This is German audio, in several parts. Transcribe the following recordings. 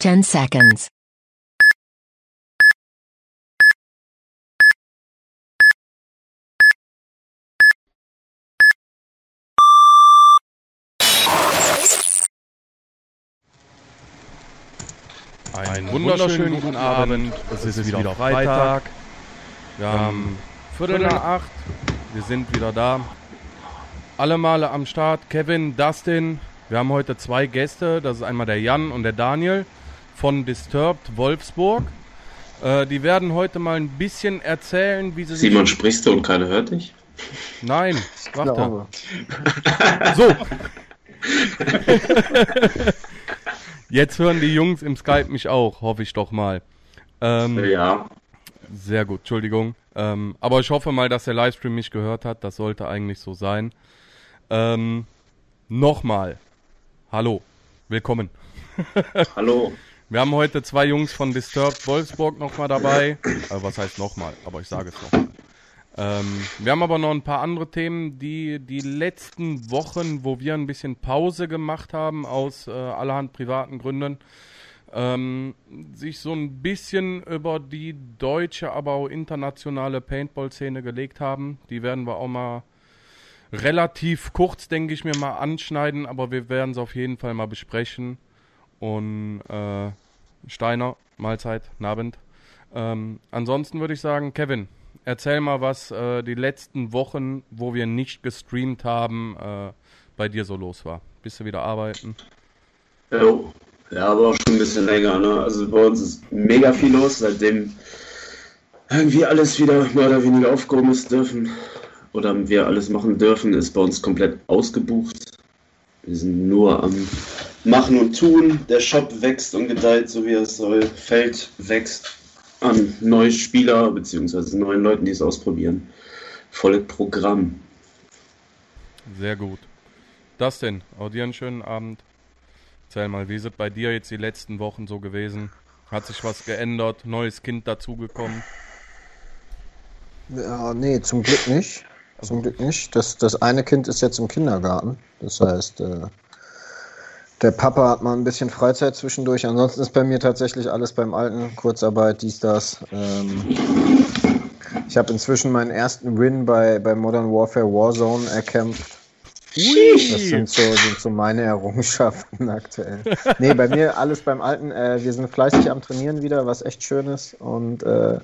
10 seconds. Einen wunderschönen guten Abend. Es ist wieder Freitag. Wir haben Viertel nach acht. Wir sind wieder da. Alle Male am Start. Kevin, Dustin. Wir haben heute zwei Gäste. Das ist einmal der Jan und der Daniel von Disturbed Wolfsburg. Äh, die werden heute mal ein bisschen erzählen, wie sie Simon, sprichst du und keiner hört dich? Nein, warte. So. Jetzt hören die Jungs im Skype mich auch, hoffe ich doch mal. Ähm, Ja. Sehr gut, Entschuldigung. Ähm, aber ich hoffe mal, dass der Livestream mich gehört hat. Das sollte eigentlich so sein. Ähm, Nochmal. Hallo. Willkommen. Hallo. Wir haben heute zwei Jungs von Disturbed Wolfsburg nochmal dabei. Äh, was heißt nochmal? Aber ich sage es nochmal. Ähm, wir haben aber noch ein paar andere Themen, die die letzten Wochen, wo wir ein bisschen Pause gemacht haben, aus äh, allerhand privaten Gründen, ähm, sich so ein bisschen über die deutsche, aber auch internationale Paintball-Szene gelegt haben. Die werden wir auch mal relativ kurz, denke ich mir, mal anschneiden, aber wir werden es auf jeden Fall mal besprechen. Und äh, Steiner, Mahlzeit, Nabend. Ähm, ansonsten würde ich sagen, Kevin, erzähl mal, was äh, die letzten Wochen, wo wir nicht gestreamt haben, äh, bei dir so los war. Bist du wieder arbeiten? Jo. Ja, aber auch schon ein bisschen länger. Ne? Also bei uns ist mega viel los, seitdem irgendwie alles wieder mehr oder weniger aufgehoben ist dürfen. Oder wir alles machen dürfen, ist bei uns komplett ausgebucht. Wir sind nur am Machen und Tun. Der Shop wächst und gedeiht, so wie es soll. Feld wächst an neue Spieler bzw. neuen Leuten, die es ausprobieren. Volles Programm. Sehr gut. Das denn, auch dir einen schönen Abend. Erzähl mal, wie ist es bei dir jetzt die letzten Wochen so gewesen? Hat sich was geändert? Neues Kind dazugekommen? Ja, nee, zum Glück nicht. Zum Glück nicht. Das, das eine Kind ist jetzt im Kindergarten. Das heißt, äh, der Papa hat mal ein bisschen Freizeit zwischendurch. Ansonsten ist bei mir tatsächlich alles beim Alten. Kurzarbeit, dies, das. Ähm, ich habe inzwischen meinen ersten Win bei, bei Modern Warfare Warzone erkämpft. Das sind so, sind so meine Errungenschaften aktuell. Nee, bei mir alles beim Alten. Äh, wir sind fleißig am Trainieren wieder, was echt schön ist. Und äh,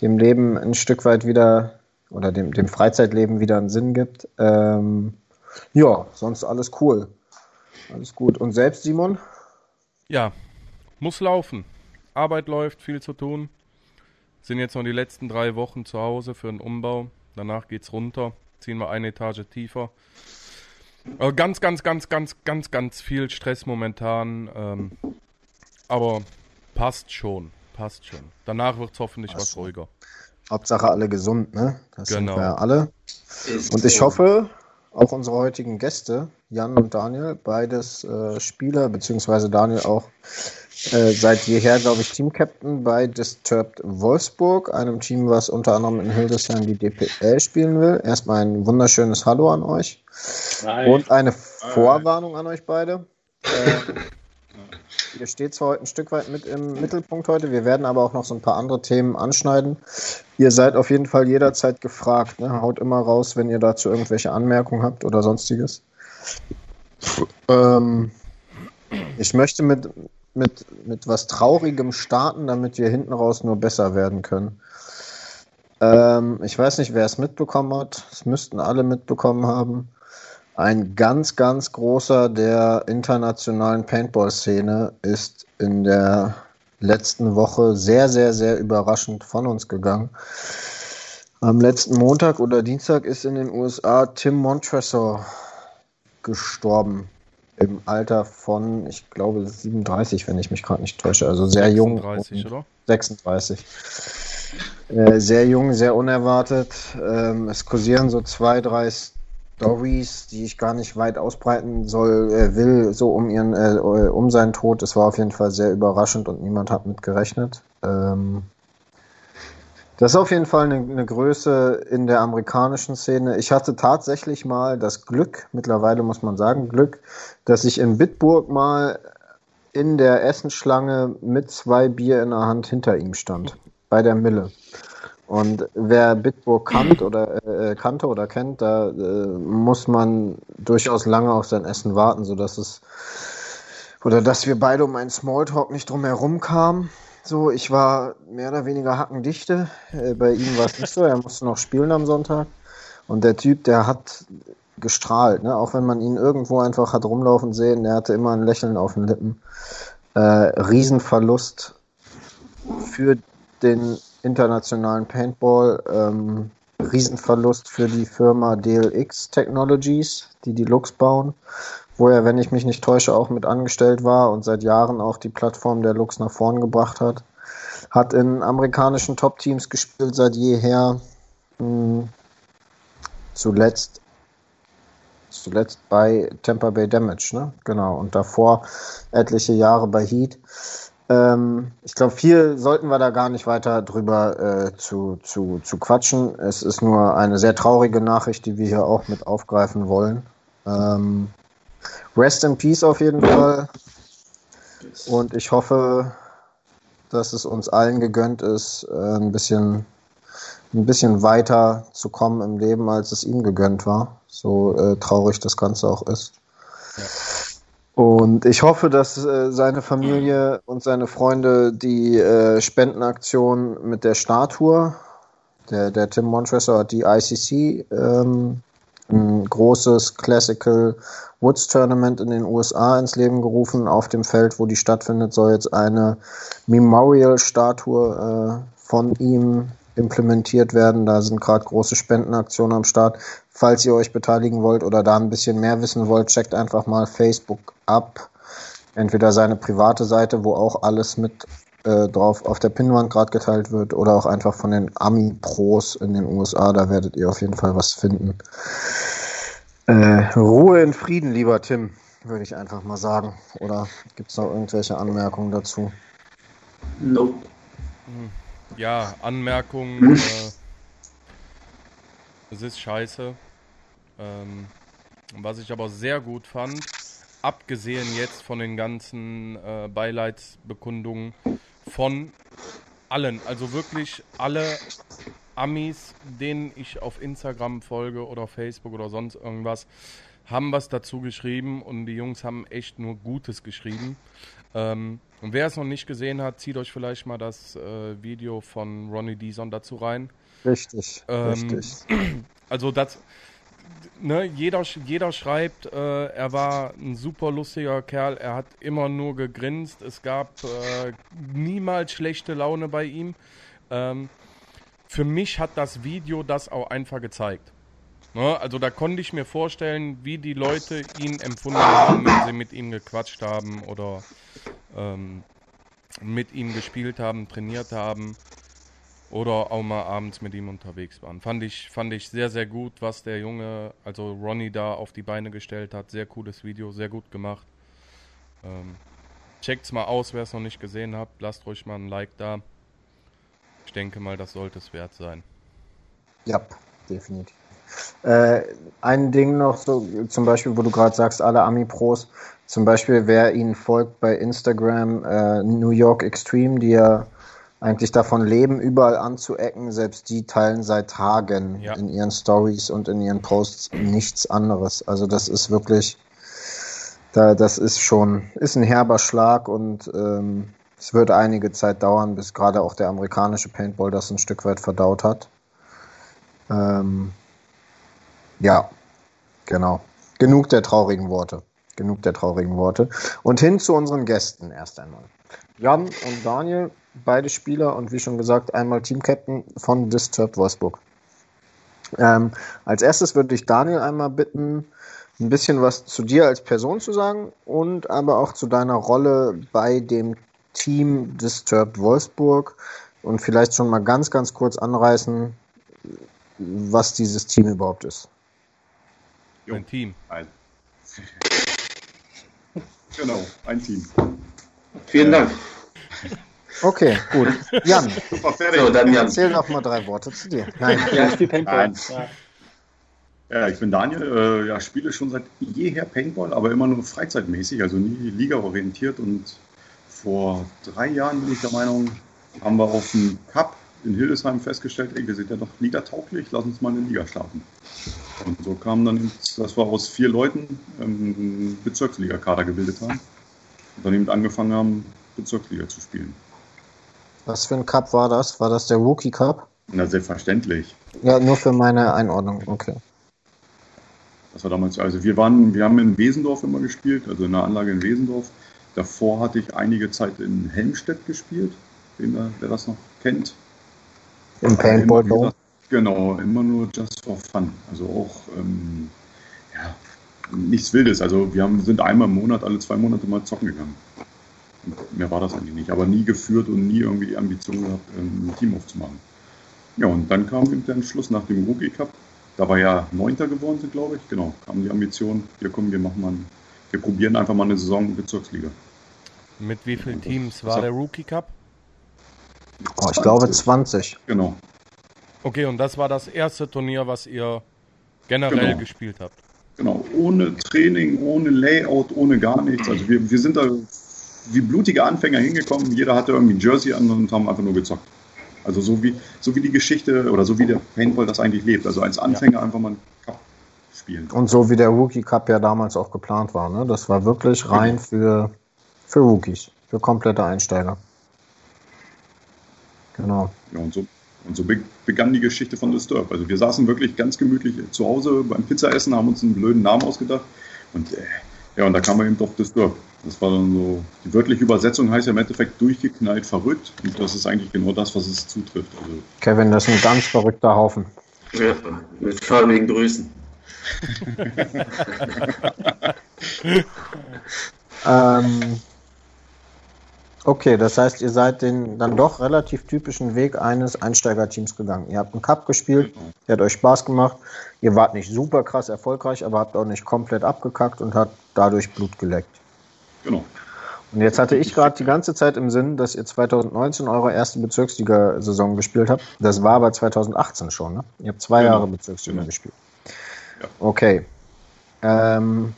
dem Leben ein Stück weit wieder oder dem, dem Freizeitleben wieder einen Sinn gibt. Ähm, ja, sonst alles cool. Alles gut. Und selbst, Simon? Ja, muss laufen. Arbeit läuft, viel zu tun. Sind jetzt noch die letzten drei Wochen zu Hause für einen Umbau. Danach geht's runter. Ziehen wir eine Etage tiefer. Äh, ganz, ganz, ganz, ganz, ganz, ganz viel Stress momentan. Ähm, aber passt schon. Passt schon. Danach wird's hoffentlich Passt was schon. Hauptsache alle gesund, ne? Das Genau. sind wir ja alle. Ist Und ich hoffe, auch unsere heutigen Gäste, Jan und Daniel, beides äh, Spieler, beziehungsweise Daniel auch äh, seit jeher, glaube ich, Team-Captain bei Disturbed Wolfsburg, einem Team, was unter anderem in Hildesheim die DPL spielen will. Erstmal ein wunderschönes Hallo an euch. Und eine Vorwarnung an euch beide. Äh, ihr steht zwar heute ein Stück weit mit im Mittelpunkt heute, wir werden aber auch noch so ein paar andere Themen anschneiden. Ihr seid auf jeden Fall jederzeit gefragt. Ne? Haut immer raus, wenn ihr dazu irgendwelche Anmerkungen habt oder sonstiges. Ähm, ich möchte mit, mit, mit was Traurigem starten, damit wir hinten raus nur besser werden können. Ähm, ich weiß nicht, wer es mitbekommen hat. Es müssten alle mitbekommen haben. Ein ganz, ganz großer der internationalen Paintball-Szene ist in der letzten Woche sehr, sehr, sehr überraschend von uns gegangen. Am letzten Montag oder Dienstag ist in den USA Tim Montresor gestorben. Im Alter von, ich glaube, 37, wenn ich mich gerade nicht täusche. Also sehr jung. 36, und- oder? 36. Äh, sehr jung, sehr unerwartet. Ähm, es kursieren so zwei, drei Stories, die ich gar nicht weit ausbreiten soll, äh, will, so um ihren, äh, um seinen Tod. Es war auf jeden Fall sehr überraschend und niemand hat mit gerechnet. Ähm, das ist auf jeden Fall eine, eine Größe in der amerikanischen Szene. Ich hatte tatsächlich mal das Glück, mittlerweile muss man sagen, Glück, dass ich in Bitburg mal in der Essensschlange mit zwei Bier in der Hand hinter ihm stand. Bei der Mille. Und wer Bitburg kannt oder äh, kannte oder kennt, da äh, muss man durchaus lange auf sein Essen warten, sodass es oder dass wir beide um einen Smalltalk nicht drum herum kamen. So, ich war mehr oder weniger hackendichte. Äh, bei ihm war es nicht so. Er musste noch spielen am Sonntag. Und der Typ, der hat gestrahlt, ne? auch wenn man ihn irgendwo einfach hat rumlaufen sehen, der hatte immer ein Lächeln auf den Lippen. Äh, Riesenverlust für den internationalen Paintball, ähm, Riesenverlust für die Firma DLX Technologies, die die Lux bauen, wo er, wenn ich mich nicht täusche, auch mit angestellt war und seit Jahren auch die Plattform der Lux nach vorn gebracht hat. Hat in amerikanischen Top-Teams gespielt seit jeher. Mh, hm, zuletzt zuletzt bei Tampa Bay Damage, ne? Genau. Und davor etliche Jahre bei Heat. Ähm, ich glaube, viel sollten wir da gar nicht weiter drüber äh, zu, zu, zu quatschen. Es ist nur eine sehr traurige Nachricht, die wir hier auch mit aufgreifen wollen. Ähm, rest in Peace auf jeden Fall. Und ich hoffe, dass es uns allen gegönnt ist, äh, ein bisschen ein bisschen weiter zu kommen im Leben, als es ihm gegönnt war. So äh, traurig das Ganze auch ist. Ja. Und ich hoffe, dass äh, seine Familie und seine Freunde die äh, Spendenaktion mit der Statue, der, der Tim Montressor hat die ICC, ähm, ein großes Classical Woods Tournament in den USA ins Leben gerufen. Auf dem Feld, wo die stattfindet, soll jetzt eine Memorial-Statue äh, von ihm implementiert werden. Da sind gerade große Spendenaktionen am Start. Falls ihr euch beteiligen wollt oder da ein bisschen mehr wissen wollt, checkt einfach mal Facebook ab. Entweder seine private Seite, wo auch alles mit äh, drauf auf der Pinnwand gerade geteilt wird, oder auch einfach von den Ami-Pros in den USA. Da werdet ihr auf jeden Fall was finden. Äh, Ruhe in Frieden, lieber Tim, würde ich einfach mal sagen. Oder gibt es noch irgendwelche Anmerkungen dazu? Nope. Hm ja, Anmerkungen. Äh, es ist scheiße. Ähm, was ich aber sehr gut fand, abgesehen jetzt von den ganzen äh, Beileidsbekundungen von allen, also wirklich alle Amis, denen ich auf Instagram folge oder Facebook oder sonst irgendwas, haben was dazu geschrieben und die Jungs haben echt nur Gutes geschrieben. Ähm, und wer es noch nicht gesehen hat, zieht euch vielleicht mal das äh, Video von Ronnie Dison dazu rein. Richtig, ähm, richtig. Also das, ne, jeder, jeder schreibt, äh, er war ein super lustiger Kerl, er hat immer nur gegrinst, es gab äh, niemals schlechte Laune bei ihm. Ähm, für mich hat das Video das auch einfach gezeigt. Ne, also da konnte ich mir vorstellen, wie die Leute ihn empfunden haben, wenn sie mit ihm gequatscht haben oder ähm, mit ihm gespielt haben, trainiert haben oder auch mal abends mit ihm unterwegs waren. Fand ich, fand ich sehr, sehr gut, was der Junge, also Ronnie da auf die Beine gestellt hat. Sehr cooles Video, sehr gut gemacht. Ähm, checkt's mal aus, wer es noch nicht gesehen hat. Lasst ruhig mal ein Like da. Ich denke mal, das sollte es wert sein. Ja, definitiv. Äh, ein Ding noch, so zum Beispiel, wo du gerade sagst, alle Ami-Pros, zum Beispiel, wer ihnen folgt bei Instagram, äh, New York Extreme, die ja eigentlich davon leben, überall anzuecken, selbst die teilen seit Tagen ja. in ihren Stories und in ihren Posts nichts anderes. Also das ist wirklich, da, das ist schon, ist ein herber Schlag und ähm, es wird einige Zeit dauern, bis gerade auch der amerikanische Paintball das ein Stück weit verdaut hat. Ähm, ja, genau. Genug der traurigen Worte. Genug der traurigen Worte. Und hin zu unseren Gästen erst einmal. Jan und Daniel, beide Spieler und wie schon gesagt, einmal Teamcaptain von Disturbed Wolfsburg. Ähm, als erstes würde ich Daniel einmal bitten, ein bisschen was zu dir als Person zu sagen und aber auch zu deiner Rolle bei dem Team Disturbed Wolfsburg und vielleicht schon mal ganz, ganz kurz anreißen, was dieses Team überhaupt ist. Jo, ein Team. Ein. genau, ein Team. Vielen Dank. Okay, gut. Jan. Super, fertig. So, dann Jan. Erzähl noch mal drei Worte zu dir. Nein. Ja, ich spiele Paintball. Ja. ja. ich bin Daniel. Äh, ja, spiele schon seit jeher Paintball, aber immer nur freizeitmäßig, also nie ligaorientiert und vor drei Jahren, bin ich der Meinung, haben wir auf dem Cup in Hildesheim festgestellt, ey, wir sind ja doch ligatauglich, lass uns mal eine Liga starten. Und so kam dann, dass wir aus vier Leuten ähm, Bezirksliga-Kader gebildet haben und dann eben angefangen haben, Bezirksliga zu spielen. Was für ein Cup war das? War das der Rookie Cup? Na, selbstverständlich. Ja, nur für meine Einordnung, okay. Das war damals, also wir waren, wir haben in Wesendorf immer gespielt, also in der Anlage in Wesendorf. Davor hatte ich einige Zeit in Helmstedt gespielt, wer das noch kennt. Im Paintball Dome? Genau, immer nur just for fun. Also auch, ähm, ja, nichts Wildes. Also wir haben, sind einmal im Monat, alle zwei Monate mal zocken gegangen. Und mehr war das eigentlich nicht. Aber nie geführt und nie irgendwie die Ambition gehabt, ein Team aufzumachen. Ja, und dann kam eben der Entschluss nach dem Rookie Cup. Da war ja Neunter geworden sind, glaube ich. Genau, kam die Ambition, wir kommen, wir machen mal, wir probieren einfach mal eine Saison in Bezirksliga. Mit wie vielen Teams war der Rookie Cup? Oh, ich glaube 20. Genau. Okay, und das war das erste Turnier, was ihr generell genau. gespielt habt. Genau, ohne Training, ohne Layout, ohne gar nichts. Also wir, wir sind da wie blutige Anfänger hingekommen. Jeder hatte irgendwie ein Jersey an und haben einfach nur gezockt. Also so wie, so wie die Geschichte oder so wie der Paintball das eigentlich lebt. Also als Anfänger ja. einfach mal einen Cup spielen. Und so wie der Rookie Cup ja damals auch geplant war. Ne? Das war wirklich rein für, für Rookies, für komplette Einsteiger. Genau. Ja, und so, und so begann die Geschichte von Disturb. Also wir saßen wirklich ganz gemütlich zu Hause beim Pizzaessen, haben uns einen blöden Namen ausgedacht. Und äh, ja, und da kam man eben doch Disturb. Das war dann so, die wörtliche Übersetzung heißt ja im Endeffekt durchgeknallt verrückt. Und das ist eigentlich genau das, was es zutrifft. Also, Kevin, das ist ein ganz verrückter Haufen. Ja, mit farbigen Grüßen. ähm, Okay, das heißt, ihr seid den dann doch relativ typischen Weg eines Einsteigerteams gegangen. Ihr habt einen Cup gespielt, der hat euch Spaß gemacht. Ihr wart nicht super krass erfolgreich, aber habt auch nicht komplett abgekackt und habt dadurch Blut geleckt. Genau. Und jetzt hatte ich gerade die ganze Zeit im Sinn, dass ihr 2019 eure erste Bezirksliga-Saison gespielt habt. Das war aber 2018 schon, ne? Ihr habt zwei genau. Jahre Bezirksliga genau. gespielt. Ja. Okay. Ähm,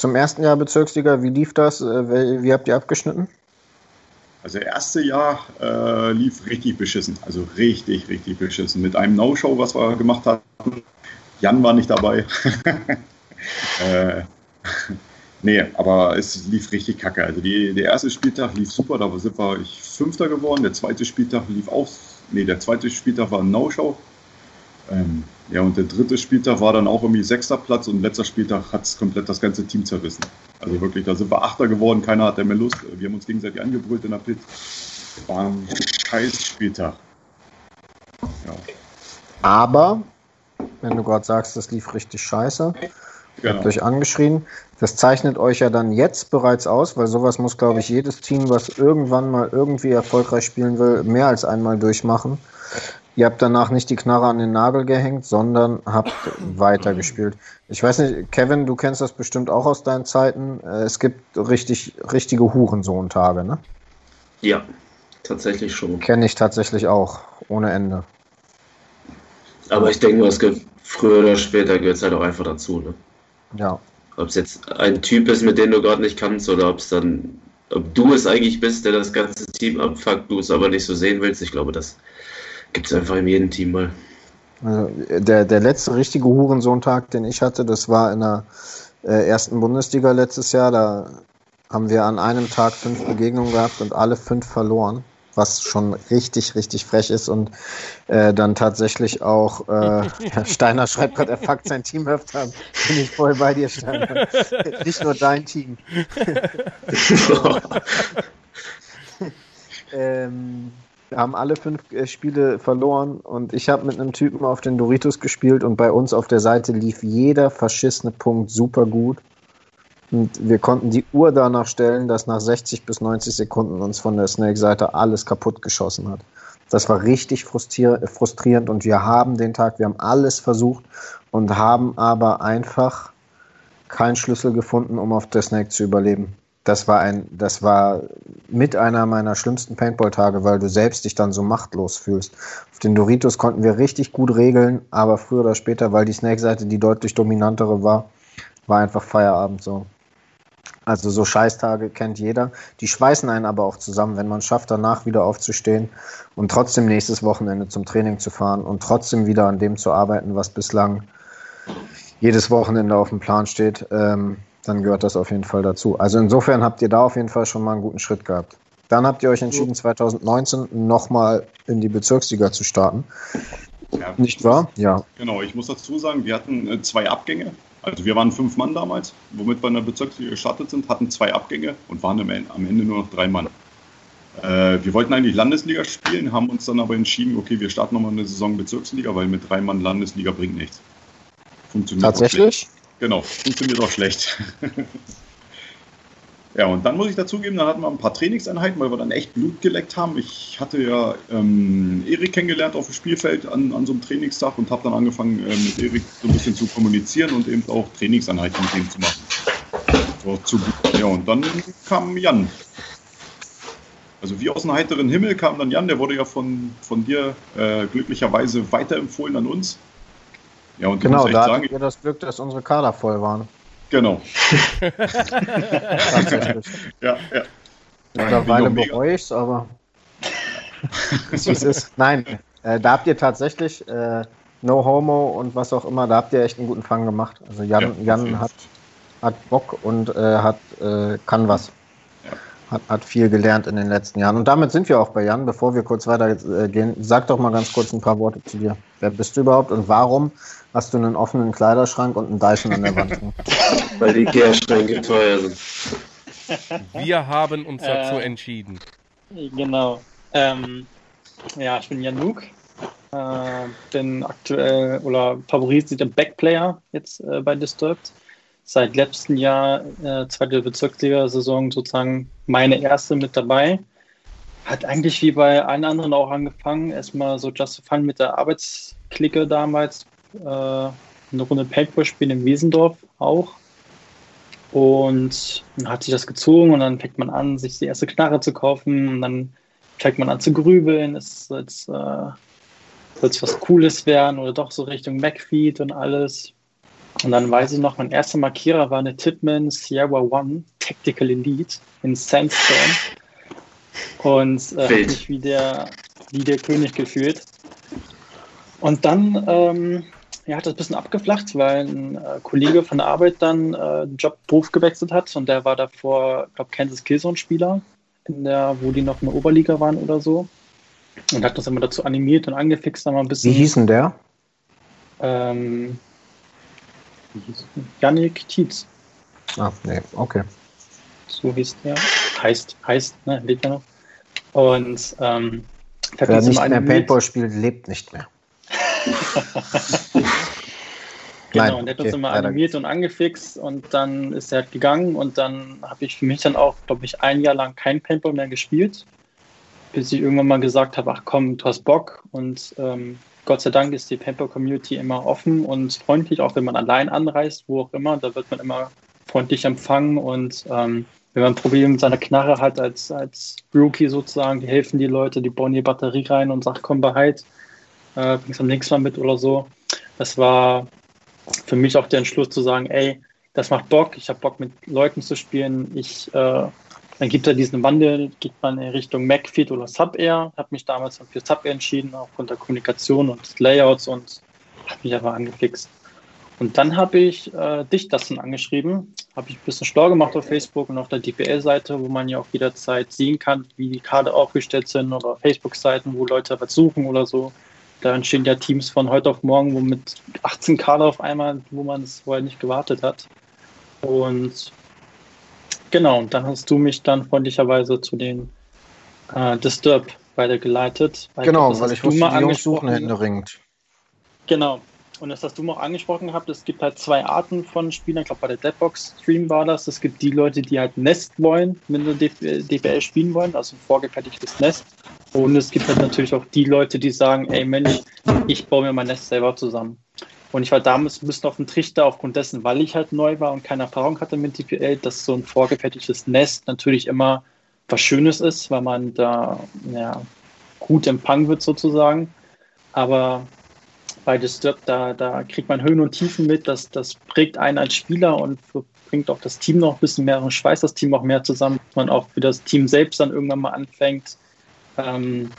zum ersten Jahr Bezirksliga, wie lief das? Äh, wie habt ihr abgeschnitten? Also erste Jahr äh, lief richtig beschissen, also richtig, richtig beschissen. Mit einem No-Show, was wir gemacht hatten. Jan war nicht dabei. äh, nee, aber es lief richtig kacke. Also die, der erste Spieltag lief super, da sind wir ich Fünfter geworden. Der zweite Spieltag lief auch, nee, der zweite Spieltag war ein No-Show. Ähm, ja, und der dritte Spieltag war dann auch irgendwie sechster Platz und letzter Spieltag hat es komplett das ganze Team zerrissen. Also wirklich, da sind wir Achter geworden, keiner hat mehr Lust. Wir haben uns gegenseitig angebrüllt in der Pit. War ein scheiß Spieltag. Ja. Aber, wenn du gerade sagst, das lief richtig scheiße, genau. habt euch angeschrien, das zeichnet euch ja dann jetzt bereits aus, weil sowas muss, glaube ich, jedes Team, was irgendwann mal irgendwie erfolgreich spielen will, mehr als einmal durchmachen. Ihr habt danach nicht die Knarre an den Nagel gehängt, sondern habt weitergespielt. Ich weiß nicht, Kevin, du kennst das bestimmt auch aus deinen Zeiten. Äh, es gibt richtig, richtige Hurensohn-Tage, ne? Ja, tatsächlich schon. Kenne ich tatsächlich auch, ohne Ende. Aber ich denke, es gibt früher oder später gehört es halt auch einfach dazu, ne? Ja. Ob es jetzt ein Typ ist, mit dem du gerade nicht kannst, oder ob es dann, ob du es eigentlich bist, der das ganze Team abfuckt, du es aber nicht so sehen willst. Ich glaube, das Gibt es einfach in jedem Team mal. Also der, der letzte richtige Hurensohntag, den ich hatte, das war in der äh, ersten Bundesliga letztes Jahr. Da haben wir an einem Tag fünf Begegnungen gehabt und alle fünf verloren, was schon richtig, richtig frech ist und äh, dann tatsächlich auch, äh, Steiner schreibt gerade, er fuckt sein Team öfter an. Bin ich voll bei dir, Steiner. Nicht nur dein Team. ähm, haben alle fünf äh, Spiele verloren und ich habe mit einem Typen auf den Doritos gespielt und bei uns auf der Seite lief jeder verschissene Punkt super gut. Und wir konnten die Uhr danach stellen, dass nach 60 bis 90 Sekunden uns von der Snake-Seite alles kaputt geschossen hat. Das war richtig frustrierend und wir haben den Tag, wir haben alles versucht und haben aber einfach keinen Schlüssel gefunden, um auf der Snake zu überleben das war ein, das war mit einer meiner schlimmsten Paintball-Tage, weil du selbst dich dann so machtlos fühlst. Auf den Doritos konnten wir richtig gut regeln, aber früher oder später, weil die Snake-Seite die deutlich dominantere war, war einfach Feierabend so. Also so Scheißtage kennt jeder. Die schweißen einen aber auch zusammen, wenn man schafft, danach wieder aufzustehen und trotzdem nächstes Wochenende zum Training zu fahren und trotzdem wieder an dem zu arbeiten, was bislang jedes Wochenende auf dem Plan steht, ähm, dann gehört das auf jeden Fall dazu. Also insofern habt ihr da auf jeden Fall schon mal einen guten Schritt gehabt. Dann habt ihr euch entschieden, 2019 nochmal in die Bezirksliga zu starten. Ja, Nicht wahr? Ja. Genau, ich muss dazu sagen, wir hatten äh, zwei Abgänge. Also wir waren fünf Mann damals, womit wir in der Bezirksliga gestartet sind, hatten zwei Abgänge und waren am Ende nur noch drei Mann. Äh, wir wollten eigentlich Landesliga spielen, haben uns dann aber entschieden, okay, wir starten nochmal eine Saison Bezirksliga, weil mit drei Mann Landesliga bringt nichts. Funktioniert Tatsächlich? Genau, funktioniert auch schlecht. Ja, und dann muss ich dazugeben, dann hatten wir ein paar Trainingseinheiten, weil wir dann echt Blut geleckt haben. Ich hatte ja ähm, Erik kennengelernt auf dem Spielfeld an, an so einem Trainingstag und habe dann angefangen, äh, mit Erik so ein bisschen zu kommunizieren und eben auch Trainingseinheiten mit ihm zu machen. So, zu, ja, und dann kam Jan. Also wie aus einem heiteren Himmel kam dann Jan, der wurde ja von, von dir äh, glücklicherweise weiterempfohlen an uns. Ja, und genau, da sagen, hatten wir das Glück, dass unsere Kader voll waren. Genau. ja, ja. Mittlerweile bereue ich es, aber es ist. Nein, äh, da habt ihr tatsächlich äh, No Homo und was auch immer, da habt ihr echt einen guten Fang gemacht. Also Jan, ja, Jan hat, hat Bock und äh, hat, äh, kann was. Hat, hat viel gelernt in den letzten Jahren. Und damit sind wir auch bei Jan. Bevor wir kurz weitergehen, sag doch mal ganz kurz ein paar Worte zu dir. Wer bist du überhaupt und warum hast du einen offenen Kleiderschrank und einen Dyson an der Wand. Weil die Gärschränke teuer sind. Wir haben uns dazu äh, entschieden. Genau. Ähm, ja, ich bin Januk. Äh, bin aktuell oder favorisiert im Backplayer jetzt äh, bei Disturbed. Seit letztem Jahr, äh, zweite Bezirksliga-Saison, sozusagen meine erste mit dabei. Hat eigentlich wie bei allen anderen auch angefangen. Erstmal so Just Fun mit der Arbeitsklicke damals äh, eine Runde Paintball spielen in Wiesendorf auch. Und dann hat sich das gezogen und dann fängt man an, sich die erste Knarre zu kaufen und dann fängt man an zu grübeln, es soll jetzt, äh, was Cooles werden oder doch so Richtung MacFeed und alles. Und dann weiß ich noch, mein erster Markierer war eine Titman Sierra One Tactical Elite in Sandstone. Und äh, hat mich wie der, wie der König gefühlt. Und dann ähm, ja, hat das ein bisschen abgeflacht, weil ein äh, Kollege von der Arbeit dann äh, Job, Beruf gewechselt hat und der war davor, ich glaube, Kansas Killzone-Spieler, in der, wo die noch in der Oberliga waren oder so. Und hat uns immer dazu animiert und angefixt, dann mal ein bisschen. Wie hieß denn der? Ähm, Janik Tietz. Ah, nee, okay. So hieß der. Heißt, heißt, ne, lebt er noch. Und ähm, Wer nicht mehr Paintball spielt, lebt nicht mehr. genau, Nein, und der hat uns immer animiert und angefixt und dann ist er halt gegangen und dann habe ich für mich dann auch, glaube ich, ein Jahr lang kein Paintball mehr gespielt, bis ich irgendwann mal gesagt habe, ach komm, du hast Bock und ähm, Gott sei Dank ist die Paintball-Community immer offen und freundlich, auch wenn man allein anreist, wo auch immer, da wird man immer freundlich empfangen und ähm, wenn man ein Problem mit seiner Knarre hat als, als Rookie sozusagen, die helfen die Leute, die bauen die Batterie rein und sagen, komm bereit äh, bringst am nächsten Mal mit oder so. Das war für mich auch der Entschluss zu sagen, ey, das macht Bock, ich habe Bock mit Leuten zu spielen. Ich, äh, dann gibt es diesen Wandel, geht man in Richtung MacFeed oder Sub-Air, habe mich damals für Sub-Air entschieden, aufgrund der Kommunikation und des Layouts und hat mich einfach angefixt. Und dann habe ich äh, dich das angeschrieben, habe ich ein bisschen schlau gemacht auf Facebook und auf der DPL-Seite, wo man ja auch jederzeit sehen kann, wie die Karte aufgestellt sind oder Facebook-Seiten, wo Leute was suchen oder so. Da entstehen ja Teams von heute auf morgen, wo mit 18 Kader auf einmal, wo man es vorher nicht gewartet hat. Und genau, und dann hast du mich dann freundlicherweise zu den äh, Disturb weitergeleitet. Genau, glaub, weil ich wusste, die Jungs suchen händeringend. Genau. Und das hast du mal auch angesprochen gehabt, es gibt halt zwei Arten von Spielern. Ich glaube, bei der Deadbox-Stream war das. Es gibt die Leute, die halt Nest wollen, wenn sie DPL spielen wollen, also ein vorgefertigtes Nest. Und es gibt halt natürlich auch die Leute, die sagen, ey Mensch, ich baue mir mein Nest selber zusammen. Und ich war damals ein bisschen auf dem Trichter aufgrund dessen, weil ich halt neu war und keine Erfahrung hatte mit DPL, dass so ein vorgefertigtes Nest natürlich immer was Schönes ist, weil man da ja, gut empfangen wird sozusagen. Aber bei Disturbed, da, da kriegt man Höhen und Tiefen mit, das, das prägt einen als Spieler und bringt auch das Team noch ein bisschen mehr und schweißt das Team auch mehr zusammen, dass man auch für das Team selbst dann irgendwann mal anfängt, ähm,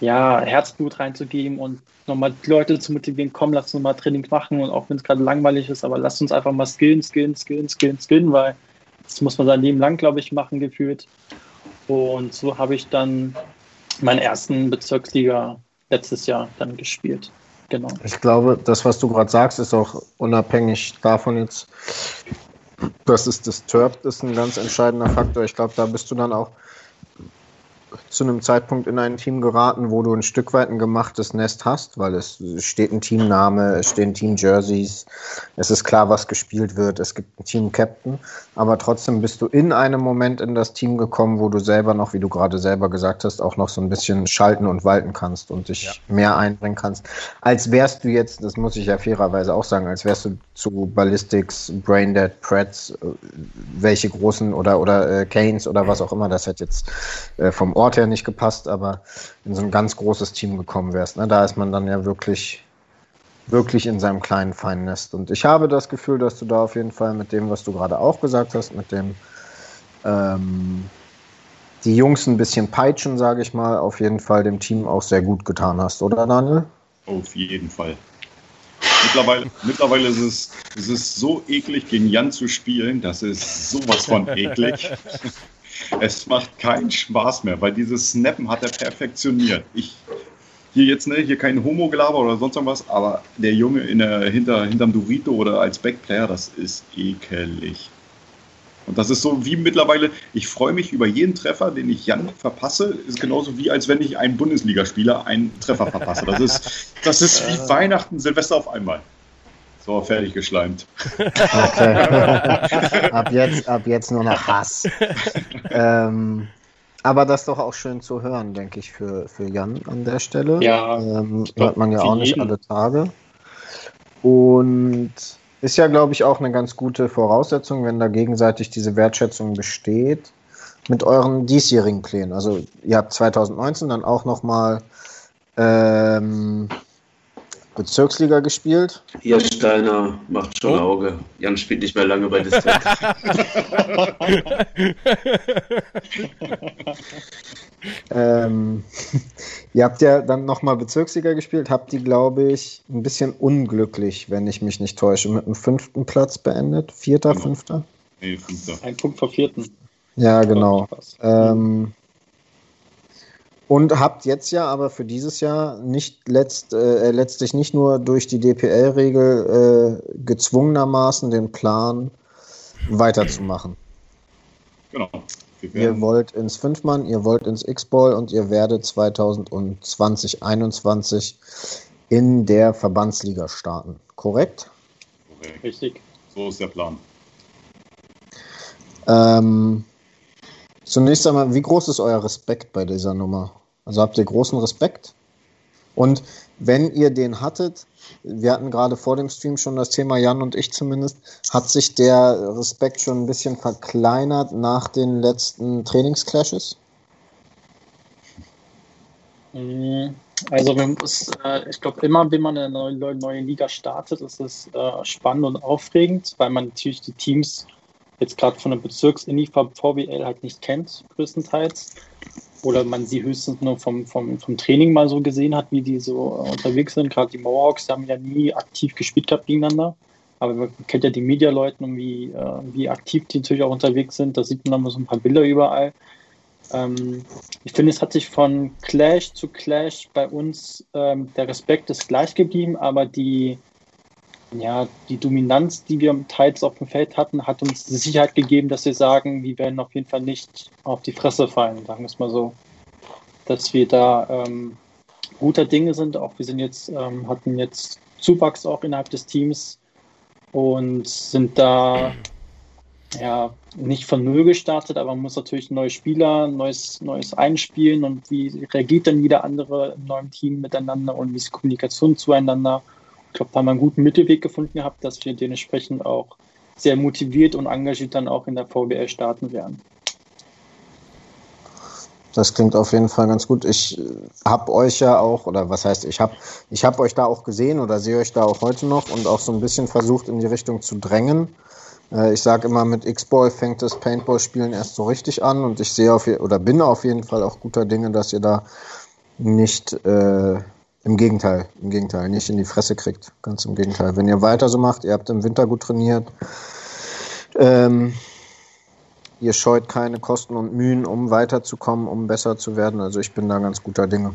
ja, Herzblut reinzugeben und nochmal die Leute zu motivieren, komm, lass uns mal Training machen und auch wenn es gerade langweilig ist, aber lass uns einfach mal skillen, skillen, skillen, skillen, skillen, weil das muss man sein Leben lang, glaube ich, machen gefühlt. Und so habe ich dann meinen ersten Bezirksliga letztes Jahr dann gespielt. Genau. Ich glaube, das, was du gerade sagst, ist auch unabhängig davon jetzt, dass es disturbed ist, ein ganz entscheidender Faktor. Ich glaube, da bist du dann auch zu einem Zeitpunkt in ein Team geraten, wo du ein Stück weit ein gemachtes Nest hast, weil es steht ein Teamname, es stehen Team-Jerseys, es ist klar, was gespielt wird, es gibt einen Team-Captain, aber trotzdem bist du in einem Moment in das Team gekommen, wo du selber noch, wie du gerade selber gesagt hast, auch noch so ein bisschen schalten und walten kannst und dich ja. mehr einbringen kannst, als wärst du jetzt, das muss ich ja fairerweise auch sagen, als wärst du zu Ballistics, Braindead, Preds, äh, welche großen oder, oder äh, Canes oder was auch immer das hat jetzt äh, vom Ort her nicht gepasst, aber in so ein ganz großes Team gekommen wärst. Ne? Da ist man dann ja wirklich, wirklich in seinem kleinen feinen Nest. Und ich habe das Gefühl, dass du da auf jeden Fall mit dem, was du gerade auch gesagt hast, mit dem ähm, die Jungs ein bisschen peitschen, sage ich mal, auf jeden Fall dem Team auch sehr gut getan hast, oder Daniel? Auf jeden Fall. Mittlerweile, mittlerweile ist, es, ist es so eklig, gegen Jan zu spielen. Das ist sowas von eklig. Es macht keinen Spaß mehr, weil dieses Snappen hat er perfektioniert. Ich hier jetzt ne, hier kein Homo-Gelaber oder sonst irgendwas, aber der Junge in der, hinter, hinterm Dorito oder als Backplayer, das ist ekelig. Und das ist so wie mittlerweile, ich freue mich über jeden Treffer, den ich Jan verpasse, ist genauso wie als wenn ich einen Bundesligaspieler einen Treffer verpasse. Das ist, das ist wie Weihnachten, Silvester auf einmal. So, fertig geschleimt. Okay. ab, jetzt, ab jetzt nur noch Hass. ähm, aber das ist doch auch schön zu hören, denke ich, für, für Jan an der Stelle. Ja. Ähm, hört man ja auch nicht alle Tage. Und ist ja, glaube ich, auch eine ganz gute Voraussetzung, wenn da gegenseitig diese Wertschätzung besteht mit euren diesjährigen Plänen. Also ihr habt 2019 dann auch nochmal ähm, Bezirksliga gespielt. Hier Steiner macht schon oh. Auge. Jan spielt nicht mehr lange bei District. ähm, ihr habt ja dann nochmal Bezirksliga gespielt, habt die, glaube ich, ein bisschen unglücklich, wenn ich mich nicht täusche, mit dem fünften Platz beendet. Vierter, genau. fünfter? Nee, fünfter. Ein Punkt vor vierten. Ja, genau. Ähm, und habt jetzt ja aber für dieses Jahr nicht letzt, äh, letztlich nicht nur durch die DPL-Regel äh, gezwungenermaßen den Plan weiterzumachen. Genau. Ihr wollt ins Fünfmann, ihr wollt ins X-Ball und ihr werdet 2020, 2021 in der Verbandsliga starten. Korrekt? Korrekt. Richtig. So ist der Plan. Ähm, Zunächst einmal, wie groß ist euer Respekt bei dieser Nummer? Also habt ihr großen Respekt? Und wenn ihr den hattet, wir hatten gerade vor dem Stream schon das Thema, Jan und ich zumindest, hat sich der Respekt schon ein bisschen verkleinert nach den letzten Trainingsclashes? Mm, also äh, ich glaube immer, wenn man eine neue, neue Liga startet, ist es äh, spannend und aufregend, weil man natürlich die Teams jetzt gerade von der Bezirks-Indie VWL halt nicht kennt, größtenteils. Oder man sie höchstens nur vom, vom, vom Training mal so gesehen hat, wie die so unterwegs sind. Gerade die Mohawks, die haben ja nie aktiv gespielt gehabt gegeneinander. Aber man kennt ja die Media-Leute und wie, äh, wie aktiv die natürlich auch unterwegs sind. Da sieht man dann mal so ein paar Bilder überall. Ähm, ich finde, es hat sich von Clash zu Clash bei uns ähm, der Respekt ist gleich geblieben, aber die, ja, die Dominanz, die wir teils auf dem Feld hatten, hat uns die Sicherheit gegeben, dass wir sagen, wir werden auf jeden Fall nicht auf die Fresse fallen, sagen wir es mal so. Dass wir da ähm, guter Dinge sind. Auch wir sind jetzt, ähm, hatten jetzt Zuwachs auch innerhalb des Teams und sind da ja nicht von null gestartet, aber man muss natürlich neue Spieler, neues, neues einspielen und wie reagiert dann jeder andere im neuen Team miteinander und wie ist die Kommunikation zueinander glaube, da haben wir einen guten Mittelweg gefunden gehabt, dass wir dementsprechend auch sehr motiviert und engagiert dann auch in der VBL starten werden. das klingt auf jeden Fall ganz gut. Ich habe euch ja auch, oder was heißt, ich habe ich hab euch da auch gesehen oder sehe euch da auch heute noch und auch so ein bisschen versucht, in die Richtung zu drängen. Äh, ich sage immer, mit X-Ball fängt das Paintball-Spielen erst so richtig an und ich sehe auf oder bin auf jeden Fall auch guter Dinge, dass ihr da nicht äh, im Gegenteil, im Gegenteil, nicht in die Fresse kriegt. Ganz im Gegenteil. Wenn ihr weiter so macht, ihr habt im Winter gut trainiert, ähm, ihr scheut keine Kosten und Mühen, um weiterzukommen, um besser zu werden. Also ich bin da ganz guter Dinge,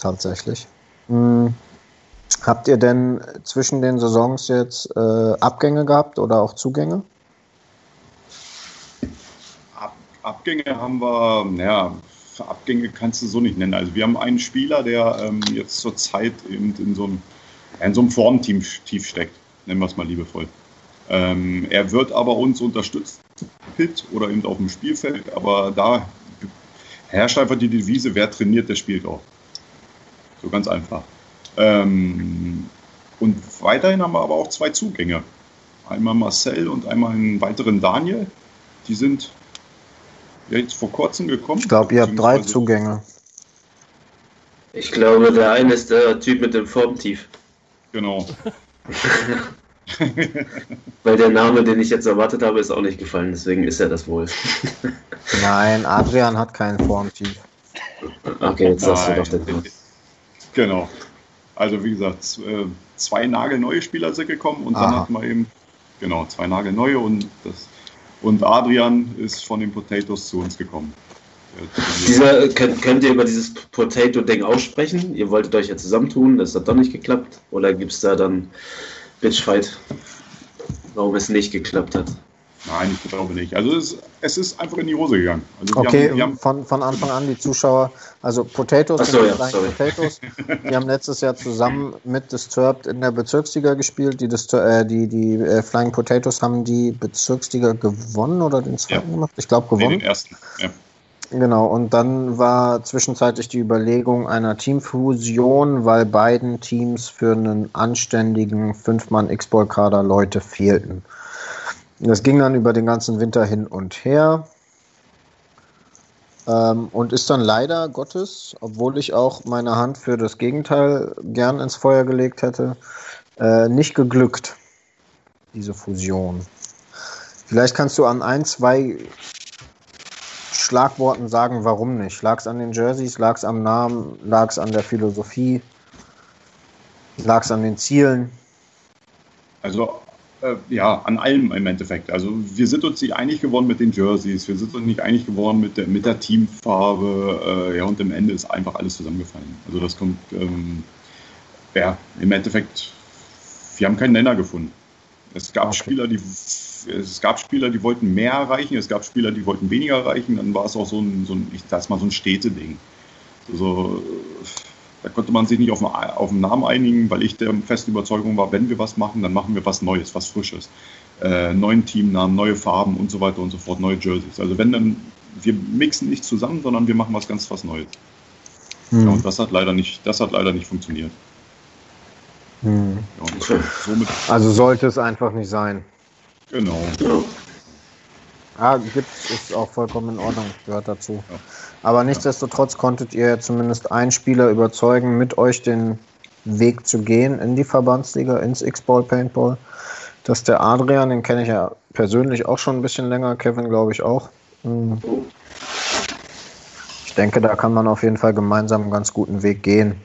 tatsächlich. Hm. Habt ihr denn zwischen den Saisons jetzt äh, Abgänge gehabt oder auch Zugänge? Ab, Abgänge haben wir, naja, Abgänge kannst du so nicht nennen. Also wir haben einen Spieler, der ähm, jetzt zurzeit eben in so einem, in so einem Formteam tief steckt, nennen wir es mal liebevoll. Ähm, er wird aber uns unterstützen, Pit oder eben auf dem Spielfeld, aber da herrscht einfach die Devise, wer trainiert, der spielt auch. So ganz einfach. Ähm, und weiterhin haben wir aber auch zwei Zugänge. Einmal Marcel und einmal einen weiteren Daniel. Die sind jetzt vor kurzem gekommen. Ich glaube, ihr habt drei Zugänge. Ich glaube, der eine ist der Typ mit dem Formtief. Genau. Weil der Name, den ich jetzt erwartet habe, ist auch nicht gefallen, deswegen ist er das wohl. Nein, Adrian hat keinen Formtief. Okay, jetzt hast du doch den Namen. Genau. Also wie gesagt, äh, zwei nagelneue Spieler sind gekommen und Aha. dann hatten wir eben, genau, zwei nagelneue und das und Adrian ist von den Potatoes zu uns gekommen. Dieser, könnt, könnt, ihr über dieses Potato-Ding aussprechen? Ihr wolltet euch ja zusammentun, das hat doch nicht geklappt? Oder gibt es da dann Bitchfight, warum es nicht geklappt hat? Nein, ich glaube nicht. Also es, es ist einfach in die Hose gegangen. Also okay, haben, haben von, von Anfang an die Zuschauer, also Potatoes so, ja, Potatoes, die haben letztes Jahr zusammen mit Disturbed in der Bezirksliga gespielt. Die, Distur äh, die, die äh, Flying Potatoes haben die Bezirksliga gewonnen oder den zweiten ja. gemacht? Ich glaube gewonnen. Nee, den ersten, ja. Genau, und dann war zwischenzeitlich die Überlegung einer Teamfusion, weil beiden Teams für einen anständigen Fünf-Mann-X-Ball-Kader Leute fehlten. Das ging dann über den ganzen Winter hin und her. Ähm, und ist dann leider Gottes, obwohl ich auch meine Hand für das Gegenteil gern ins Feuer gelegt hätte, äh, nicht geglückt, diese Fusion. Vielleicht kannst du an ein, zwei Schlagworten sagen, warum nicht. Lag es an den Jerseys, lag es am Namen, lag es an der Philosophie, lag es an den Zielen? Also äh, ja, an allem im Endeffekt. Also wir sind uns nicht einig geworden mit den Jerseys, wir sind uns nicht einig geworden mit der, mit der Teamfarbe, äh, ja, und im Ende ist einfach alles zusammengefallen. Also das kommt, ähm, ja, im Endeffekt, wir haben keinen Nenner gefunden. Es gab okay. Spieler, die es gab Spieler, die wollten mehr erreichen, es gab Spieler, die wollten weniger erreichen, dann war es auch so ein, so ein ich sag mal, so ein Städteding. Also, da konnte man sich nicht auf, auf einen Namen einigen, weil ich der festen Überzeugung war, wenn wir was machen, dann machen wir was Neues, was Frisches. Äh, neuen Teamnamen, neue Farben und so weiter und so fort, neue Jerseys. Also wenn dann, wir mixen nicht zusammen, sondern wir machen was ganz was Neues. Hm. Ja, und das hat leider nicht, das hat leider nicht funktioniert. Hm. Ja, somit also sollte es einfach nicht sein. Genau. Ja, gibt ist auch vollkommen in Ordnung, gehört dazu. Ja. Aber nichtsdestotrotz konntet ihr zumindest einen Spieler überzeugen, mit euch den Weg zu gehen in die Verbandsliga, ins X-Ball Paintball. Das ist der Adrian, den kenne ich ja persönlich auch schon ein bisschen länger, Kevin glaube ich auch. Hm. Ich denke, da kann man auf jeden Fall gemeinsam einen ganz guten Weg gehen.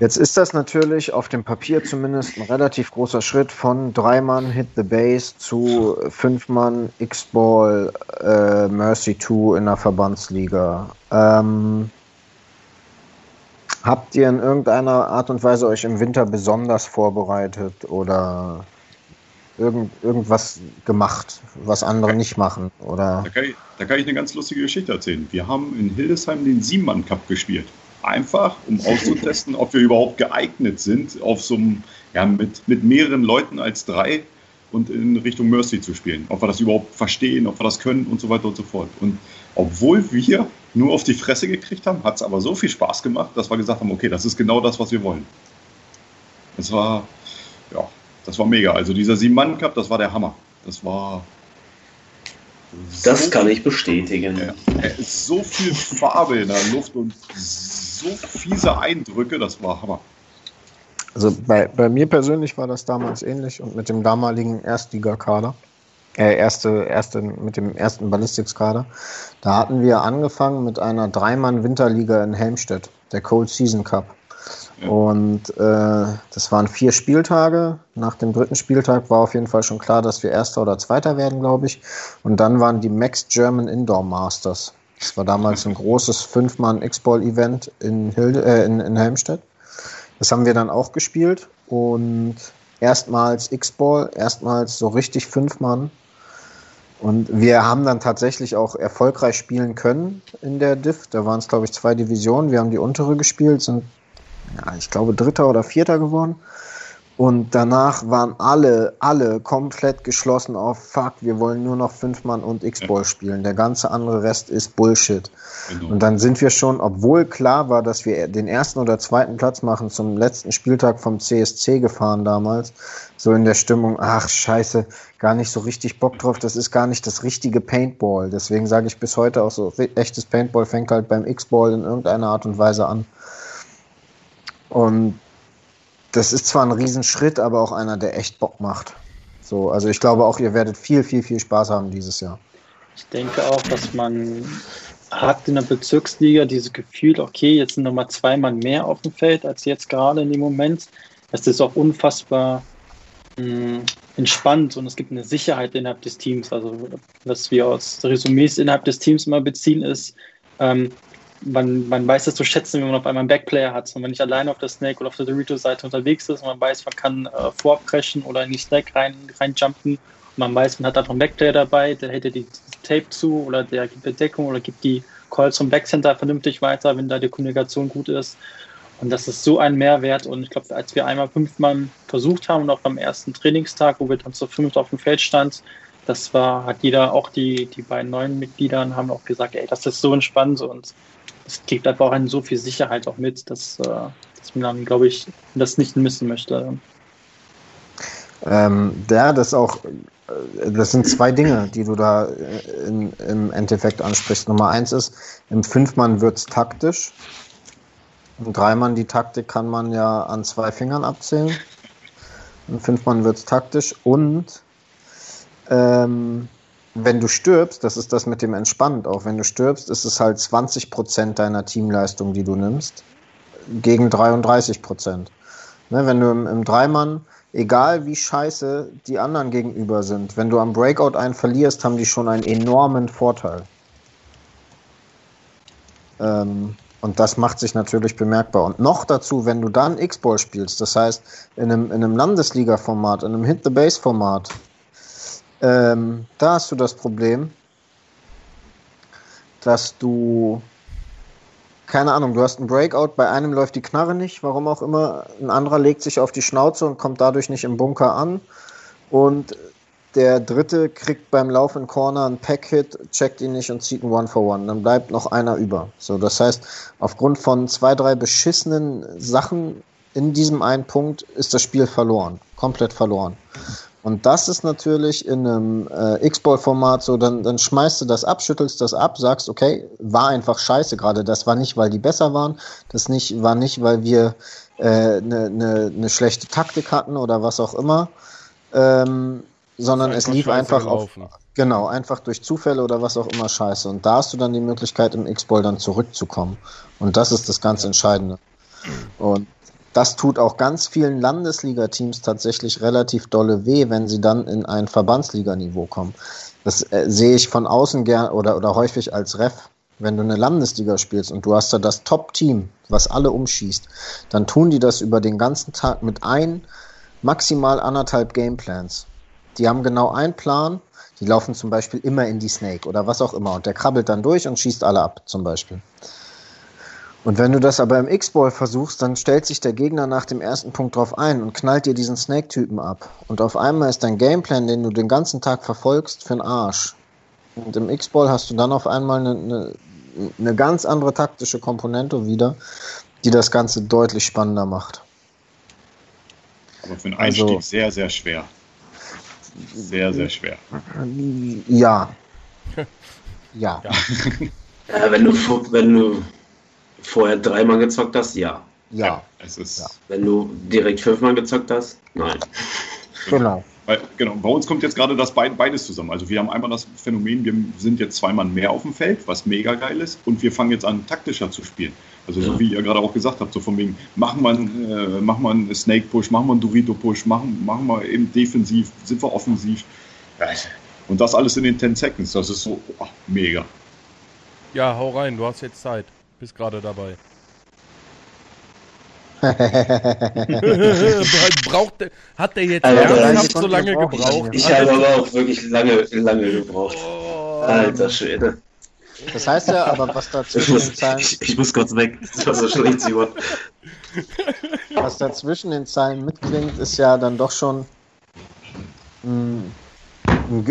Jetzt ist das natürlich auf dem Papier zumindest ein relativ großer Schritt von drei Mann Hit the Base zu fünf Mann X-Ball äh, Mercy 2 in der Verbandsliga. Ähm, habt ihr in irgendeiner Art und Weise euch im Winter besonders vorbereitet oder irgend, irgendwas gemacht, was andere nicht machen? Oder? Da, kann ich, da kann ich eine ganz lustige Geschichte erzählen. Wir haben in Hildesheim den Siebenmann Cup gespielt einfach, um auszutesten, ob wir überhaupt geeignet sind, auf so einem, ja, mit, mit mehreren Leuten als drei und in Richtung Mercy zu spielen. Ob wir das überhaupt verstehen, ob wir das können und so weiter und so fort. Und obwohl wir nur auf die Fresse gekriegt haben, hat es aber so viel Spaß gemacht, dass wir gesagt haben, okay, das ist genau das, was wir wollen. Das war, ja, das war mega. Also dieser Sieben-Mann-Cup, das war der Hammer. Das war, Das so, kann ich bestätigen. Äh, so viel Farbe in der Luft und so fiese Eindrücke, das war Hammer. Also bei, bei mir persönlich war das damals ähnlich und mit dem damaligen Erstligakader, äh, erste, erste, mit dem ersten Ballistics-Kader, da hatten wir angefangen mit einer Dreimann-Winterliga in Helmstedt, der Cold Season Cup. Und äh, das waren vier Spieltage. Nach dem dritten Spieltag war auf jeden Fall schon klar, dass wir Erster oder Zweiter werden, glaube ich. Und dann waren die Max German Indoor Masters. Das war damals ein großes Fünf-Mann X-Ball-Event in, äh, in, in Helmstedt. Das haben wir dann auch gespielt und erstmals X-Ball, erstmals so richtig Fünf-Mann. Und wir haben dann tatsächlich auch erfolgreich spielen können in der Div. Da waren es, glaube ich, zwei Divisionen. Wir haben die untere gespielt, sind ja, ich glaube, Dritter oder Vierter geworden. Und danach waren alle, alle komplett geschlossen auf Fuck, wir wollen nur noch Fünf-Mann und X-Ball spielen. Der ganze andere Rest ist Bullshit. Genau. Und dann sind wir schon, obwohl klar war, dass wir den ersten oder zweiten Platz machen, zum letzten Spieltag vom CSC gefahren damals, so in der Stimmung, ach scheiße, gar nicht so richtig Bock drauf, das ist gar nicht das richtige Paintball. Deswegen sage ich bis heute auch so, echtes Paintball fängt halt beim X-Ball in irgendeiner Art und Weise an. Und das ist zwar ein Riesenschritt, aber auch einer, der echt Bock macht. So, also ich glaube auch, ihr werdet viel, viel, viel Spaß haben dieses Jahr. Ich denke auch, dass man hat in der Bezirksliga dieses Gefühl, okay, jetzt sind nochmal zwei Mann mehr auf dem Feld als jetzt gerade in dem Moment. Es ist auch unfassbar mh, hm, entspannt und es gibt eine Sicherheit innerhalb des Teams. Also was wir aus Resümees innerhalb des Teams immer beziehen, ist, ähm, man, man weiß es zu schätzen, wenn man auf einmal einen Backplayer hat und man nicht alleine auf der Snake oder auf der Dorito-Seite unterwegs ist und man weiß, man kann äh, vorbrechen oder in die Snake rein, reinjumpen und man weiß, man hat einfach einen Backplayer dabei, der hält die Tape zu oder der gibt Bedeckung oder gibt die Calls vom Backcenter vernünftig weiter, wenn da die Kommunikation gut ist. Und das ist so ein Mehrwert. Und ich glaube, als wir einmal fünfmal versucht haben und auch beim ersten Trainingstag, wo wir dann zu fünft auf dem Feld standen, das war, hat jeder, auch die, die beiden neuen Mitgliedern haben auch gesagt, ey, das ist so entspannt und es gibt einfach auch eine so viel Sicherheit auch mit, dass, äh, dass man dann, glaube ich, das nicht missen möchte. Ähm, ja, das auch, äh, das sind zwei Dinge, die du da äh, in, im Endeffekt ansprichst. Nummer eins ist, im Fünfmann wird es taktisch. Im Dreimann die Taktik kann man ja an zwei Fingern abzählen. Im Fünfmann wird es taktisch und ähm, wenn du stirbst, das ist das mit dem Entspannt auch, wenn du stirbst, ist es halt 20 Prozent deiner Teamleistung, die du nimmst, gegen 33 Prozent. Ne, wenn du im, im Dreimann, egal wie scheiße die anderen gegenüber sind, wenn du am Breakout einen verlierst, haben die schon einen enormen Vorteil. Ähm, und das macht sich natürlich bemerkbar. Und noch dazu, wenn du dann X-Ball spielst, das heißt in einem, in einem Landesliga-Format, in einem Hit-the-Base-Format, ähm, da hast du das Problem, dass du, keine Ahnung, du hast einen Breakout, bei einem läuft die Knarre nicht, warum auch immer, ein anderer legt sich auf die Schnauze und kommt dadurch nicht im Bunker an und der dritte kriegt beim Lauf in Corner einen Pack-Hit, checkt ihn nicht und zieht einen One-for-One. Dann bleibt noch einer über. So, das heißt, aufgrund von zwei, drei beschissenen Sachen in diesem einen Punkt ist das Spiel verloren. Komplett verloren. Und das ist natürlich in einem äh, X-Ball-Format so, dann, dann schmeißt du das ab, schüttelst das ab, sagst, okay, war einfach scheiße gerade. Das war nicht, weil die besser waren, das nicht, war nicht, weil wir eine äh, ne, ne, ne schlechte Taktik hatten oder was auch immer, ähm, sondern es lief einfach auf, genau, einfach durch Zufälle oder was auch immer scheiße. Und da hast du dann die Möglichkeit, im X-Ball dann zurückzukommen. Und das ist das ganz Entscheidende. Und das tut auch ganz vielen Landesliga-Teams tatsächlich relativ dolle weh, wenn sie dann in ein Verbandsliganiveau kommen. Das äh, sehe ich von außen gern oder, oder häufig als Ref. Wenn du eine Landesliga spielst und du hast da das Top-Team, was alle umschießt, dann tun die das über den ganzen Tag mit ein, maximal anderthalb Gameplans. Die haben genau einen Plan, die laufen zum Beispiel immer in die Snake oder was auch immer und der krabbelt dann durch und schießt alle ab, zum Beispiel. Und wenn du das aber im X-Ball versuchst, dann stellt sich der Gegner nach dem ersten Punkt drauf ein und knallt dir diesen Snake-Typen ab. Und auf einmal ist dein Gameplan, den du den ganzen Tag verfolgst, für den Arsch. Und im X-Ball hast du dann auf einmal eine, eine, eine ganz andere taktische Komponente wieder, die das Ganze deutlich spannender macht. Aber für einen Einstieg also, sehr, sehr schwer. Sehr, sehr schwer. Ja, ja. ja. ja wenn, du, wenn du vorher dreimal gezockt hast, ja. Ja. Es ist ja. Wenn du direkt fünfmal gezockt hast, nein. Genau. Weil, genau, bei uns kommt jetzt gerade das beides zusammen. Also wir haben einmal das Phänomen, wir sind jetzt zweimal mehr auf dem Feld, was mega geil ist, und wir fangen jetzt an, taktischer zu spielen. Also so wie ihr gerade auch gesagt habt, so von wegen, machen wir, äh, machen wir einen Snake Push, machen wir einen Dorito Push, machen, machen wir eben defensiv, sind wir offensiv. Und das alles in den 10 Seconds, das ist so oh, mega. Ja, hau rein, du hast jetzt Zeit, bist gerade dabei. Braucht der, hat der jetzt Alter, ernsthaft so lange gebraucht? Ich habe aber auch wirklich lange, lange gebraucht. Oh. Alter Schwede. Das heißt ja, aber was da zwischen den Zeilen. Ich, ich, muss kurz weg. Das war so schlecht, Simon. Was da zwischen den Zeilen mitklingt, ist ja dann doch schon. Mh,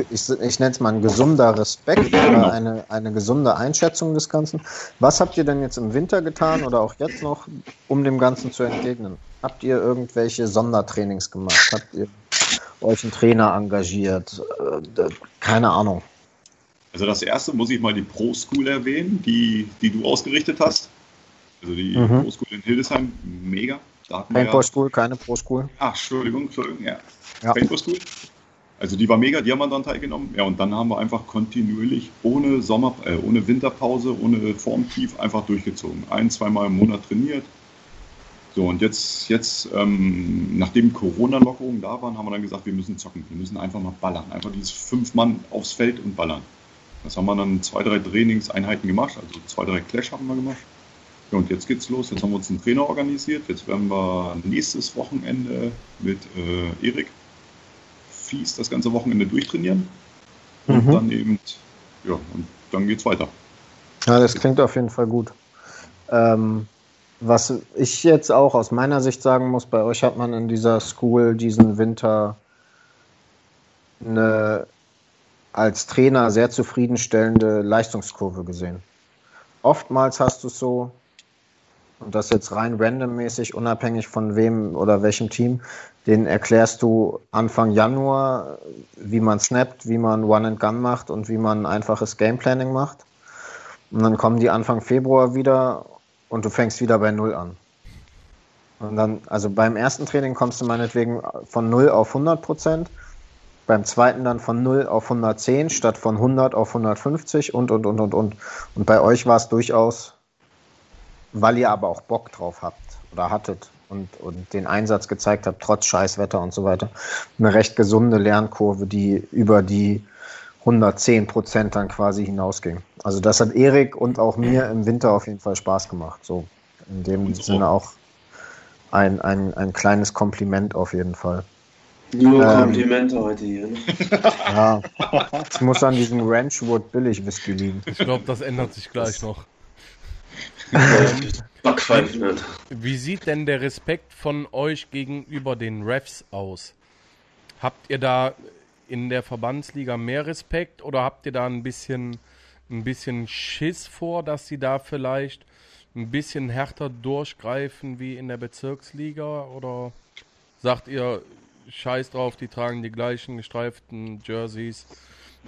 ich, ich nenne es mal ein gesunder Respekt oder eine, eine gesunde Einschätzung des Ganzen. Was habt ihr denn jetzt im Winter getan oder auch jetzt noch, um dem Ganzen zu entgegnen? Habt ihr irgendwelche Sondertrainings gemacht? Habt ihr euch einen Trainer engagiert? Äh, keine Ahnung. Also das erste muss ich mal die Pro School erwähnen, die, die du ausgerichtet hast. Also die mhm. Pro School in Hildesheim, mega. Paintball ja, School, keine Pro School. Ach, Entschuldigung, Entschuldigung, ja. ja. Paintball School. Also die war mega, die haben wir dann teilgenommen. Ja, und dann haben wir einfach kontinuierlich ohne Sommer, äh, ohne Winterpause, ohne Formtief einfach durchgezogen. Ein, zweimal im Monat trainiert. So, und jetzt, jetzt ähm, nachdem Corona-Lockerungen da waren, haben wir dann gesagt, wir müssen zocken. Wir müssen einfach mal ballern. Einfach dieses fünf Mann aufs Feld und ballern. Das haben wir dann zwei, drei Trainingseinheiten gemacht. Also zwei, drei Clash haben wir gemacht. Ja, und jetzt geht's los. Jetzt haben wir uns einen Trainer organisiert. Jetzt werden wir nächstes Wochenende mit äh, Erik fies das ganze Wochenende durchtrainieren. Und mhm. dann eben, ja, und dann geht's weiter. Ja, das klingt auf jeden Fall gut. Ähm, was ich jetzt auch aus meiner Sicht sagen muss, bei euch hat man in dieser School diesen Winter eine als Trainer sehr zufriedenstellende Leistungskurve gesehen. Oftmals hast du es so, und das jetzt rein randommäßig, unabhängig von wem oder welchem Team, den erklärst du Anfang Januar, wie man snappt, wie man One and Gun macht und wie man einfaches Gameplanning macht. Und dann kommen die Anfang Februar wieder und du fängst wieder bei Null an. Und dann, also beim ersten Training kommst du meinetwegen von 0 auf 100 Prozent, beim zweiten dann von 0 auf 110 statt von 100 auf 150 und, und, und, und, und. Und bei euch war es durchaus, weil ihr aber auch Bock drauf habt oder hattet, und, und den Einsatz gezeigt habe, trotz Scheißwetter und so weiter. Eine recht gesunde Lernkurve, die über die 110 Prozent dann quasi hinausging. Also das hat Erik und auch mir im Winter auf jeden Fall Spaß gemacht. So in dem Sinne auch ein, ein, ein kleines Kompliment auf jeden Fall. Nur ähm, Komplimente heute hier. Ne? Ja, es muss an diesem Ranchwood Billig Whisky liegen. Ich glaube, das ändert sich gleich noch. Backpfeifen Wie sieht denn der Respekt von euch gegenüber den Refs aus? Habt ihr da in der Verbandsliga mehr Respekt oder habt ihr da ein bisschen, ein bisschen Schiss vor, dass sie da vielleicht ein bisschen härter durchgreifen wie in der Bezirksliga? Oder sagt ihr, scheiß drauf, die tragen die gleichen gestreiften Jerseys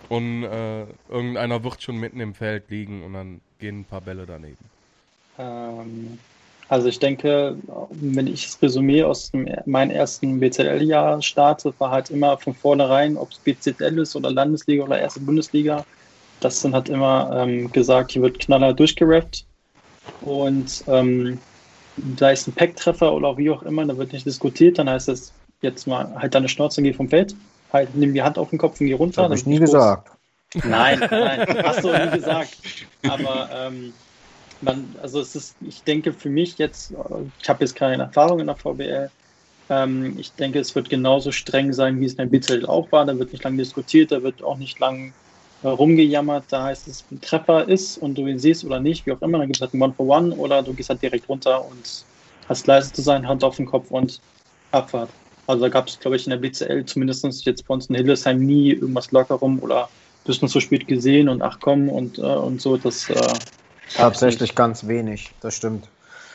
und äh, irgendeiner wird schon mitten im Feld liegen und dann gehen ein paar Bälle daneben? Ähm, also ich denke, wenn ich das Resümee aus dem, meinem ersten BZL-Jahr starte, war halt immer von vornherein, ob es BZL ist oder Landesliga oder erste Bundesliga, das dann hat immer ähm, gesagt, hier wird knaller durchgerappt und ähm, da ist ein Pack-Treffer oder wie auch immer, da wird nicht diskutiert, dann heißt es jetzt mal halt deine Schnauze und geh vom Feld, halt nimm die Hand auf den Kopf und geh runter. Habe ich nie gesagt. Nein, nein, hast du nie gesagt. Aber ähm, man, also es ist, ich denke für mich jetzt, ich habe jetzt keine Erfahrung in der VBL, ähm, ich denke, es wird genauso streng sein, wie es in der BZL auch war. Da wird nicht lange diskutiert, da wird auch nicht lang äh, rumgejammert. Da heißt es, ein Treffer ist und du ihn siehst oder nicht, wie auch immer, dann gibt es halt ein One-for-One oder du gehst halt direkt runter und hast leise zu sein, Hand auf den Kopf und Abfahrt. Also da gab es, glaube ich, in der BCL zumindest jetzt bei uns in Hildesheim nie irgendwas locker rum oder bist du zu spät gesehen und ach komm und, äh, und so. Das äh, Tatsächlich ganz wenig, das stimmt.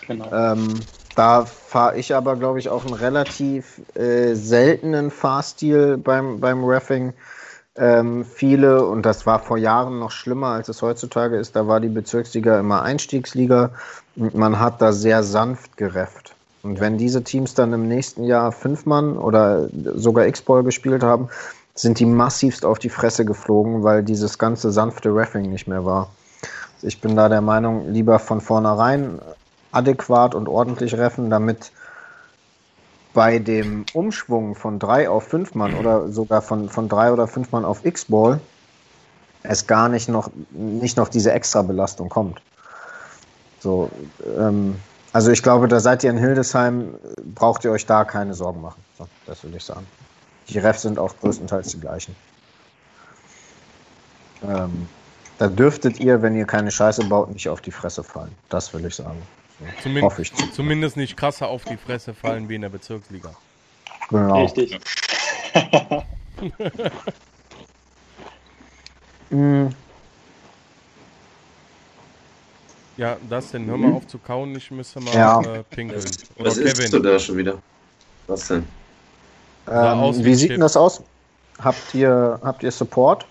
Genau. Ähm, da fahre ich aber, glaube ich, auch einen relativ äh, seltenen Fahrstil beim, beim Raffing. ähm, viele, und das war vor Jahren noch schlimmer, als es heutzutage ist, da war die Bezirksliga immer Einstiegsliga und man hat da sehr sanft gerefft. Und wenn diese Teams dann im nächsten Jahr Fünfmann oder sogar X-Ball gespielt haben, sind die massivst auf die Fresse geflogen, weil dieses ganze sanfte Reffing nicht mehr war. Ich bin da der Meinung, lieber von vornherein adäquat und ordentlich reffen, damit bei dem Umschwung von drei auf fünf Mann oder sogar von, von drei oder fünf Mann auf X-Ball es gar nicht noch, nicht noch diese Extra-Belastung kommt. So, ähm, also ich glaube, da seid ihr in Hildesheim, braucht ihr euch da keine Sorgen machen. So, das will ich sagen. Die Refs sind auch größtenteils die gleichen. Ähm, da dürftet ihr, wenn ihr keine Scheiße baut, nicht auf die Fresse fallen. Das will ich sagen. Zumindest, Hoffe ich. Zumindest nicht krasser auf die Fresse fallen wie in der Bezirksliga. Genau. Richtig. mm. Ja, das denn, hör mal auf zu kauen, ich müsste mal ja. äh, pinkeln. Oder Was Kevin. ist du da schon wieder? Was denn? Ähm, wie sieht denn das aus? Habt ihr, habt ihr Support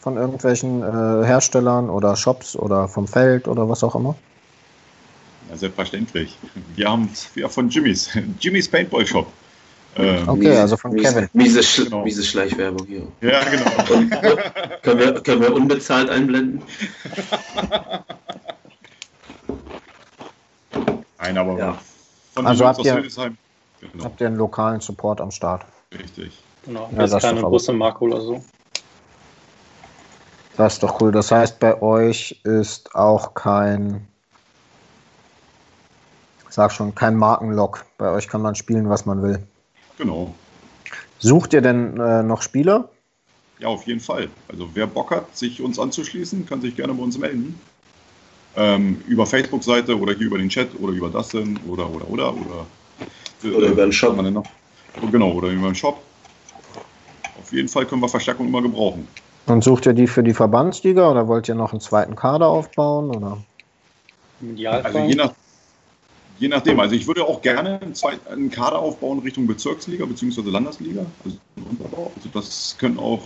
von irgendwelchen äh, Herstellern oder Shops oder vom Feld oder was auch immer? Ja, selbstverständlich. Wir haben ja von Jimmys, Jimmys Paintball Shop. Ähm, okay, miese, also von Kevin. Miese, Sch genau. miese Schleichwerbung hier. Ja, genau. Können, wir, können wir unbezahlt einblenden? Nein, aber ja. von also habt ihr, genau. habt ihr einen lokalen Support am Start? Richtig. Genau, ja, das ist keine große Marke oder so. Das ist doch cool. Das heißt, bei euch ist auch kein sag schon, kein Markenlock. Bei euch kann man spielen, was man will. Genau. Sucht ihr denn äh, noch Spieler? Ja, auf jeden Fall. Also wer Bock hat, sich uns anzuschließen, kann sich gerne bei uns melden. Ähm, über Facebook-Seite oder hier über den Chat oder über das denn oder oder oder oder. Äh, oder über den Shop. Noch? Genau, oder über den Shop. Auf jeden Fall können wir Verstärkung immer gebrauchen. Und sucht ihr die für die Verbandsliga oder wollt ihr noch einen zweiten Kader aufbauen? Oder? Also je nach, Je nachdem. Also ich würde auch gerne einen, Kader aufbauen Richtung Bezirksliga bzw. Landesliga. Also, also das können auch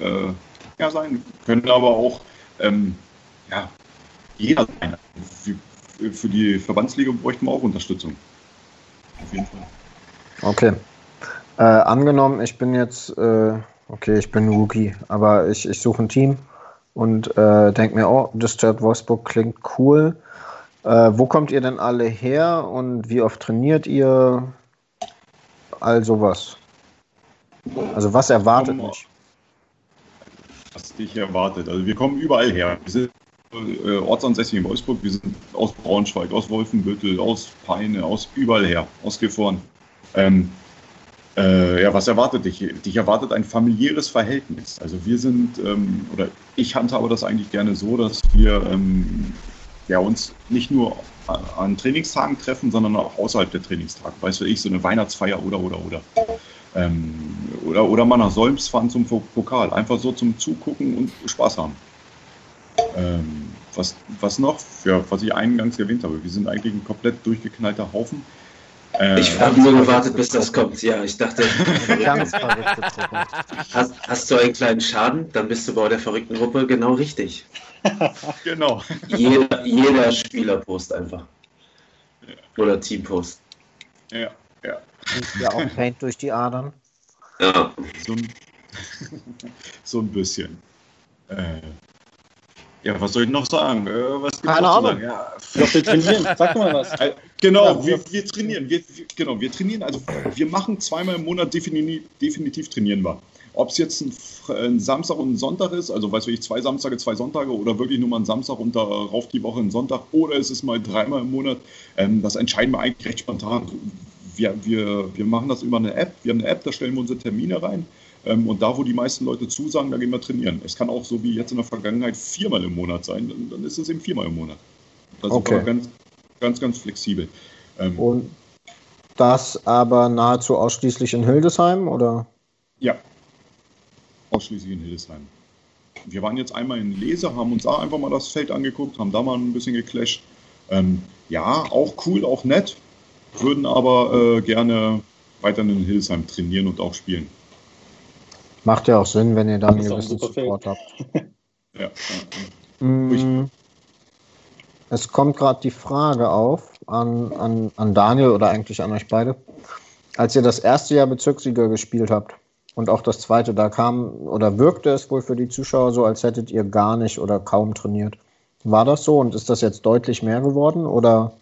äh, ja sein, können aber auch ähm, ja, jeder sein. Für, für die Verbandsliga bräuchten wir auch Unterstützung. Auf jeden Fall. Okay. Äh, angenommen, ich bin jetzt, äh, okay, ich bin Rookie, aber ich, ich suche ein Team und äh, denke mir, oh, Disturbed Wolfsburg klingt cool. Äh, wo kommt ihr denn alle her und wie oft trainiert ihr? All sowas. Also was erwartet mich? Was dich erwartet. Also wir kommen überall her. Wir sind äh, ortsansässig in Wolfsburg, wir sind aus Braunschweig, aus Wolfenbüttel, aus Peine, aus überall her, aus Gifhorn. Ähm, äh, ja, was erwartet dich? Dich erwartet ein familiäres Verhältnis. Also wir sind, ähm, oder ich handhabe das eigentlich gerne so, dass wir ähm, ja, uns nicht nur an Trainingstagen treffen, sondern auch außerhalb der Trainingstage. Weißt du, ich, so eine Weihnachtsfeier oder, oder, oder. Ähm, oder, oder mal nach Solms fahren zum Pokal. Einfach so zum Zugucken und Spaß haben. Ähm, was, was noch? Ja, was ich eingangs erwähnt habe. Wir sind eigentlich ein komplett durchgeknallter Haufen. Äh, ich habe nur gewartet, bis das kommt. Ja, ich dachte, hast, hast du einen kleinen Schaden, dann bist du bei der verrückten Gruppe genau richtig. genau. Jeder, jeder Spieler post einfach. Ja. Oder Teampost. Ja, ja. Ja, auch Paint durch die Adern. Ja. So ein, so ein bisschen. Äh, ja, was soll ich noch sagen? Äh, was Keine Ahnung. Ja. Ich wir trainieren. Sag mal was. Äh, genau, ja, wir, wir trainieren. Wir, wir, genau, wir trainieren. Also wir machen zweimal im Monat definitiv, definitiv trainieren wir. Ob es jetzt ein, ein, Samstag und ein Sonntag ist, also weiß ich, zwei Samstage, zwei Sonntage oder wirklich nur mal ein Samstag und darauf die Woche ein Sonntag oder es ist mal dreimal im Monat, ähm, das entscheiden wir eigentlich recht spontan. Wir, wir, wir machen das über eine App. Wir haben eine App, da stellen wir unsere Termine rein. Ähm, und da, wo die meisten Leute zusagen, da gehen wir trainieren. Es kann auch so wie jetzt in der Vergangenheit viermal im Monat sein, dann, dann ist es eben viermal im Monat. Das okay. ist ganz, ganz, ganz flexibel. Ähm, und das aber nahezu ausschließlich in Hildesheim, oder? Ja, ausschließlich in Hildesheim. Wir waren jetzt einmal in Lese, haben uns da einfach mal das Feld angeguckt, haben da mal ein bisschen geclasht. Ähm, ja, auch cool, auch nett, würden aber äh, gerne weiter in Hildesheim trainieren und auch spielen. Macht ja auch Sinn, wenn ihr dann einen gewissen Support habt. ja. Mm, es kommt gerade die Frage auf an, an, an Daniel oder eigentlich an euch beide. Als ihr das erste Jahr Bezirksliga gespielt habt und auch das zweite, da kam oder wirkte es wohl für die Zuschauer so, als hättet ihr gar nicht oder kaum trainiert. War das so und ist das jetzt deutlich mehr geworden oder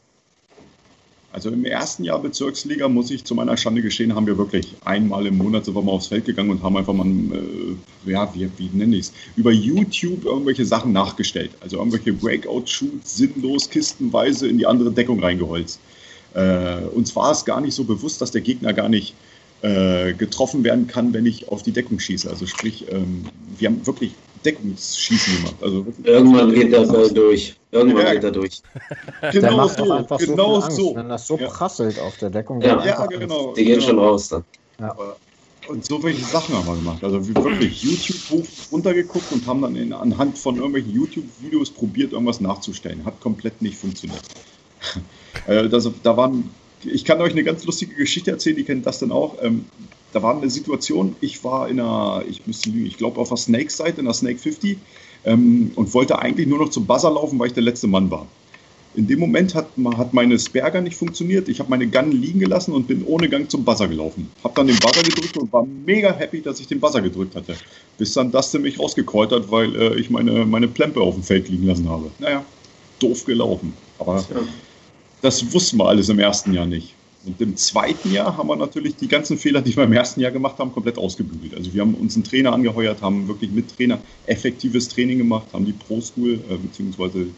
also im ersten Jahr Bezirksliga, muss ich zu meiner Schande gestehen, haben wir wirklich einmal im Monat wir mal aufs Feld gegangen und haben einfach mal, äh, ja, wie, wie nenne ich es, über YouTube irgendwelche Sachen nachgestellt. Also irgendwelche Breakout-Shoots sinnlos kistenweise in die andere Deckung reingeholzt. Äh, uns war es gar nicht so bewusst, dass der Gegner gar nicht äh, getroffen werden kann, wenn ich auf die Deckung schieße. Also sprich, ähm, wir haben wirklich Deckungsschießen gemacht. Also Irgendwann geht der Ball durch. Irgendwann ja, geht er durch. genau so. Einfach genau so, so. Wenn das so ja. prasselt auf der Deckung. Ja, ja genau. Die gehen genau. schon raus dann. Ja. Und so welche Sachen haben wir gemacht. Also wir wirklich YouTube hoch runtergeguckt und haben dann in, anhand von irgendwelchen YouTube-Videos probiert, irgendwas nachzustellen. Hat komplett nicht funktioniert. äh, das, da waren ich kann euch eine ganz lustige Geschichte erzählen, die kennt das dann auch. Ähm, da war eine Situation, ich war in einer, ich müsste lügen, ich glaube auf der Snake-Seite, in der Snake 50 ähm, und wollte eigentlich nur noch zum Buzzer laufen, weil ich der letzte Mann war. In dem Moment hat, hat meine Sperger nicht funktioniert. Ich habe meine Gun liegen gelassen und bin ohne Gang zum Buzzer gelaufen. Habe dann den Buzzer gedrückt und war mega happy, dass ich den Buzzer gedrückt hatte. Bis dann Dustin mich rausgecallt hat, weil äh, ich meine, meine Plempe auf dem Feld liegen lassen habe. Naja, doof gelaufen. Aber das wussten wir alles im ersten Jahr nicht. Und im zweiten Jahr haben wir natürlich die ganzen Fehler, die wir im ersten Jahr gemacht haben, komplett ausgebügelt. Also wir haben uns einen Trainer angeheuert, haben wirklich mit Trainer effektives Training gemacht, haben die Pro School äh, beziehungsweise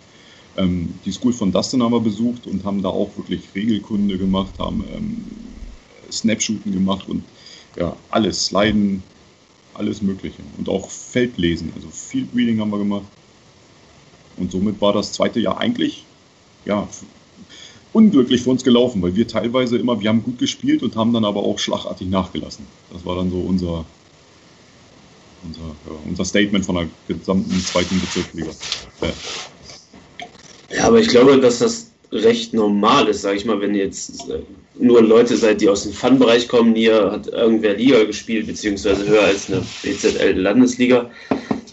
ähm, die School von Dustin haben wir besucht und haben da auch wirklich Regelkunde gemacht, haben ähm, Snapshooten gemacht und ja, alles, Sliden, alles Mögliche. Und auch Feldlesen, also Field Reading haben wir gemacht. Und somit war das zweite Jahr eigentlich ja, unglücklich für uns gelaufen, weil wir teilweise immer, wir haben gut gespielt und haben dann aber auch schlagartig nachgelassen. Das war dann so unser, unser, ja, unser Statement von der gesamten zweiten Bezirksliga. Ja. ja, aber ich glaube, dass das recht normal ist, sage ich mal, wenn jetzt äh, nur Leute seid, die aus dem Fun-Bereich kommen, hier hat irgendwer Liga gespielt, beziehungsweise höher als eine BZL-Landesliga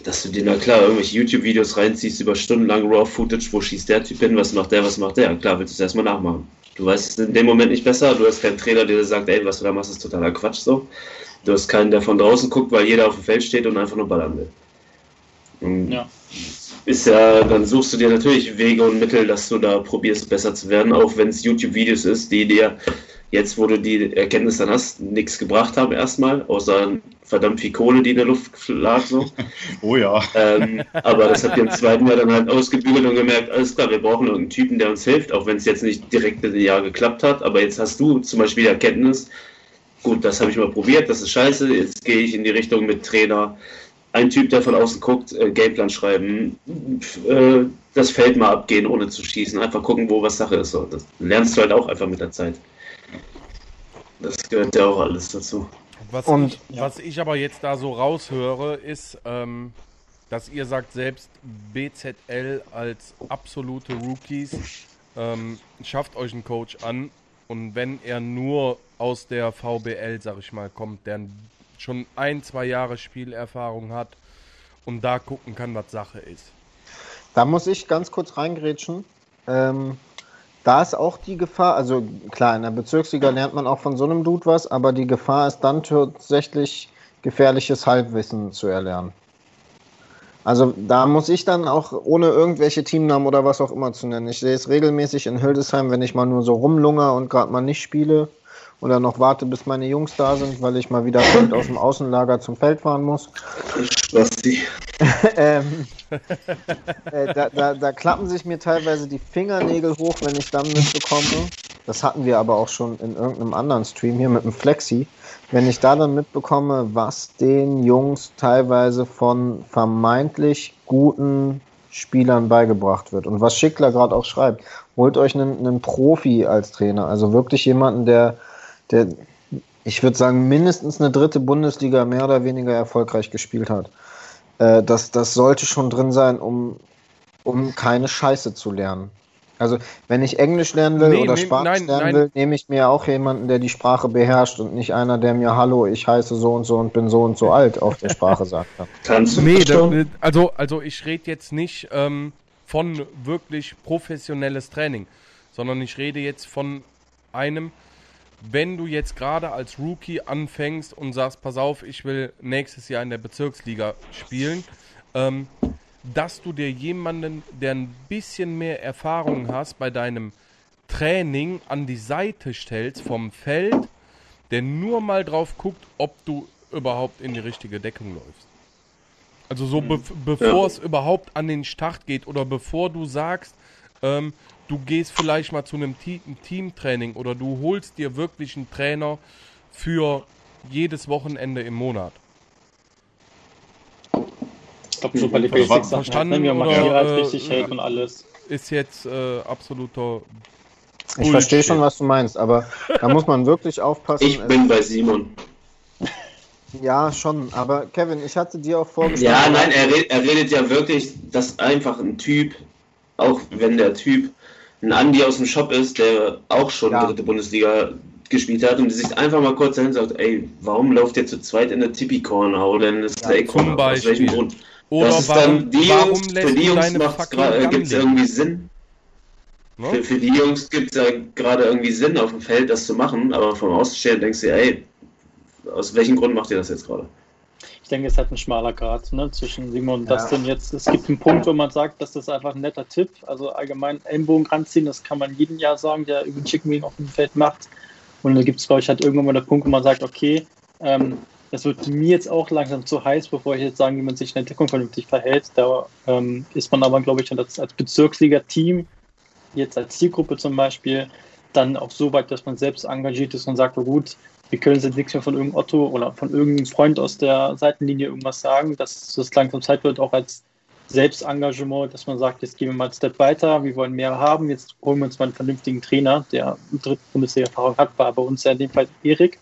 dass du dir, na klar, irgendwelche YouTube-Videos reinziehst über stundenlang Raw-Footage, wo schießt der Typ hin, was macht der, was macht der? Klar, willst du es erstmal nachmachen. Du weißt es in dem Moment nicht besser, du hast keinen Trainer, der dir sagt, ey, was du da machst, ist totaler Quatsch so. Du hast keinen, der von draußen guckt, weil jeder auf dem Feld steht und einfach nur ballern will. Und ja. Ist ja, dann suchst du dir natürlich Wege und Mittel, dass du da probierst, besser zu werden, auch wenn es YouTube-Videos ist, die dir jetzt, wo du die Erkenntnis dann hast, nichts gebracht haben erstmal, außer verdammt viel Kohle, die in der Luft lag. So. oh ja. Ähm, aber das habt ihr im zweiten Jahr dann halt ausgebügelt und gemerkt, alles klar, wir brauchen irgendeinen Typen, der uns hilft, auch wenn es jetzt nicht direkt in dem Jahr geklappt hat. Aber jetzt hast du zum Beispiel die Erkenntnis, gut, das habe ich mal probiert, das ist scheiße, jetzt gehe ich in die Richtung mit Trainer. Ein Typ, der von außen guckt, äh, Gameplan schreiben, äh, das Feld mal abgehen, ohne zu schießen, einfach gucken, wo was Sache ist. So. Das lernst du halt auch einfach mit der Zeit. Das gehört ja auch alles dazu. Was, und, ich, ja. was ich aber jetzt da so raushöre, ist, ähm, dass ihr sagt selbst, BZL als absolute Rookies ähm, schafft euch einen Coach an und wenn er nur aus der VBL, sag ich mal, kommt, der schon ein, zwei Jahre Spielerfahrung hat und da gucken kann, was Sache ist. Da muss ich ganz kurz reingrätschen. Ähm, da ist auch die Gefahr, also klar, in der Bezirksliga lernt man auch von so einem Dude was, aber die Gefahr ist dann tatsächlich gefährliches Halbwissen zu erlernen. Also da muss ich dann auch, ohne irgendwelche Teamnamen oder was auch immer zu nennen, ich sehe es regelmäßig in Hildesheim, wenn ich mal nur so rumlunger und gerade mal nicht spiele oder noch warte, bis meine Jungs da sind, weil ich mal wieder aus dem Außenlager zum Feld fahren muss. Spasti. ähm, äh, da, da, da, klappen sich mir teilweise die Fingernägel hoch, wenn ich dann mitbekomme. Das hatten wir aber auch schon in irgendeinem anderen Stream hier mit dem Flexi. Wenn ich da dann mitbekomme, was den Jungs teilweise von vermeintlich guten Spielern beigebracht wird. Und was Schickler gerade auch schreibt, holt euch einen, einen Profi als Trainer. Also wirklich jemanden, der, der ich würde sagen, mindestens eine dritte Bundesliga mehr oder weniger erfolgreich gespielt hat. Äh, das, das sollte schon drin sein, um, um keine Scheiße zu lernen. Also, wenn ich Englisch lernen will nee, oder nee, Spanisch nein, lernen nein. will, nehme ich mir auch jemanden, der die Sprache beherrscht und nicht einer, der mir Hallo, ich heiße so und so und bin so und so alt auf der Sprache sagt. Kannst du nee, das, also, also ich rede jetzt nicht ähm, von wirklich professionelles Training, sondern ich rede jetzt von einem, wenn du jetzt gerade als Rookie anfängst und sagst, pass auf, ich will nächstes Jahr in der Bezirksliga spielen, ähm, dass du dir jemanden, der ein bisschen mehr Erfahrung hast, bei deinem Training an die Seite stellst vom Feld, der nur mal drauf guckt, ob du überhaupt in die richtige Deckung läufst. Also so be bevor ja. es überhaupt an den Start geht oder bevor du sagst, ähm, du gehst vielleicht mal zu einem Teamtraining oder du holst dir wirklich einen Trainer für jedes Wochenende im Monat glaube, so bei den Basics verstanden, halt, ne? oder, halt richtig äh, und alles. Ist jetzt äh, absoluter ich verstehe schon, was du meinst, aber da muss man wirklich aufpassen. Ich bin bei Simon. Ja, schon, aber Kevin, ich hatte dir auch vorgestellt. Ja, nein, er, red, er redet ja wirklich, dass einfach ein Typ, auch wenn der Typ ein Andi aus dem Shop ist, der auch schon ja. dritte Bundesliga gespielt hat und sich einfach mal kurz dahin sagt, ey, warum lauft ihr zu zweit in der Tipi-Corner oder in der Slay-Corner? Ja, aus welchem Grund? Oder das warum, dann die warum Jungs, für die Jungs gibt es irgendwie Sinn. Ne? Für, für, die Jungs gibt es ja gerade irgendwie Sinn auf dem Feld, das zu machen, aber vom Außenstehen denkst du, ey, aus welchem Grund macht ihr das jetzt gerade? Ich denke, es hat ein schmaler Grad ne, zwischen Simon und ja. Dustin jetzt. Es gibt einen Punkt, wo man sagt, das ist einfach ein netter Tipp. Also allgemein Ellenbogen ranziehen, das kann man jeden Jahr sagen, der über Chicken Wing auf dem Feld macht. Und da gibt es, glaube ich, halt irgendwann mal der Punkt, wo man sagt, okay, ähm, das wird mir jetzt auch langsam zu heiß, bevor ich jetzt sage, wie man sich in der Entdeckung vernünftig verhält. Da ähm, ist man aber, glaube ich, als, als Bezirksliga-Team, jetzt als Zielgruppe zum Beispiel, dann auch so weit, dass man selbst engagiert ist und sagt, oh gut, wir können jetzt nichts mehr von irgendeinem Otto oder von irgendeinem Freund aus der Seitenlinie irgendwas sagen, dass das langsam Zeit wird, auch als Selbstengagement, dass man sagt, jetzt gehen wir mal einen Step weiter, wir wollen mehr haben, jetzt holen wir uns mal einen vernünftigen Trainer, der dritte Bundesliga-Erfahrung hat, war bei uns ja in dem Fall Erik,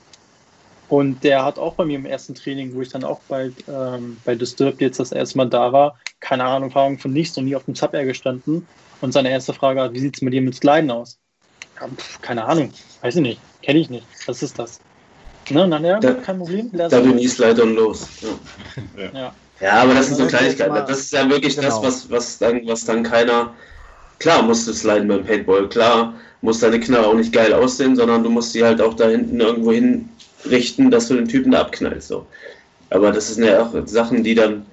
und der hat auch bei mir im ersten Training, wo ich dann auch bei, ähm, bei Disturbed jetzt das erste Mal da war, keine Ahnung, Erfahrung von nichts und nie auf dem Air gestanden. Und seine erste Frage war, wie sieht es mit dir mit Sliden aus? Pf, keine Ahnung, weiß ich nicht, kenne ich nicht. Was ist das? Ne, und dann, ja, da, kein Problem. Da du nie Slide und los. Ja. Ja. ja. aber das sind so Kleinigkeiten. Das ist ja wirklich genau. das, was, was, dann, was dann keiner. Klar musst du sliden beim Paintball, klar muss deine Knarre auch nicht geil aussehen, sondern du musst sie halt auch da hinten irgendwo hin richten, dass du den Typen da abknallst. So. Aber das sind ja auch Sachen, die dann,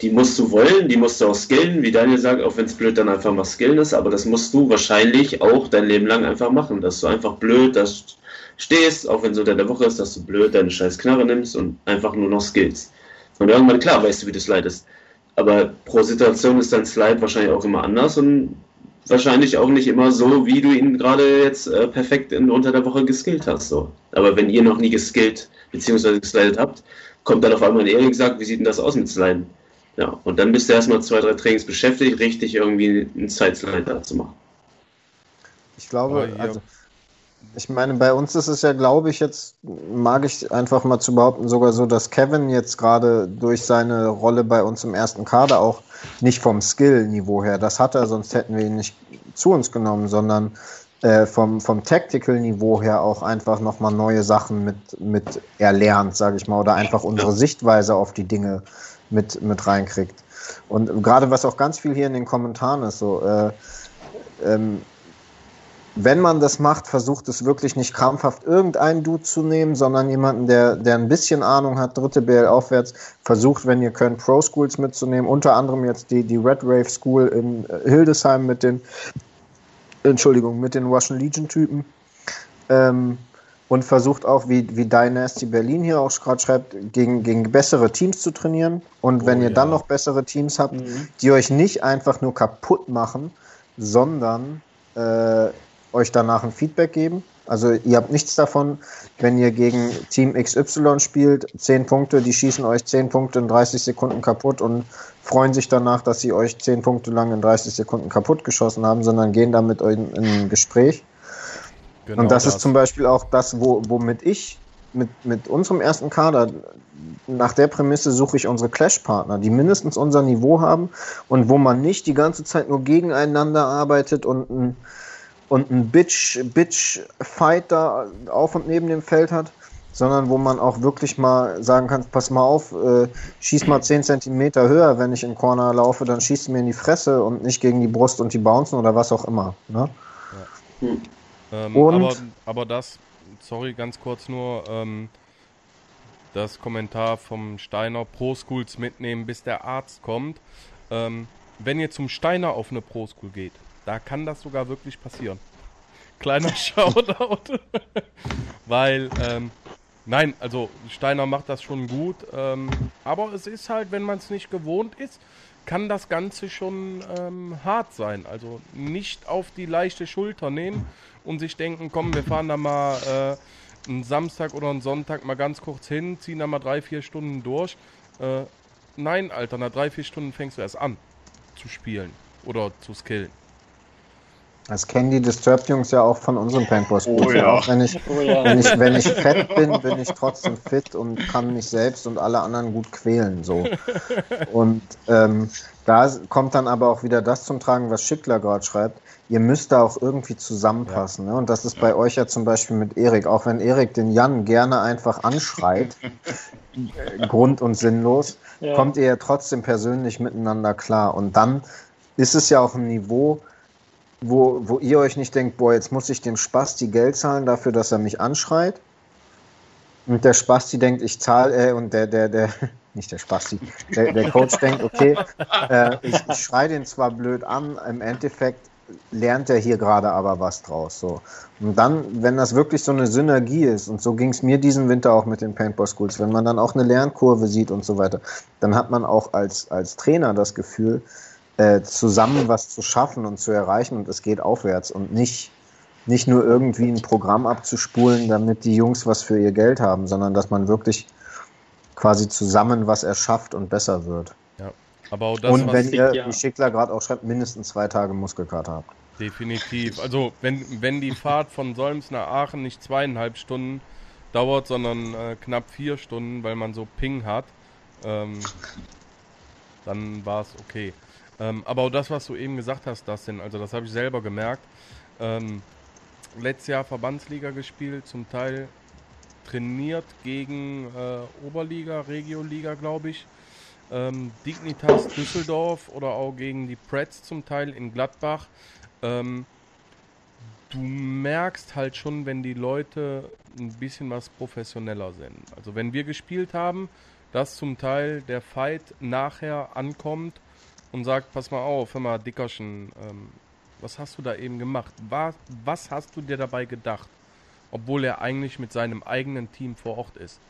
die musst du wollen, die musst du auch skillen, wie Daniel sagt, auch wenn es blöd dann einfach mal skillen ist, aber das musst du wahrscheinlich auch dein Leben lang einfach machen, dass du einfach blöd das stehst, auch wenn es unter der Woche ist, dass du blöd deine scheiß Knarre nimmst und einfach nur noch skills. Und irgendwann, klar, weißt du, wie du slidest. Aber pro Situation ist dein Slide wahrscheinlich auch immer anders und wahrscheinlich auch nicht immer so, wie du ihn gerade jetzt äh, perfekt in, unter der Woche geskillt hast. So. Aber wenn ihr noch nie geskillt bzw. geslidet habt, kommt dann auf einmal ein Erik sagt, wie sieht denn das aus mit Sliden? Ja, und dann bist du erstmal zwei, drei Trainings beschäftigt, richtig irgendwie einen Sideslide da zu machen. Ich glaube, also, ich meine, bei uns ist es ja, glaube ich, jetzt, mag ich einfach mal zu behaupten, sogar so, dass Kevin jetzt gerade durch seine Rolle bei uns im ersten Kader auch nicht vom Skill-Niveau her, das hat er, sonst hätten wir ihn nicht zu uns genommen, sondern äh, vom, vom Tactical-Niveau her auch einfach nochmal neue Sachen mit, mit erlernt, sage ich mal, oder einfach unsere Sichtweise auf die Dinge mit, mit reinkriegt. Und gerade was auch ganz viel hier in den Kommentaren ist, so, äh, ähm, wenn man das macht, versucht es wirklich nicht krampfhaft irgendeinen Dude zu nehmen, sondern jemanden, der, der ein bisschen Ahnung hat, dritte BL aufwärts, versucht, wenn ihr könnt, Pro Schools mitzunehmen, unter anderem jetzt die, die Red Rave School in Hildesheim mit den, Entschuldigung, mit den Russian Legion Typen. Ähm, und versucht auch, wie, wie Dynasty Berlin hier auch gerade schreibt, gegen, gegen bessere Teams zu trainieren. Und wenn oh, ihr ja. dann noch bessere Teams habt, mhm. die euch nicht einfach nur kaputt machen, sondern äh, euch danach ein Feedback geben. Also ihr habt nichts davon, wenn ihr gegen Team XY spielt, 10 Punkte, die schießen euch 10 Punkte in 30 Sekunden kaputt und freuen sich danach, dass sie euch 10 Punkte lang in 30 Sekunden kaputt geschossen haben, sondern gehen damit in, in ein Gespräch. Genau und das, das, ist zum Beispiel auch das, wo, womit ich mit, mit unserem ersten Kader, nach der Prämisse suche ich unsere Clash-Partner, die mindestens unser Niveau haben und wo man nicht die ganze Zeit nur gegeneinander arbeitet und ein, und ein Bitch-Fight Bitch da auf und neben dem Feld hat, sondern wo man auch wirklich mal sagen kann, pass mal auf, äh, schieß mal 10 cm höher, wenn ich in Corner laufe, dann schießt du mir in die Fresse und nicht gegen die Brust und die Bouncen oder was auch immer. Ne? Ja. Hm. Ähm, aber, aber das, sorry, ganz kurz nur, ähm, das Kommentar vom Steiner, Pro Schools mitnehmen, bis der Arzt kommt. Ähm, wenn ihr zum Steiner auf eine Pro School geht, da kann das sogar wirklich passieren. Kleiner Shoutout. Weil, ähm, nein, also Steiner macht das schon gut. Ähm, aber es ist halt, wenn man es nicht gewohnt ist, kann das Ganze schon ähm, hart sein. Also nicht auf die leichte Schulter nehmen und sich denken, komm, wir fahren da mal äh, einen Samstag oder einen Sonntag mal ganz kurz hin, ziehen da mal drei, vier Stunden durch. Äh, nein, Alter, nach drei, vier Stunden fängst du erst an zu spielen oder zu skillen. Das kennen die Disturbed-Jungs ja auch von unserem Paintball. Oh, ja. wenn, ich, oh, ja. wenn, ich, wenn ich fett bin, bin ich trotzdem fit und kann mich selbst und alle anderen gut quälen. So. Und ähm, da kommt dann aber auch wieder das zum Tragen, was Schickler gerade schreibt. Ihr müsst da auch irgendwie zusammenpassen. Ja. Ne? Und das ist bei euch ja zum Beispiel mit Erik. Auch wenn Erik den Jan gerne einfach anschreit, grund- und sinnlos, kommt ihr ja trotzdem persönlich miteinander klar. Und dann ist es ja auch ein Niveau, wo, wo ihr euch nicht denkt, boah, jetzt muss ich dem Spasti Geld zahlen dafür, dass er mich anschreit. Und der Spasti denkt, ich zahle, äh, und der, der, der, nicht der Spasti, der, der Coach denkt, okay, äh, ich, ich schreie den zwar blöd an, im Endeffekt lernt er hier gerade aber was draus. So. Und dann, wenn das wirklich so eine Synergie ist, und so ging es mir diesen Winter auch mit den Paintball Schools, wenn man dann auch eine Lernkurve sieht und so weiter, dann hat man auch als, als Trainer das Gefühl, äh, zusammen was zu schaffen und zu erreichen und es geht aufwärts und nicht, nicht nur irgendwie ein Programm abzuspulen, damit die Jungs was für ihr Geld haben, sondern dass man wirklich quasi zusammen was erschafft und besser wird. Aber auch das, und wenn ihr, ja. wie Schickler gerade auch schreibt, mindestens zwei Tage Muskelkater habt. Definitiv. Also wenn, wenn die Fahrt von Solms nach Aachen nicht zweieinhalb Stunden dauert, sondern äh, knapp vier Stunden, weil man so Ping hat, ähm, dann war es okay. Ähm, aber auch das, was du eben gesagt hast, Dustin, also das habe ich selber gemerkt. Ähm, letztes Jahr Verbandsliga gespielt, zum Teil trainiert gegen äh, Oberliga, Regioliga, glaube ich. Ähm, Dignitas Düsseldorf oder auch gegen die Preds zum Teil in Gladbach. Ähm, du merkst halt schon, wenn die Leute ein bisschen was professioneller sind. Also wenn wir gespielt haben, dass zum Teil der Fight nachher ankommt und sagt, pass mal auf, hör mal, Dickerchen, ähm, was hast du da eben gemacht? Was, was hast du dir dabei gedacht? Obwohl er eigentlich mit seinem eigenen Team vor Ort ist.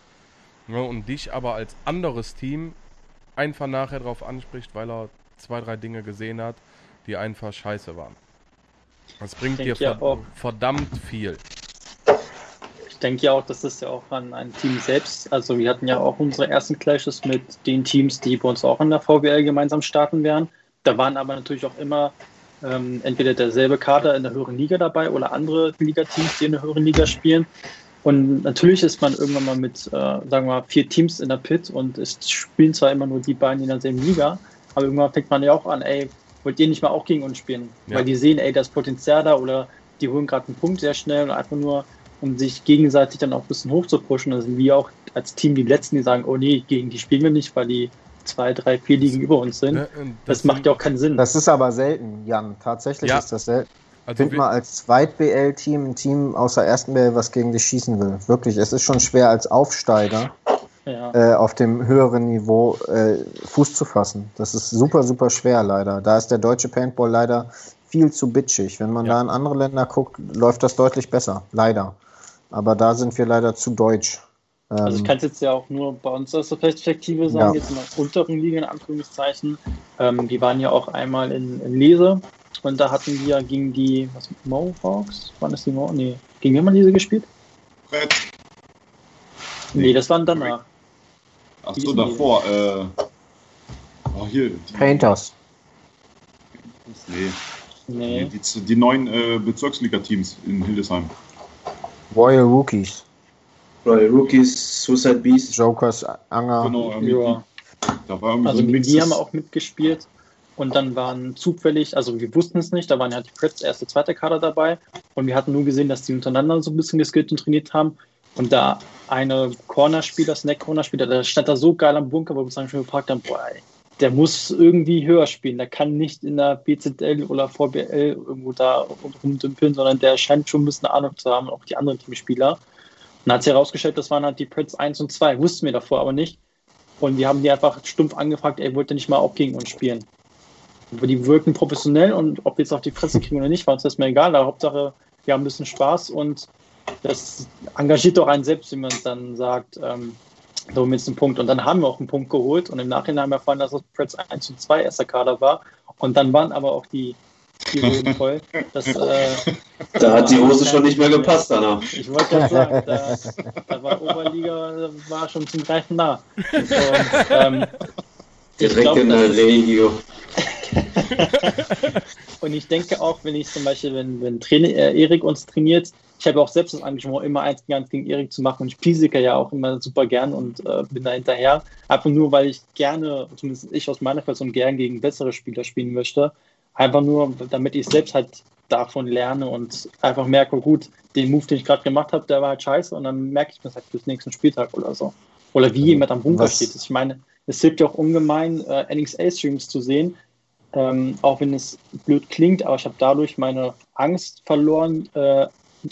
Ja, und dich aber als anderes Team einfach nachher darauf anspricht, weil er zwei, drei Dinge gesehen hat, die einfach scheiße waren. Das bringt dir ja verdammt viel ich denke ja auch, dass das ja auch an ein Team selbst, also wir hatten ja auch unsere ersten Clashes mit den Teams, die bei uns auch in der VWL gemeinsam starten werden. Da waren aber natürlich auch immer ähm, entweder derselbe Kader in der höheren Liga dabei oder andere Ligateams, die in der höheren Liga spielen. Und natürlich ist man irgendwann mal mit, äh, sagen wir mal, vier Teams in der Pit und es spielen zwar immer nur die beiden in derselben Liga, aber irgendwann fängt man ja auch an, ey, wollt ihr nicht mal auch gegen uns spielen? Ja. Weil die sehen, ey, das Potenzial da oder die holen gerade einen Punkt sehr schnell und einfach nur um sich gegenseitig dann auch ein bisschen hoch zu pushen. Da sind wir auch als Team die Letzten, die sagen, oh nee, gegen die spielen wir nicht, weil die zwei, drei, vier Ligen über uns sind. das, das macht ja auch keinen Sinn. Das ist aber selten, Jan. Tatsächlich ja. ist das selten. Also Find mal als Zweit-BL-Team ein Team aus der ersten BL, was gegen dich schießen will. Wirklich, es ist schon schwer als Aufsteiger ja. äh, auf dem höheren Niveau äh, Fuß zu fassen. Das ist super, super schwer leider. Da ist der deutsche Paintball leider viel zu bitchig. Wenn man ja. da in andere Länder guckt, läuft das deutlich besser. Leider. Aber da sind wir leider zu deutsch. Also ich ähm, kann es jetzt ja auch nur bei uns aus der Perspektive sagen, ja. jetzt in der unteren Liga in Anführungszeichen. Ähm, die waren ja auch einmal in, in Lese und da hatten wir gegen die, was, Mohawks? Waren das die Mohawks? Nee, gegen wen haben wir Lese gespielt? Red. Nee, nee, das waren danach. Achso, davor. Äh, oh, hier. Die, Painters. Nee. nee. Die, die, die neuen äh, Bezirksliga-Teams in Hildesheim. Royal Rookies. Bei Rookies, Suicide Beast. Jokers, Anger. Genau, ja. Da war also so die haben auch mitgespielt. Und dann waren zufällig, also wir wussten es nicht, da waren ja die Preds erste, zweite Kader dabei. Und wir hatten nur gesehen, dass die untereinander so ein bisschen geskillt und trainiert haben. Und da eine Cornerspieler, Snack-Cornerspieler, der stand da so geil am Bunker, wo wir uns dann schon gefragt haben, boah, ey, der muss irgendwie höher spielen. Der kann nicht in der BZL oder VBL irgendwo da rumdümpeln, sondern der scheint schon ein bisschen Ahnung zu haben, auch die anderen Teamspieler. Dann hat sich herausgestellt, das waren halt die Preds 1 und 2. Wussten wir davor aber nicht. Und wir haben die einfach stumpf angefragt, ey, wollt ihr nicht mal auch gegen uns spielen? Aber die wirken professionell und ob wir jetzt auf die Fresse kriegen oder nicht, war uns das mir egal. Aber Hauptsache, wir haben ein bisschen Spaß und das engagiert doch einen selbst, wie man dann sagt, ähm, so mit einem Punkt. Und dann haben wir auch einen Punkt geholt und im Nachhinein haben wir erfahren, dass das Preds 1 und 2 erster Kader war. Und dann waren aber auch die, die Hosen voll. Das, äh, da hat die Hose schon nicht mehr gepasst danach. Ich wollte ja sagen, da, da, war Oberliga war schon zum Greifen nah. Und, ähm, Direkt glaub, in der Regio. und ich denke auch, wenn ich zum Beispiel, wenn, wenn Trainer, äh, Erik uns trainiert, ich habe auch selbst das Engagement, immer eins ganz gegen Erik zu machen und ich Physiker ja auch immer super gern und äh, bin da hinterher. Einfach nur, weil ich gerne, zumindest ich aus meiner Person, gern gegen bessere Spieler spielen möchte. Einfach nur, damit ich selbst halt davon lerne und einfach merke, gut, den Move, den ich gerade gemacht habe, der war halt scheiße und dann merke ich das halt bis nächsten Spieltag oder so. Oder wie jemand am Bunker Was? steht. Ich meine, es hilft ja auch ungemein, äh, NXA-Streams zu sehen, ähm, auch wenn es blöd klingt, aber ich habe dadurch meine Angst verloren, äh,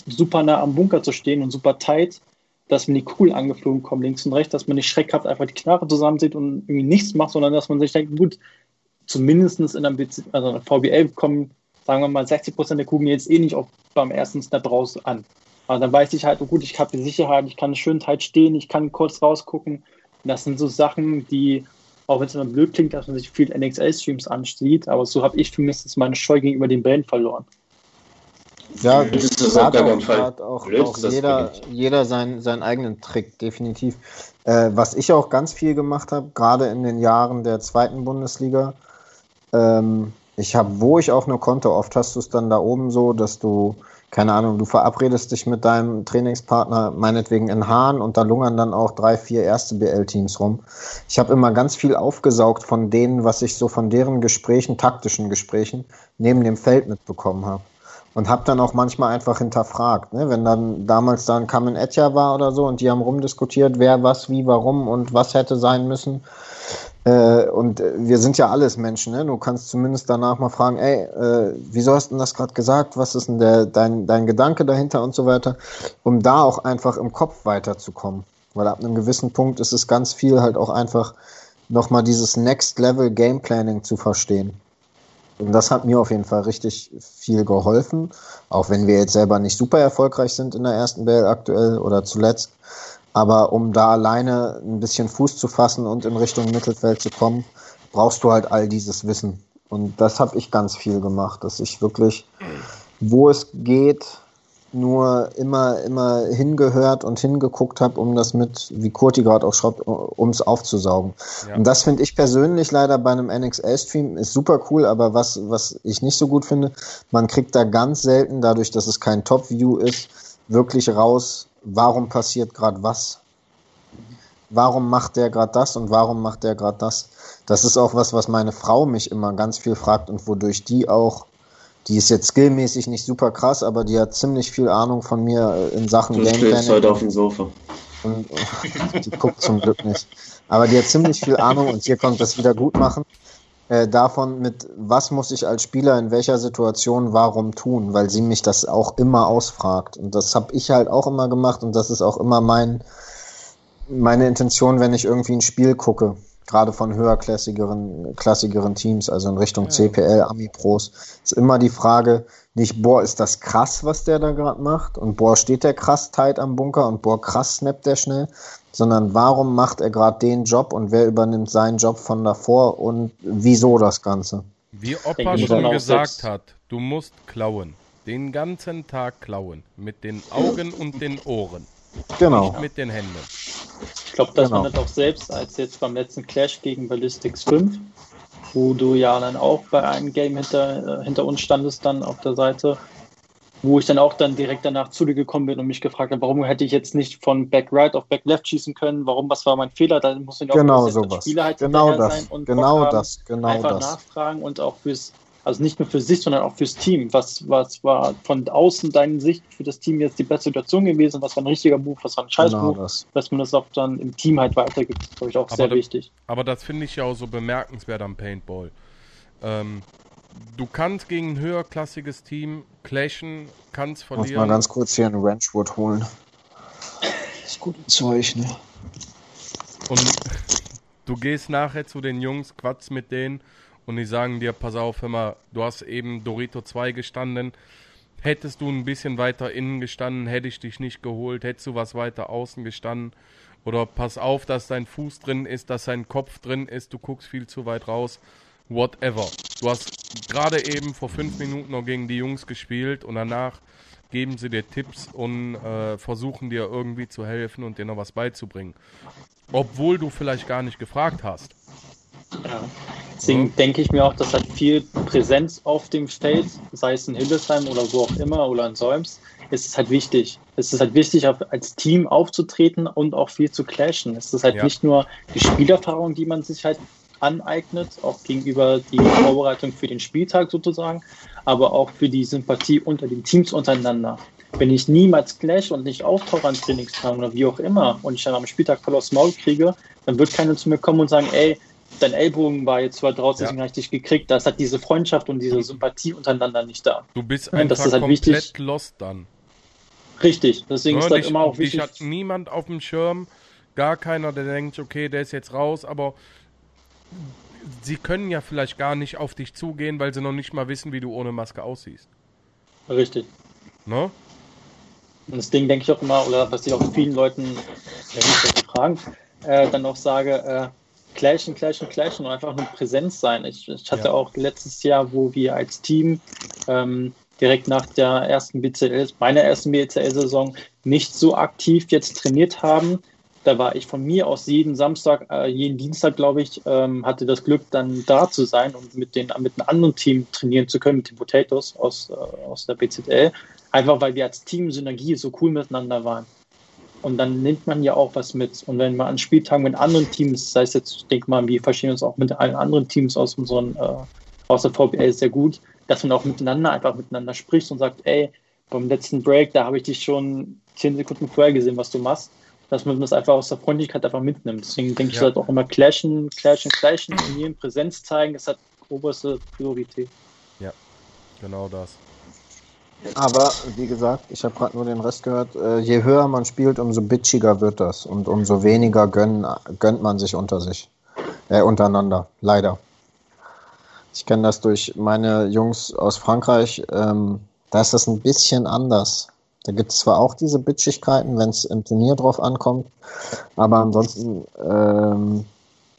super nah am Bunker zu stehen und super tight, dass mir die Kugeln angeflogen kommen, links und rechts, dass man nicht schreckhaft einfach die Knarre zusammensieht und irgendwie nichts macht, sondern dass man sich denkt, gut, zumindest in einem BC, also VBL kommen, sagen wir mal, 60 Prozent der Kugeln jetzt eh nicht auf, beim ersten Snap raus an. Aber dann weiß ich halt, oh gut, ich habe die Sicherheit, ich kann schön tight stehen, ich kann kurz rausgucken. Und das sind so Sachen, die, auch wenn es immer blöd klingt, dass man sich viel NXL-Streams ansieht, aber so habe ich mich meine Scheu gegenüber den Bällen verloren. Ja, das ist auch, auch, auch, auch jeder, jeder seinen, seinen eigenen Trick, definitiv. Äh, was ich auch ganz viel gemacht habe, gerade in den Jahren der zweiten Bundesliga, ähm, ich habe, wo ich auch nur konnte, oft hast du es dann da oben so, dass du, keine Ahnung, du verabredest dich mit deinem Trainingspartner, meinetwegen in Hahn, und da lungern dann auch drei, vier erste BL-Teams rum. Ich habe immer ganz viel aufgesaugt von denen, was ich so von deren Gesprächen, taktischen Gesprächen, neben dem Feld mitbekommen habe und habe dann auch manchmal einfach hinterfragt, ne? wenn dann damals dann Kamen Etja war oder so und die haben rumdiskutiert, wer was, wie, warum und was hätte sein müssen. Äh, und wir sind ja alles Menschen, ne? Du kannst zumindest danach mal fragen, ey, äh, wieso hast du denn das gerade gesagt? Was ist denn der, dein, dein Gedanke dahinter und so weiter, um da auch einfach im Kopf weiterzukommen. Weil ab einem gewissen Punkt ist es ganz viel halt auch einfach nochmal dieses Next Level Game Planning zu verstehen. Und das hat mir auf jeden Fall richtig viel geholfen, auch wenn wir jetzt selber nicht super erfolgreich sind in der ersten BL aktuell oder zuletzt. Aber um da alleine ein bisschen Fuß zu fassen und in Richtung Mittelfeld zu kommen, brauchst du halt all dieses Wissen. Und das habe ich ganz viel gemacht, dass ich wirklich, wo es geht, nur immer, immer hingehört und hingeguckt habe, um das mit, wie Kurti gerade auch schreibt, um es aufzusaugen. Ja. Und das finde ich persönlich leider bei einem NXL-Stream ist super cool, aber was, was ich nicht so gut finde, man kriegt da ganz selten, dadurch, dass es kein Top-View ist, wirklich raus, warum passiert gerade was. Warum macht der gerade das und warum macht der gerade das? Das ist auch was, was meine Frau mich immer ganz viel fragt und wodurch die auch die ist jetzt skillmäßig nicht super krass, aber die hat ziemlich viel Ahnung von mir äh, in Sachen du Gameplay. Du heute auf dem Sofa. Und, die guckt zum Glück nicht. Aber die hat ziemlich viel Ahnung und hier kommt das wieder gut machen. Äh, davon mit, was muss ich als Spieler in welcher Situation warum tun, weil sie mich das auch immer ausfragt. Und das habe ich halt auch immer gemacht und das ist auch immer mein, meine Intention, wenn ich irgendwie ein Spiel gucke gerade von höherklassigeren klassigeren Teams, also in Richtung ja. CPL, Ami Pros, ist immer die Frage, nicht, boah, ist das krass, was der da gerade macht und boah, steht der krass tight am Bunker und boah, krass snappt der schnell, sondern warum macht er gerade den Job und wer übernimmt seinen Job von davor und wieso das Ganze? Wie Opa schon gesagt hat, du musst klauen. Den ganzen Tag klauen. Mit den Augen und den Ohren. Genau. Nicht mit den Händen. Ich glaube, das genau. man das auch selbst, als jetzt beim letzten Clash gegen Ballistics 5, wo du ja dann auch bei einem Game hinter, äh, hinter uns standest, dann auf der Seite. Wo ich dann auch dann direkt danach zu dir gekommen bin und mich gefragt habe, warum hätte ich jetzt nicht von Back Right auf Back Left schießen können? Warum, was war mein Fehler? Da muss ich auch genau sowas. Spieler halt genau das. sein und genau das, genau einfach das. nachfragen und auch fürs, also nicht nur für sich, sondern auch fürs Team. Was, was war von außen deine Sicht für das Team jetzt die beste Situation gewesen? Was war ein richtiger Move? Was war ein scheiß Move? Genau das. Dass man das auch dann im Team halt weitergibt, ist, glaube ich, auch aber sehr da, wichtig. Aber das finde ich ja auch so bemerkenswert am Paintball. Ähm, du kannst gegen ein höherklassiges Team clashen, kannst verlieren. Muss mal ganz kurz hier einen Ranchwood holen. Das ist gutes Zeug, ne? Und du gehst nachher zu den Jungs, quatsch mit denen und die sagen dir, pass auf, hör mal, du hast eben Dorito 2 gestanden. Hättest du ein bisschen weiter innen gestanden, hätte ich dich nicht geholt. Hättest du was weiter außen gestanden. Oder pass auf, dass dein Fuß drin ist, dass dein Kopf drin ist, du guckst viel zu weit raus whatever. Du hast gerade eben vor fünf Minuten noch gegen die Jungs gespielt und danach geben sie dir Tipps und äh, versuchen dir irgendwie zu helfen und dir noch was beizubringen. Obwohl du vielleicht gar nicht gefragt hast. Ja. Deswegen ja. denke ich mir auch, dass halt viel Präsenz auf dem Feld, sei es in Hildesheim oder wo auch immer oder in Solms, ist es halt wichtig. Es ist halt wichtig, als Team aufzutreten und auch viel zu clashen. Es ist halt ja. nicht nur die Spielerfahrung, die man sich halt aneignet, auch gegenüber die Vorbereitung für den Spieltag sozusagen, aber auch für die Sympathie unter den Teams untereinander. Wenn ich niemals clash und nicht auftauche an Trainingstagen oder wie auch immer und ich dann am Spieltag voll aufs Maul kriege, dann wird keiner zu mir kommen und sagen, ey, dein Ellbogen war jetzt zwar draußen, deswegen habe ich dich gekriegt. Das hat diese Freundschaft und diese Sympathie untereinander nicht da. Du bist einfach das ist halt komplett wichtig. lost dann. Richtig, deswegen ja, ist das dich, immer auch wichtig. Dich hat niemand auf dem Schirm, gar keiner, der denkt, okay, der ist jetzt raus, aber sie können ja vielleicht gar nicht auf dich zugehen, weil sie noch nicht mal wissen, wie du ohne Maske aussiehst. Richtig. Ne? Und das Ding denke ich auch immer, oder was ich auch vielen Leuten, wenn ich fragen, äh, dann auch sage, äh, clashen, clashen, clashen und einfach nur Präsenz sein. Ich, ich hatte ja. auch letztes Jahr, wo wir als Team ähm, direkt nach der ersten BCL, meiner ersten BCL-Saison, nicht so aktiv jetzt trainiert haben, da war ich von mir aus jeden Samstag, äh, jeden Dienstag, glaube ich, ähm, hatte das Glück, dann da zu sein und mit, den, mit einem anderen Team trainieren zu können, mit den Potatoes aus, äh, aus der BZL. Einfach weil wir als Team Synergie so cool miteinander waren. Und dann nimmt man ja auch was mit. Und wenn man an Spieltagen mit anderen Teams, sei es jetzt, ich denke mal, wir verstehen uns auch mit allen anderen Teams aus unseren, äh, aus der VBL sehr gut, dass man auch miteinander einfach miteinander spricht und sagt, ey, beim letzten Break, da habe ich dich schon zehn Sekunden vorher gesehen, was du machst dass man das einfach aus der Freundlichkeit einfach mitnimmt. Deswegen denke ja. ich halt auch immer clashen, clashen, clashen und jedem Präsenz zeigen, das hat oberste Priorität. Ja, genau das. Aber wie gesagt, ich habe gerade nur den Rest gehört, äh, je höher man spielt, umso bitchiger wird das und umso weniger gönnen, gönnt man sich unter sich, äh, untereinander, leider. Ich kenne das durch meine Jungs aus Frankreich, ähm, da ist das ein bisschen anders. Da gibt es zwar auch diese Bitchigkeiten, wenn es im Turnier drauf ankommt, aber ansonsten ähm,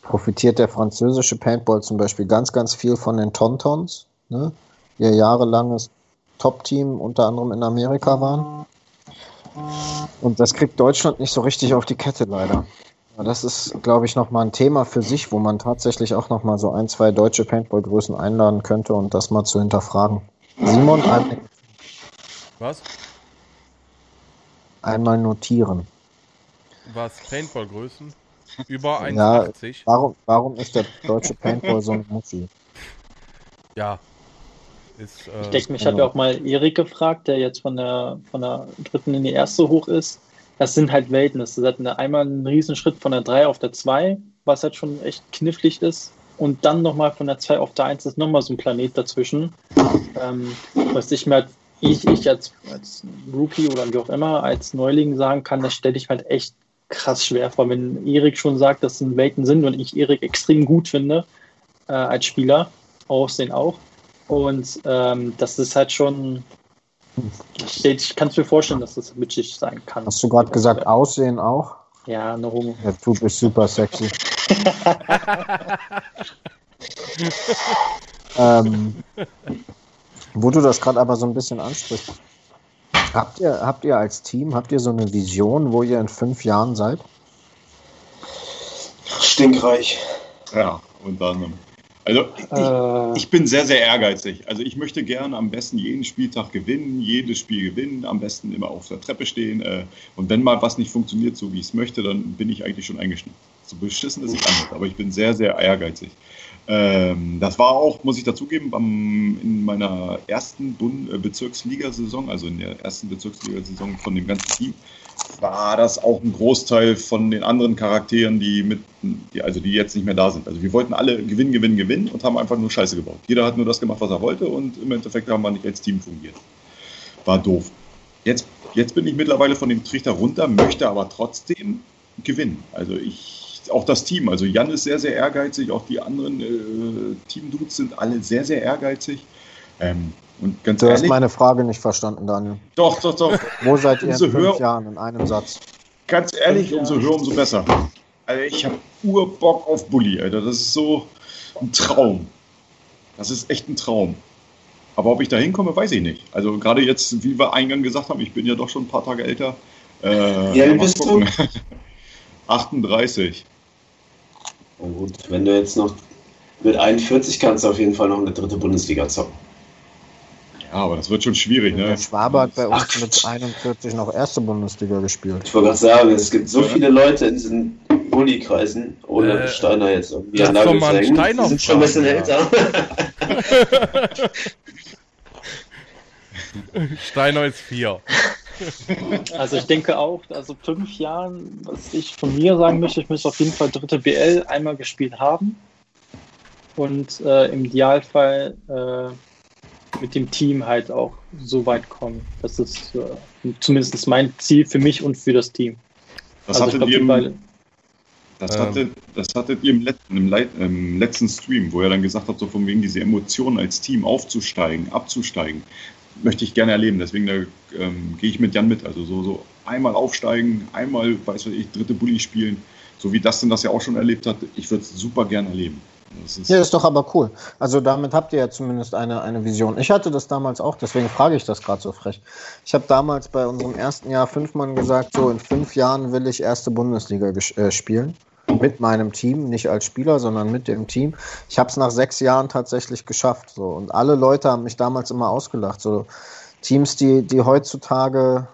profitiert der französische Paintball zum Beispiel ganz, ganz viel von den Tontons, ne? ihr jahrelanges Top-Team unter anderem in Amerika waren. Und das kriegt Deutschland nicht so richtig auf die Kette leider. Das ist, glaube ich, nochmal ein Thema für sich, wo man tatsächlich auch nochmal so ein, zwei deutsche Paintball-Größen einladen könnte und das mal zu hinterfragen. Simon, Was? Einmal notieren. Was? Paintball-Größen? Über 1,80? Ja, warum, warum ist der deutsche Paintball so ein Muschi? Ja. Ist, äh, ich denke, mich hat ja auch mal Erik gefragt, der jetzt von der, von der dritten in die erste hoch ist. Das sind halt Welten. Das ist halt eine, einmal ein Riesenschritt von der 3 auf der 2, was halt schon echt knifflig ist. Und dann nochmal von der 2 auf der 1 ist nochmal so ein Planet dazwischen. Ähm, was ich mir halt ich, ich als, als Rookie oder wie auch immer, als Neuling sagen kann, das stelle ich halt echt krass schwer vor. Wenn Erik schon sagt, dass es Welten sind und ich Erik extrem gut finde äh, als Spieler, Aussehen auch. Und ähm, das ist halt schon. Ich, ich kann es mir vorstellen, dass das bitchig sein kann. Hast du gerade gesagt, Aussehen auch? Ja, eine Homo. Ja, du bist super sexy. ähm, wo du das gerade aber so ein bisschen ansprichst. Habt ihr, habt ihr als Team, habt ihr so eine Vision, wo ihr in fünf Jahren seid? Stinkreich. Ja, unter anderem. Also äh, ich, ich, bin sehr, sehr ehrgeizig. Also ich möchte gerne am besten jeden Spieltag gewinnen, jedes Spiel gewinnen, am besten immer auf der Treppe stehen. Äh, und wenn mal was nicht funktioniert, so wie ich es möchte, dann bin ich eigentlich schon eingeschnitten. So beschissen ist es anhört, aber ich bin sehr, sehr ehrgeizig. Ähm, das war auch, muss ich dazugeben, beim, in meiner ersten Bund äh, Bezirksligasaison, also in der ersten Bezirksligasaison von dem ganzen Team, war das auch ein Großteil von den anderen Charakteren, die mit, die, also die jetzt nicht mehr da sind. Also wir wollten alle gewinnen, gewinnen, gewinnen und haben einfach nur Scheiße gebaut. Jeder hat nur das gemacht, was er wollte und im Endeffekt haben wir nicht als Team fungiert. War doof. Jetzt, jetzt bin ich mittlerweile von dem Trichter runter, möchte aber trotzdem gewinnen. Also ich, auch das Team, also Jan ist sehr, sehr ehrgeizig, auch die anderen äh, Team-Dudes sind alle sehr, sehr ehrgeizig. Ähm, und ganz du ehrlich, hast meine Frage nicht verstanden, Daniel. Doch, doch, doch. Wo seid ihr in fünf höher, Jahren in einem Satz? Ganz ehrlich, umso höher, umso besser. Also ich habe Urbock auf Bulli, Alter. Das ist so ein Traum. Das ist echt ein Traum. Aber ob ich da hinkomme, weiß ich nicht. Also gerade jetzt, wie wir eingangs gesagt haben, ich bin ja doch schon ein paar Tage älter. Äh, wie alt bist du? 38. Oh gut, wenn du jetzt noch mit 41 kannst du auf jeden Fall noch eine dritte Bundesliga zocken. Ja, aber das wird schon schwierig, ne? Der Schwaber hat bei uns Ach, mit 41 noch erste Bundesliga gespielt. Ich wollte gerade sagen, es gibt so viele Leute in diesen Bulli-Kreisen, ohne äh, Steiner jetzt irgendwie an Nagel zu hängen. Steiner die sind schon ein bisschen ja. älter. Steiner ist vier. Also ich denke auch, also fünf Jahren, was ich von mir sagen möchte, ich möchte auf jeden Fall dritte BL einmal gespielt haben. Und äh, im Idealfall äh, mit dem Team halt auch so weit kommen. Das ist äh, zumindest mein Ziel für mich und für das Team. Das also hattet, glaub, ihr, im, das, ähm, hatte, das hattet ihr im letzten, im, im, letzten Stream, wo ihr dann gesagt habt, so von wegen diese Emotionen als Team aufzusteigen, abzusteigen, möchte ich gerne erleben. Deswegen ähm, gehe ich mit Jan mit. Also so, so einmal aufsteigen, einmal, weiß ich, dritte Bulli spielen, so wie Dustin das ja auch schon erlebt hat. Ich würde es super gerne erleben. Das ist ja, ist doch aber cool. Also damit habt ihr ja zumindest eine, eine Vision. Ich hatte das damals auch, deswegen frage ich das gerade so frech. Ich habe damals bei unserem ersten Jahr fünf Mann gesagt, so in fünf Jahren will ich erste Bundesliga äh, spielen. Mit meinem Team, nicht als Spieler, sondern mit dem Team. Ich habe es nach sechs Jahren tatsächlich geschafft. So. Und alle Leute haben mich damals immer ausgelacht. So Teams, die, die heutzutage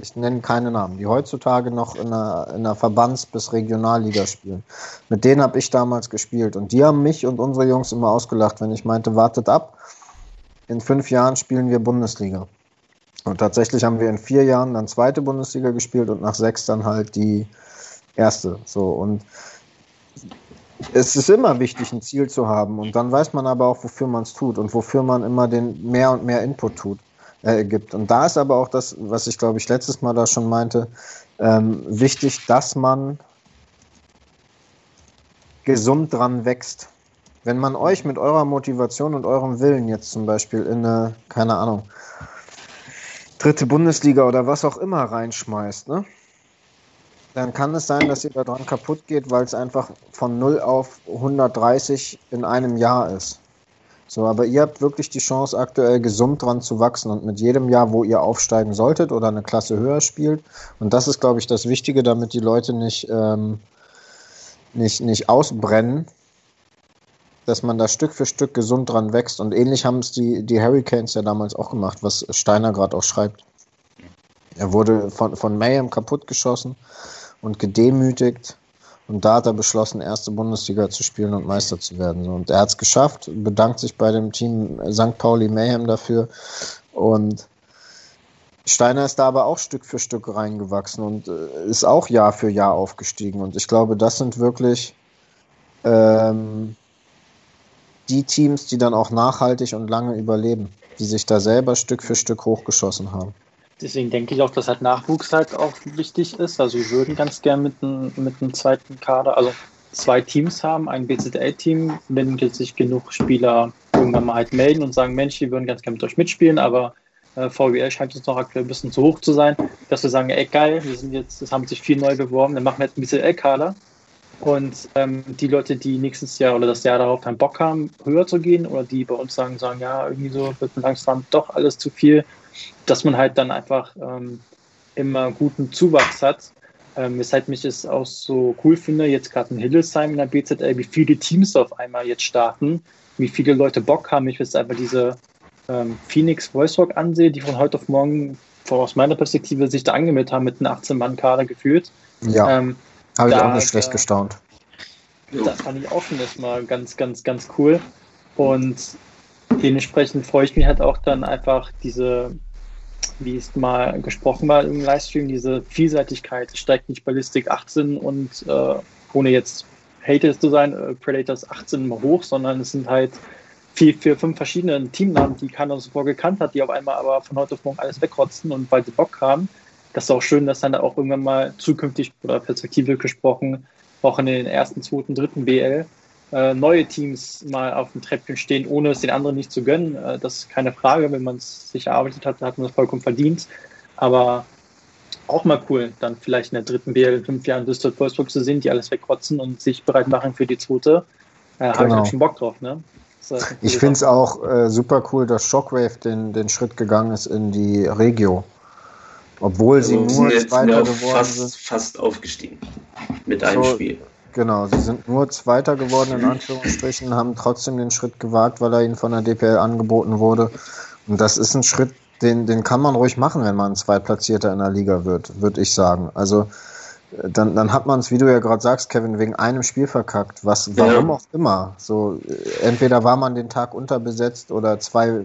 ich nenne keine Namen, die heutzutage noch in einer, in einer Verbands- bis Regionalliga spielen. Mit denen habe ich damals gespielt und die haben mich und unsere Jungs immer ausgelacht, wenn ich meinte, wartet ab, in fünf Jahren spielen wir Bundesliga. Und tatsächlich haben wir in vier Jahren dann zweite Bundesliga gespielt und nach sechs dann halt die erste. So und es ist immer wichtig, ein Ziel zu haben und dann weiß man aber auch, wofür man es tut und wofür man immer den mehr und mehr Input tut äh, gibt. Und da ist aber auch das, was ich glaube ich letztes Mal da schon meinte, ähm, wichtig, dass man gesund dran wächst. Wenn man euch mit eurer Motivation und eurem Willen jetzt zum Beispiel in eine, keine Ahnung, dritte Bundesliga oder was auch immer reinschmeißt, ne? Dann kann es sein, dass ihr daran kaputt geht, weil es einfach von 0 auf 130 in einem Jahr ist. So, aber ihr habt wirklich die Chance, aktuell gesund dran zu wachsen und mit jedem Jahr, wo ihr aufsteigen solltet oder eine Klasse höher spielt. Und das ist, glaube ich, das Wichtige, damit die Leute nicht, ähm, nicht, nicht ausbrennen, dass man da Stück für Stück gesund dran wächst. Und ähnlich haben es die, die Hurricanes ja damals auch gemacht, was Steiner gerade auch schreibt. Er wurde von, von Mayhem kaputtgeschossen und gedemütigt und da hat er beschlossen, erste Bundesliga zu spielen und Meister zu werden. Und er hat es geschafft, bedankt sich bei dem Team St. Pauli Mayhem dafür. Und Steiner ist da aber auch Stück für Stück reingewachsen und äh, ist auch Jahr für Jahr aufgestiegen. Und ich glaube, das sind wirklich ähm, die Teams, die dann auch nachhaltig und lange überleben, die sich da selber Stück für Stück hochgeschossen haben deswegen denke ich auch, dass halt Nachwuchs halt auch wichtig ist. Also wir würden ganz gern mit einem mit einem zweiten Kader, also zwei Teams haben, ein BZL-Team, wenn sich genug Spieler irgendwann mal halt melden und sagen, Mensch, die würden ganz gerne mit euch mitspielen, aber äh, VWL scheint jetzt noch aktuell ein bisschen zu hoch zu sein, dass wir sagen, ey geil, wir sind jetzt, es haben sich viel neu beworben, dann machen wir jetzt ein BZL-Kader. Und ähm, die Leute, die nächstes Jahr oder das Jahr darauf keinen Bock haben, höher zu gehen, oder die bei uns sagen, sagen, ja, irgendwie so wird langsam doch alles zu viel, dass man halt dann einfach ähm, immer guten Zuwachs hat. Ähm, weshalb mich es auch so cool finde, jetzt gerade in Hildesheim in der BZL, wie viele Teams auf einmal jetzt starten, wie viele Leute Bock haben. Ich will jetzt einfach diese ähm, Phoenix Voice Rock ansehe, die von heute auf morgen aus meiner Perspektive sich da angemeldet haben mit einem 18-Mann-Kader gefühlt. Ja, ähm, habe ich auch nicht schlecht gestaunt. Das fand ich auch schon erstmal ganz, ganz, ganz cool. Und dementsprechend freue ich mich halt auch dann einfach diese wie es mal gesprochen war im Livestream, diese Vielseitigkeit steigt nicht Ballistic 18 und äh, ohne jetzt Hater zu sein, äh, Predators 18 immer hoch, sondern es sind halt vier, vier, fünf verschiedene Teamnamen, die keiner zuvor gekannt hat, die auf einmal aber von heute auf morgen alles wegrotzen und weil sie Bock haben. Das ist auch schön, dass dann auch irgendwann mal zukünftig oder perspektivisch gesprochen auch in den ersten, zweiten, dritten BL neue Teams mal auf dem Treppchen stehen, ohne es den anderen nicht zu gönnen. Äh, das ist keine Frage. Wenn man es sich erarbeitet hat, hat man das vollkommen verdient. Aber auch mal cool, dann vielleicht in der dritten BL in fünf Jahren Düsseldorf Wolfsburg zu sehen, die alles wegkotzen und sich bereit machen für die zweite. Äh, genau. Habe ich halt schon Bock drauf. Ne? Ich finde es auch äh, super cool, dass Shockwave den, den Schritt gegangen ist in die Regio. Obwohl also sie nur Zweiter geworden fast, sind. Fast aufgestiegen. Mit einem so, Spiel. Genau, sie sind nur Zweiter geworden, in Anführungsstrichen, haben trotzdem den Schritt gewagt, weil er ihnen von der DPL angeboten wurde. Und das ist ein Schritt, den, den kann man ruhig machen, wenn man Zweitplatzierter in der Liga wird, würde ich sagen. Also äh, dann, dann hat man es, wie du ja gerade sagst, Kevin, wegen einem Spiel verkackt. Was, warum ja. auch immer. So, äh, entweder war man den Tag unterbesetzt oder zwei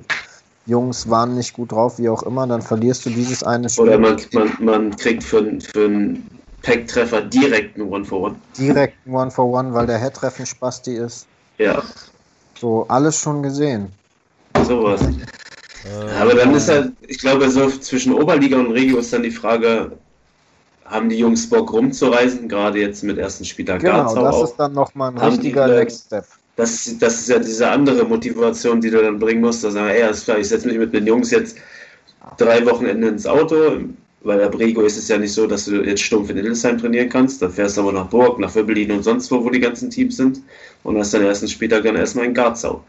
Jungs waren nicht gut drauf, wie auch immer, dann verlierst du dieses eine Spiel. Oder man, man, man kriegt für, für ein Pack-Treffer direkt ein One-for-One. Direkt ein One-for-One, weil der Head-Treffen Spasti ist. Ja. So, alles schon gesehen. Sowas. Äh, Aber dann ist halt, ich glaube, so zwischen Oberliga und Regio ist dann die Frage, haben die Jungs Bock rumzureisen, gerade jetzt mit ersten Spieltag Genau, Garzau das auch. ist dann nochmal ein haben richtiger die, Next Step. Das, das ist ja diese andere Motivation, die du dann bringen musst, dass sagen, ey, ich setze mich mit den Jungs jetzt drei Wochenende ins Auto, weil bei Brego ist es ja nicht so, dass du jetzt stumpf in Hildesheim trainieren kannst. Dann fährst du aber nach Burg, nach Wirbelin und sonst wo, wo die ganzen Teams sind. Und hast dann ersten Spieltag dann erstmal in Garzau.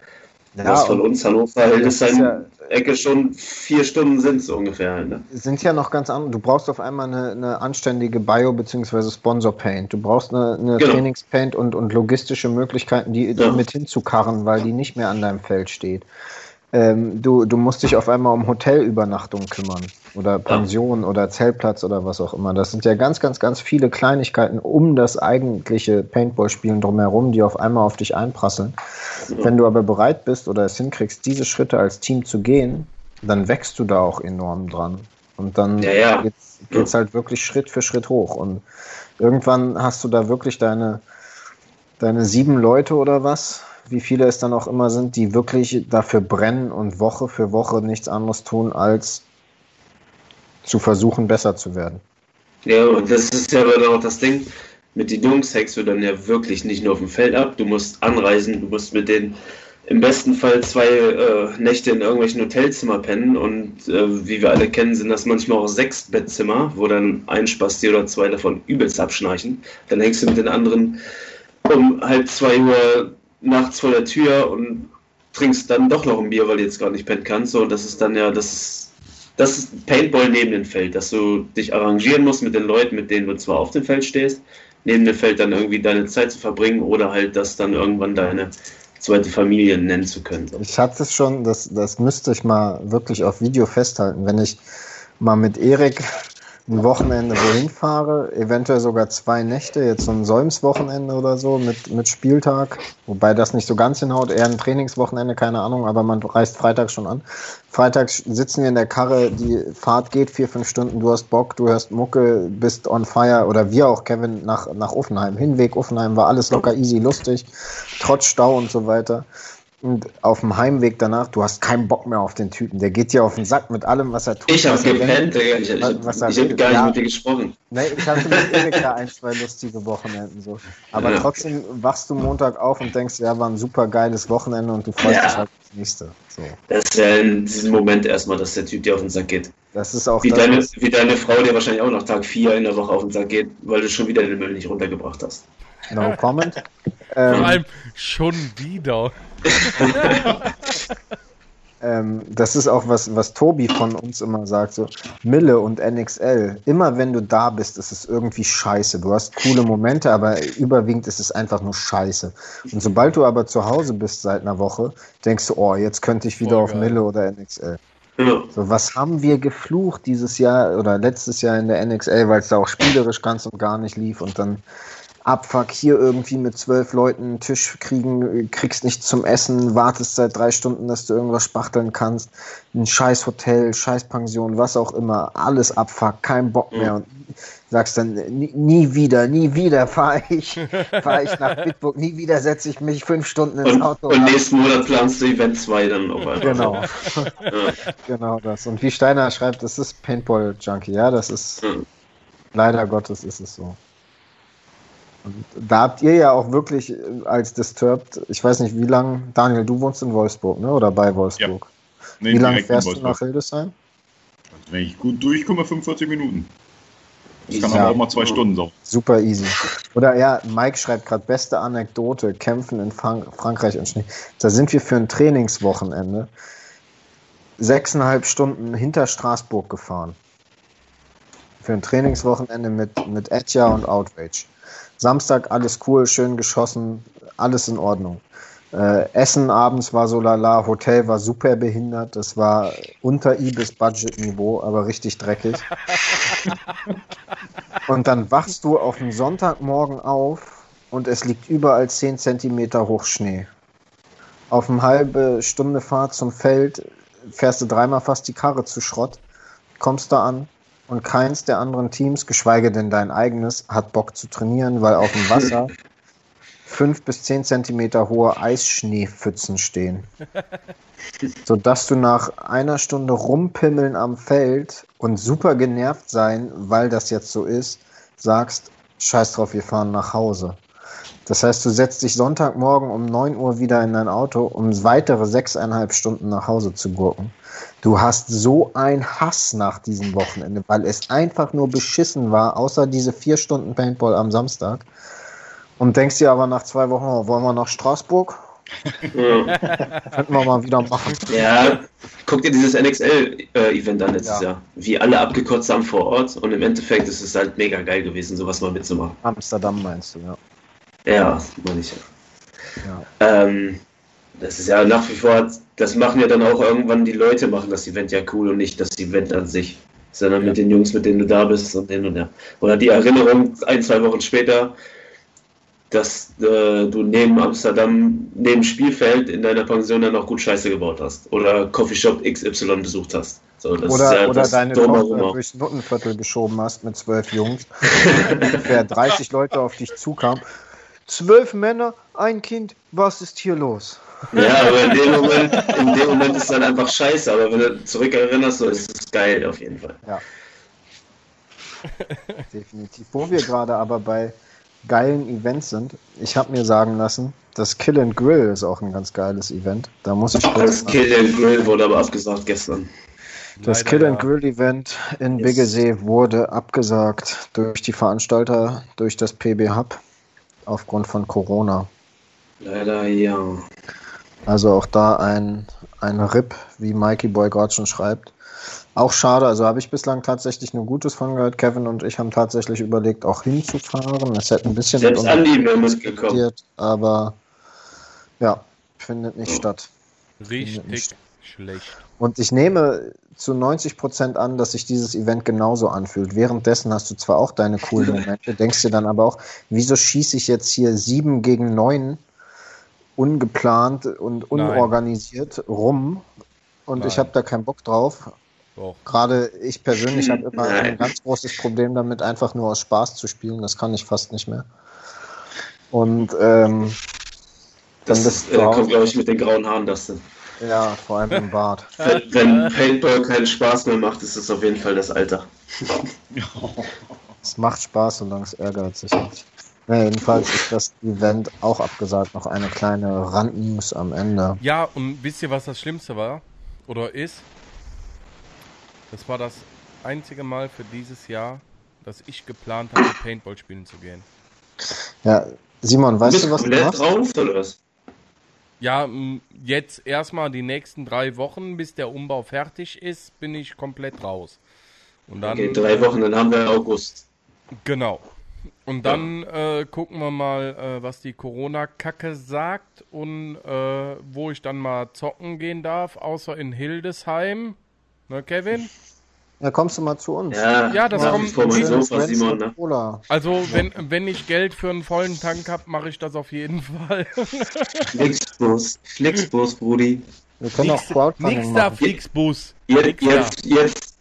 Ja, was von uns Hannover, Hildesheim, ja, Ecke schon vier Stunden sind so ungefähr. Ne? Sind ja noch ganz andere. Du brauchst auf einmal eine, eine anständige Bio- bzw. Sponsor-Paint. Du brauchst eine, eine genau. Trainingspaint und, und logistische Möglichkeiten, die, die ja. mit hinzukarren, weil die nicht mehr an deinem Feld steht. Ähm, du, du musst dich auf einmal um Hotelübernachtung kümmern oder Pension ja. oder Zeltplatz oder was auch immer. Das sind ja ganz, ganz, ganz viele Kleinigkeiten um das eigentliche Paintball-Spielen drumherum, die auf einmal auf dich einprasseln. Ja. Wenn du aber bereit bist oder es hinkriegst, diese Schritte als Team zu gehen, dann wächst du da auch enorm dran. Und dann ja, ja. geht's, geht's halt wirklich Schritt für Schritt hoch. Und irgendwann hast du da wirklich deine, deine sieben Leute oder was, wie viele es dann auch immer sind, die wirklich dafür brennen und Woche für Woche nichts anderes tun, als zu versuchen, besser zu werden. Ja, und das ist ja dann auch das Ding, mit den Jungs hängst du dann ja wirklich nicht nur auf dem Feld ab, du musst anreisen, du musst mit denen im besten Fall zwei äh, Nächte in irgendwelchen Hotelzimmer pennen und äh, wie wir alle kennen, sind das manchmal auch sechs Bettzimmer, wo dann ein Spasti oder zwei davon übelst abschnarchen. Dann hängst du mit den anderen um halb zwei Uhr nachts vor der Tür und trinkst dann doch noch ein Bier, weil du jetzt gar nicht pennen kannst. So, das ist dann ja, das ist, das ist Paintball neben dem Feld, dass du dich arrangieren musst mit den Leuten, mit denen du zwar auf dem Feld stehst, neben dem Feld dann irgendwie deine Zeit zu verbringen oder halt das dann irgendwann deine zweite Familie nennen zu können. Ich hatte es schon, das, das müsste ich mal wirklich auf Video festhalten, wenn ich mal mit Erik ein Wochenende wohin fahre, eventuell sogar zwei Nächte, jetzt so ein Säumswochenende oder so mit, mit Spieltag, wobei das nicht so ganz hinhaut, eher ein Trainingswochenende, keine Ahnung, aber man reist Freitag schon an. Freitag sitzen wir in der Karre, die Fahrt geht vier, fünf Stunden, du hast Bock, du hörst Mucke, bist on fire oder wir auch, Kevin, nach, nach Offenheim. Hinweg Offenheim war alles locker easy, lustig, trotz Stau und so weiter. Und auf dem Heimweg danach, du hast keinen Bock mehr auf den Typen. Der geht dir auf den Sack mit allem, was er tut. Ich habe gepennt, Digga. Ich, ich, was ich, ich habe gar nicht ja, mit dir gesprochen. Nee, ich hatte mit Erika ein, zwei lustige Wochenenden so. Aber ja. trotzdem wachst du Montag auf und denkst, ja, war ein super geiles Wochenende und du freust ja. dich halt aufs nächste. So. Das ist ja in diesem Moment erstmal, dass der Typ dir auf den Sack geht. Das ist auch wie, deine, wie deine Frau dir wahrscheinlich auch nach Tag 4 in der Woche auf den Sack geht, weil du schon wieder den Müll nicht runtergebracht hast. No comment. Ähm, Vor allem schon wieder. ähm, das ist auch was, was Tobi von uns immer sagt, so Mille und NXL. Immer wenn du da bist, ist es irgendwie scheiße. Du hast coole Momente, aber überwiegend ist es einfach nur scheiße. Und sobald du aber zu Hause bist seit einer Woche, denkst du, oh, jetzt könnte ich wieder Voll auf geil. Mille oder NXL. So, was haben wir geflucht dieses Jahr oder letztes Jahr in der NXL, weil es da auch spielerisch ganz und gar nicht lief und dann Abfuck, hier irgendwie mit zwölf Leuten einen Tisch kriegen, kriegst nichts zum Essen, wartest seit drei Stunden, dass du irgendwas spachteln kannst, ein scheiß Hotel, scheiß Pension, was auch immer, alles Abfuck, kein Bock mehr mhm. und sagst dann, nie, nie wieder, nie wieder fahre ich, fahr ich nach Bitburg, nie wieder setze ich mich fünf Stunden ins und, Auto. Und nächsten Monat planst du Event 2 dann auf einmal. Genau. ja. Genau das. Und wie Steiner schreibt, das ist Paintball Junkie, ja, das ist, mhm. leider Gottes ist es so. Und da habt ihr ja auch wirklich äh, als Disturbed, ich weiß nicht wie lange, Daniel, du wohnst in Wolfsburg, ne? Oder bei Wolfsburg? Ja. Nee, wie lange fährst du nach Hildesheim? Also wenn ich gut durchkomme, 45 Minuten. Das kann aber auch mal zwei Stunden so. Super easy. Oder ja, Mike schreibt gerade, beste Anekdote, Kämpfen in Frank Frankreich und Schnee. Da sind wir für ein Trainingswochenende sechseinhalb Stunden hinter Straßburg gefahren. Für ein Trainingswochenende mit, mit Etja und Outrage. Samstag alles cool, schön geschossen, alles in Ordnung. Äh, Essen abends war so lala, Hotel war super behindert, das war unter Ibis Budget-Niveau, aber richtig dreckig. und dann wachst du auf den Sonntagmorgen auf und es liegt überall 10 cm hoch Schnee. Auf eine halbe Stunde Fahrt zum Feld fährst du dreimal fast die Karre zu Schrott, kommst da an, und keins der anderen Teams, geschweige denn dein eigenes, hat Bock zu trainieren, weil auf dem Wasser fünf bis zehn Zentimeter hohe Eisschneepfützen stehen. Sodass du nach einer Stunde rumpimmeln am Feld und super genervt sein, weil das jetzt so ist, sagst, scheiß drauf, wir fahren nach Hause. Das heißt, du setzt dich Sonntagmorgen um 9 Uhr wieder in dein Auto, um weitere sechseinhalb Stunden nach Hause zu gurken. Du hast so einen Hass nach diesem Wochenende, weil es einfach nur beschissen war, außer diese vier Stunden Paintball am Samstag. Und denkst dir aber nach zwei Wochen, oh, wollen wir nach Straßburg? Könnten wir mal wieder machen. Ja, guck dir dieses NXL-Event äh, an letztes ja. Jahr. Wie alle abgekotzt haben vor Ort und im Endeffekt ist es halt mega geil gewesen, sowas mal mitzumachen. Amsterdam meinst du, ja. Ja, meine ich ja. ja. Ähm, das ist ja nach wie vor, das machen ja dann auch irgendwann die Leute, machen das Event ja cool und nicht das Event an sich, sondern ja. mit den Jungs, mit denen du da bist und den und der. Oder die Erinnerung ein, zwei Wochen später, dass äh, du neben Amsterdam, neben Spielfeld in deiner Pension dann auch gut Scheiße gebaut hast. Oder Coffeeshop XY besucht hast. So, oder ja oder deine Tochter durchs Nuttenviertel geschoben hast mit zwölf Jungs. ungefähr 30 Leute auf dich zukamen. Zwölf Männer, ein Kind, was ist hier los? Ja, aber in dem Moment, in dem Moment ist es dann einfach scheiße, aber wenn du zurückerinnerst, so ist es geil auf jeden Fall. Ja. Definitiv. Wo wir gerade aber bei geilen Events sind, ich habe mir sagen lassen, das Kill and Grill ist auch ein ganz geiles Event. Da muss ich kurz. Das Kill and Grill wurde aber abgesagt gestern. Das Leider, Kill and Grill Event in yes. Biggesee wurde abgesagt durch die Veranstalter, durch das PB Hub aufgrund von Corona. Leider ja. Also auch da ein, ein RIP, wie Mikey Boy gerade schon schreibt. Auch schade, also habe ich bislang tatsächlich nur Gutes von gehört. Kevin und ich haben tatsächlich überlegt, auch hinzufahren. Es hätte ein bisschen Selbst mit uns mitgekommen. aber ja, findet nicht oh. statt. Richtig nicht. schlecht. Und ich nehme zu 90 Prozent an, dass sich dieses Event genauso anfühlt. Währenddessen hast du zwar auch deine coolen Momente, denkst dir dann aber auch, wieso schieße ich jetzt hier sieben gegen neun ungeplant und unorganisiert Nein. rum und Nein. ich habe da keinen Bock drauf. Doch. Gerade ich persönlich habe immer Nein. ein ganz großes Problem damit, einfach nur aus Spaß zu spielen. Das kann ich fast nicht mehr. Und ähm, das, das äh, kommt, glaube ich, mit den grauen Haaren, das denn. Ja, vor allem im Bart. Wenn Paintball keinen Spaß mehr macht, ist es auf jeden Fall das Alter. es macht Spaß, solange es ärgert sich nicht. Ja, jedenfalls ist das Event auch abgesagt. Noch eine kleine Randnews am Ende. Ja, und wisst ihr, was das Schlimmste war? Oder ist? Das war das einzige Mal für dieses Jahr, dass ich geplant habe, Paintball spielen zu gehen. Ja, Simon, weißt du, was du machst? drauf oder was? Ja, jetzt erstmal die nächsten drei Wochen, bis der Umbau fertig ist, bin ich komplett raus. Und dann, okay, drei Wochen, dann haben wir August. Genau. Und dann ja. äh, gucken wir mal, äh, was die Corona-Kacke sagt und äh, wo ich dann mal zocken gehen darf, außer in Hildesheim. Ne, Kevin? Ja, kommst du mal zu uns. Ja, ja das ja, kommt vor mein Sofa, Simon, ne? Also, wenn, wenn ich Geld für einen vollen Tank habe, mache ich das auf jeden Fall. Flixbus, Flixbus, Brudi. Wir können nix, auch Crowdfunding nix da, Flixbus. Jetzt, jetzt, jetzt,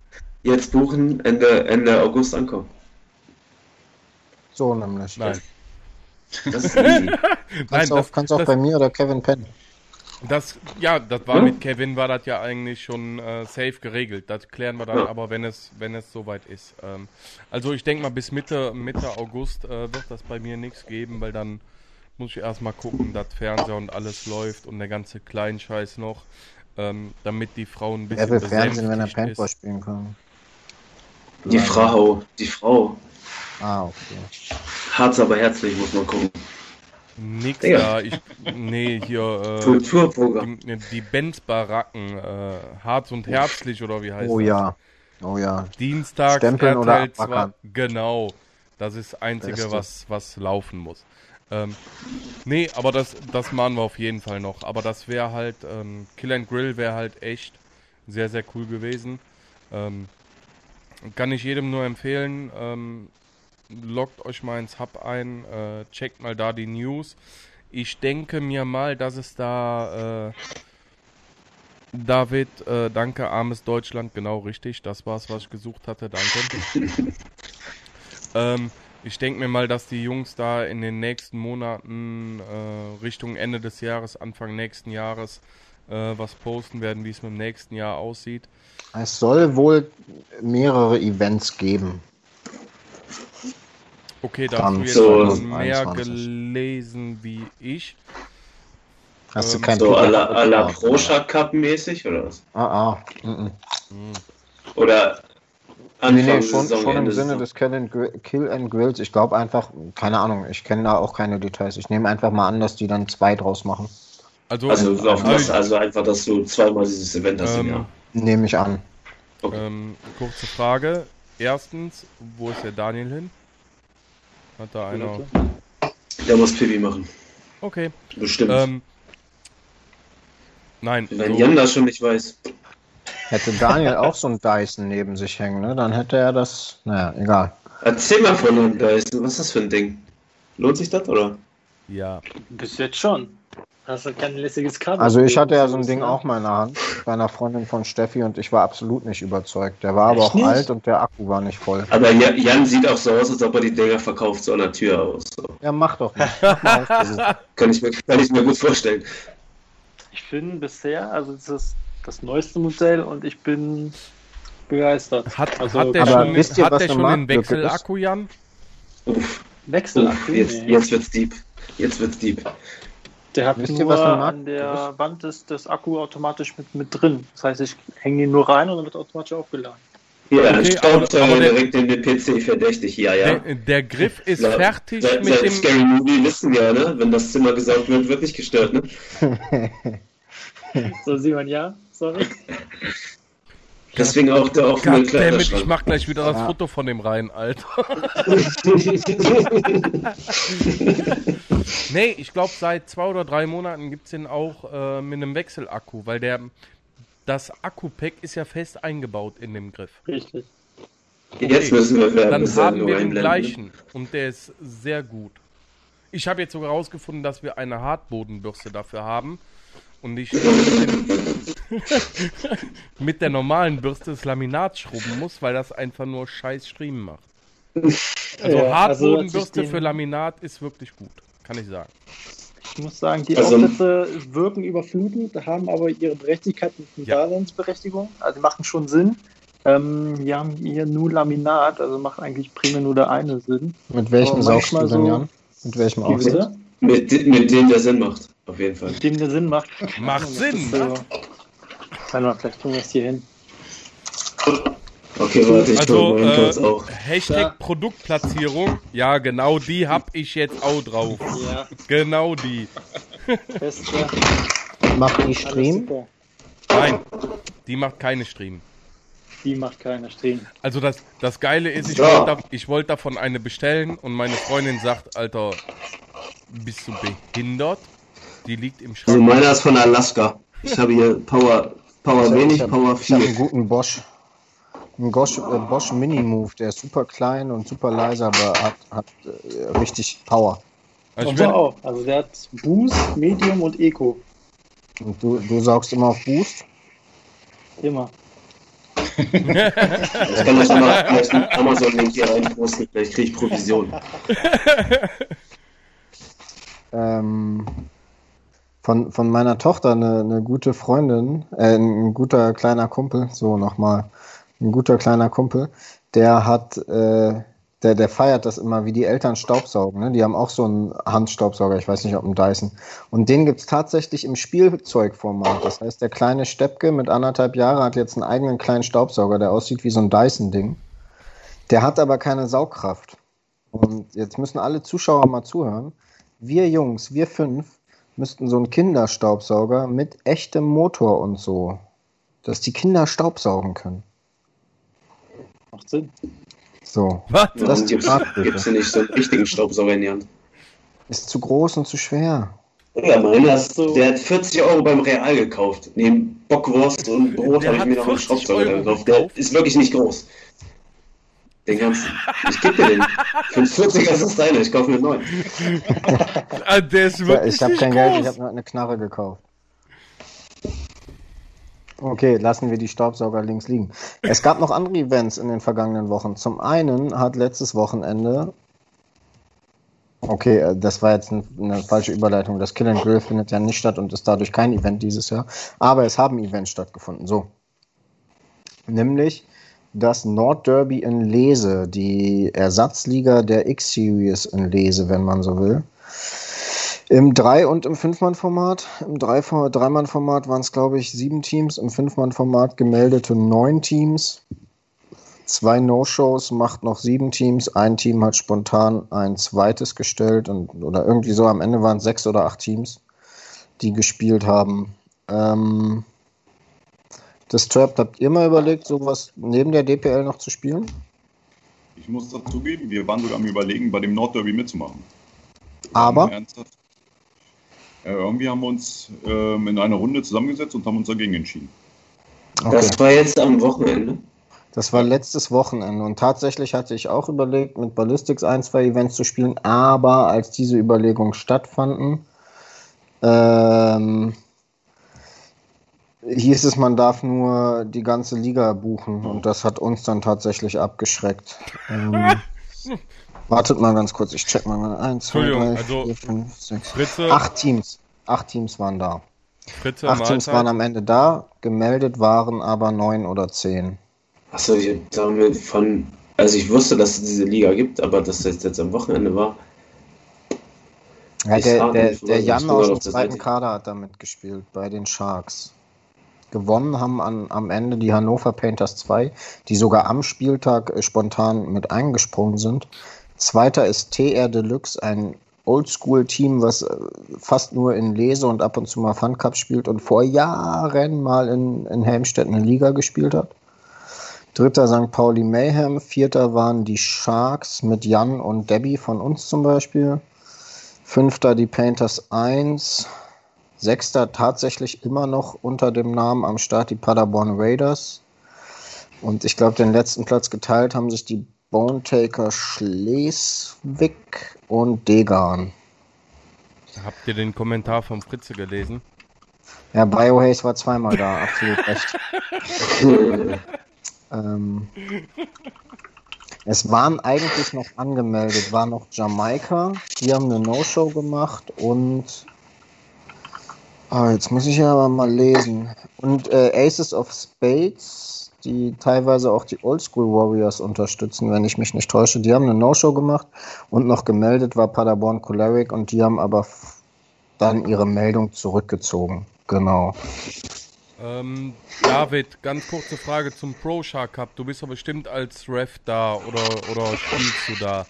jetzt buchen, Ende, Ende August ankommen. So nämlich. Nein. Das ist easy. kannst Nein, auch, das, kannst auch das, bei mir oder Kevin pennen. Das, ja, das war mit Kevin, war das ja eigentlich schon äh, safe geregelt. Das klären wir dann ja. aber, wenn es, wenn es soweit ist. Ähm, also ich denke mal, bis Mitte, Mitte August äh, wird das bei mir nichts geben, weil dann muss ich erstmal gucken, dass Fernseher und alles läuft und der ganze Kleinscheiß noch, ähm, damit die Frauen ein bisschen Er will Fernsehen, wenn er Paintball spielen kann. Die Frau, die Frau. Ah, okay. Harz aber herzlich, muss man gucken. Nix da, ich, nee, hier, äh, Kulturprogramm. Die, die Benz-Baracken, äh, Harz und Herzlich, oder wie heißt oh, das? Oh ja, oh ja. Dienstag, Stempeln oder zwar, genau, das ist das Einzige, Beste. was, was laufen muss. Ähm, nee, aber das, das machen wir auf jeden Fall noch. Aber das wäre halt, ähm, Kill and Grill wäre halt echt sehr, sehr cool gewesen. Ähm, kann ich jedem nur empfehlen. Ähm, loggt euch mal ins Hub ein, äh, checkt mal da die News. Ich denke mir mal, dass es da äh, David, äh, danke, armes Deutschland, genau richtig, das war's, was ich gesucht hatte, danke. ähm, ich denke mir mal, dass die Jungs da in den nächsten Monaten äh, Richtung Ende des Jahres, Anfang nächsten Jahres äh, was posten werden, wie es mit dem nächsten Jahr aussieht. Es soll wohl mehrere Events geben. Okay, da hast du jetzt so mehr gelesen wie ich. Hast du ähm, kein So à la, à la Pro Cup mäßig oder was? Ah, ah. Mm -mm. Oder Anfang nee, nee, schon, schon im Sinne des Kill and, Kill and Grills. Ich glaube einfach, keine Ahnung, ich kenne da auch keine Details. Ich nehme einfach mal an, dass die dann zwei draus machen. Also, also, also, das, also einfach, dass du zweimal dieses Event hast ähm, im Jahr. Nehme ich an. Okay. Ähm, kurze Frage. Erstens, wo ist der Daniel hin? Hat da einer. Der muss Pipi machen. Okay. Bestimmt. Ähm, nein. Wenn so. Jan das schon nicht weiß. Hätte Daniel auch so ein Dyson neben sich hängen, ne? Dann hätte er das. Naja, egal. Erzähl mal von einem Dyson. Was ist das für ein Ding? Lohnt sich das, oder? Ja. Bis jetzt schon. Hast du kein lässiges Kabel? Also ich hatte ja so ein Ding ne? auch mal in der Hand bei einer Freundin von Steffi und ich war absolut nicht überzeugt. Der war aber auch nicht? alt und der Akku war nicht voll. Aber Jan sieht auch so aus, als ob er die Dinger verkauft, so an der Tür aus. So. Ja, mach doch mal. kann, ich mir, kann ich mir gut vorstellen. Ich finde bisher, also das ist das neueste Modell und ich bin begeistert. Hat, also, hat der schon, wisst ihr, hat der schon den Wechselakku, Jan? Uff. Wechselakku? Uff, jetzt, jetzt wird's deep. Jetzt wird's deep. Der hat Wisst nur ihr, was an der Wand ist das Akku automatisch mit, mit drin. Das heißt, ich hänge ihn nur rein und dann wird automatisch aufgeladen. Ja, okay, staubt aber, aber direkt in den PC verdächtig, ja, ja. Der, der Griff ist Na, fertig seit, mit seit dem... Scary Movie wissen wir, ne? Wenn das Zimmer gesaugt wird, wird nicht gestört, ne? so, Simon, ja? Sorry. Deswegen auch der offene Kleiderschrank. Ich mach gleich wieder das ja. Foto von dem rein, Alter. nee, ich glaube, seit zwei oder drei Monaten gibt es den auch äh, mit einem Wechselakku, weil der das Akku-Pack ist ja fest eingebaut in dem Griff. Richtig. Okay. Jetzt müssen wir Dann haben wir den gleichen und der ist sehr gut. Ich habe jetzt sogar herausgefunden, dass wir eine Hartbodenbürste dafür haben und ich mit der normalen Bürste das Laminat schrubben muss, weil das einfach nur scheiß Striemen macht. Also ja, Hartbodenbürste also für Laminat ist wirklich gut, kann ich sagen. Ich muss sagen, die also, Aufsätze wirken überflutend, haben aber ihre Berechtigkeit und ja. Daseinsberechtigung. Also machen schon Sinn. Ähm, wir haben hier nur Laminat, also macht eigentlich primär nur der eine Sinn. Mit welchem saugst du denn, so, Jan? Mit welchem Aufsatz? Mit, mit dem der Sinn macht, auf jeden Fall. Dem der Sinn macht. Macht Sinn! So, warte mal, vielleicht tun wir es hier hin. Okay, warte, ich also, äh, auch. Hashtag ja. Produktplatzierung. Ja, genau die hab ich jetzt auch drauf. Ja. Genau die. Beste. Macht die Stream? Nein, die macht keine Stream. Die macht keine Stream. Also das, das Geile ist, ich ja. wollte da, wollt davon eine bestellen und meine Freundin sagt, Alter, bist du behindert? Die liegt im Schrank. Also meiner ist von Alaska. Ich habe hier Power, Power wenig, hab, Power viel. Ich habe einen guten Bosch. Ein Bosch, äh, Bosch Mini Move, der ist super klein und super leise, aber hat, hat äh, richtig Power. Also und auch. Also der hat Boost, Medium und Eco. Und du, du saugst immer auf Boost? Immer. ich kann euch mal vielleicht einen Amazon-Link hier reinposten, vielleicht kriege ich Provision. ähm, von, von meiner Tochter eine, eine gute Freundin, äh, ein guter kleiner Kumpel, so nochmal, ein guter kleiner Kumpel, der hat, äh, der, der feiert das immer, wie die Eltern Staubsaugen. Ne? Die haben auch so einen Handstaubsauger, ich weiß nicht, ob ein Dyson. Und den gibt es tatsächlich im Spielzeugformat. Das heißt, der kleine Steppke mit anderthalb Jahren hat jetzt einen eigenen kleinen Staubsauger, der aussieht wie so ein Dyson-Ding. Der hat aber keine Saugkraft. Und jetzt müssen alle Zuschauer mal zuhören. Wir Jungs, wir fünf, müssten so einen Kinderstaubsauger mit echtem Motor und so, dass die Kinder Staubsaugen können. Macht Sinn. So. Was? Das gibt es nicht so einen richtigen Staubsauger in die Hand. Ist zu groß und zu schwer. Ja, so. der hat 40 Euro beim Real gekauft. Neben Bockwurst und Brot habe ich mir noch einen Staubsauger gekauft. Der ist wirklich nicht groß. Den ganzen. Ich gebe dir den. Für 40er ist das deine. Ich kaufe mir einen neuen. Ah, der ist wirklich ich habe kein groß. Geld, ich habe nur eine Knarre gekauft. Okay, lassen wir die Staubsauger links liegen. Es gab noch andere Events in den vergangenen Wochen. Zum einen hat letztes Wochenende. Okay, äh, das war jetzt eine falsche Überleitung. Das Kill and Grill findet ja nicht statt und ist dadurch kein Event dieses Jahr. Aber es haben Events stattgefunden. So. Nämlich das Nordderby in Lese, die Ersatzliga der X-Series in Lese, wenn man so will. Im Drei- und im Fünfmann-Format. Im Dreimann-Format waren es, glaube ich, sieben Teams. Im Fünfmann-Format gemeldete neun Teams. Zwei No-Shows macht noch sieben Teams. Ein Team hat spontan ein zweites gestellt und, oder irgendwie so. Am Ende waren es sechs oder acht Teams, die gespielt haben. Ähm, Disturbed, habt ihr mal überlegt, sowas neben der DPL noch zu spielen? Ich muss dazugeben, wir waren sogar am Überlegen, bei dem Nordderby mitzumachen. Aber? Äh, irgendwie haben wir uns äh, in einer Runde zusammengesetzt und haben uns dagegen entschieden. Okay. Das war jetzt am Wochenende. Das war letztes Wochenende und tatsächlich hatte ich auch überlegt, mit Ballistics ein, zwei Events zu spielen, aber als diese Überlegungen stattfanden, ähm, hieß es, man darf nur die ganze Liga buchen und das hat uns dann tatsächlich abgeschreckt. Ähm, Wartet mal ganz kurz, ich check mal. Eins, zwei, drei, also vier, fünf, sechs. Fritze, acht Teams. Acht Teams waren da. Fritze, acht Teams waren am Ende da, gemeldet waren aber neun oder zehn. Achso, ich damit von. Also ich wusste, dass es diese Liga gibt, aber dass das jetzt am Wochenende war. Ja, der, der, der Jan aus dem zweiten Kader hat damit gespielt, bei den Sharks. Gewonnen haben an, am Ende die Hannover Painters 2, die sogar am Spieltag äh, spontan mit eingesprungen sind. Zweiter ist TR Deluxe, ein Oldschool-Team, was äh, fast nur in Lese und ab und zu mal Fun Cup spielt und vor Jahren mal in, in Helmstedt eine Liga gespielt hat. Dritter St. Pauli Mayhem. Vierter waren die Sharks mit Jan und Debbie von uns zum Beispiel. Fünfter die Painters 1. Sechster tatsächlich immer noch unter dem Namen am Start die Paderborn Raiders. Und ich glaube, den letzten Platz geteilt haben sich die Bonetaker Schleswig und Degan. Habt ihr den Kommentar vom Fritze gelesen? Ja, Biohaze war zweimal da, absolut recht. ähm, es waren eigentlich noch angemeldet, war noch Jamaika, die haben eine No-Show gemacht und oh, jetzt muss ich ja aber mal lesen. Und äh, Aces of Spades die teilweise auch die Oldschool Warriors unterstützen, wenn ich mich nicht täusche. Die haben eine No-Show gemacht und noch gemeldet war Paderborn Choleric und die haben aber dann ihre Meldung zurückgezogen. Genau. Ähm, David, ganz kurze Frage zum Pro Shark Cup. Du bist ja bestimmt als Ref da oder, oder spielst du da?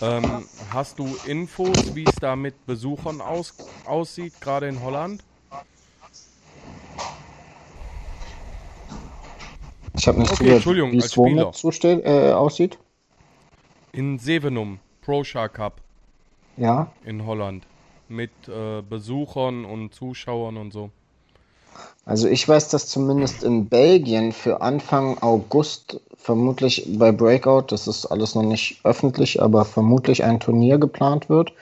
Ähm, hast du Infos, wie es da mit Besuchern aus, aussieht, gerade in Holland? Ich habe nicht okay, zugehört, Entschuldigung, wie es womit äh, aussieht. In Sevenum, Pro Shark Cup. Ja. In Holland. Mit äh, Besuchern und Zuschauern und so. Also ich weiß, dass zumindest in Belgien für Anfang August vermutlich bei Breakout, das ist alles noch nicht öffentlich, aber vermutlich ein Turnier geplant wird.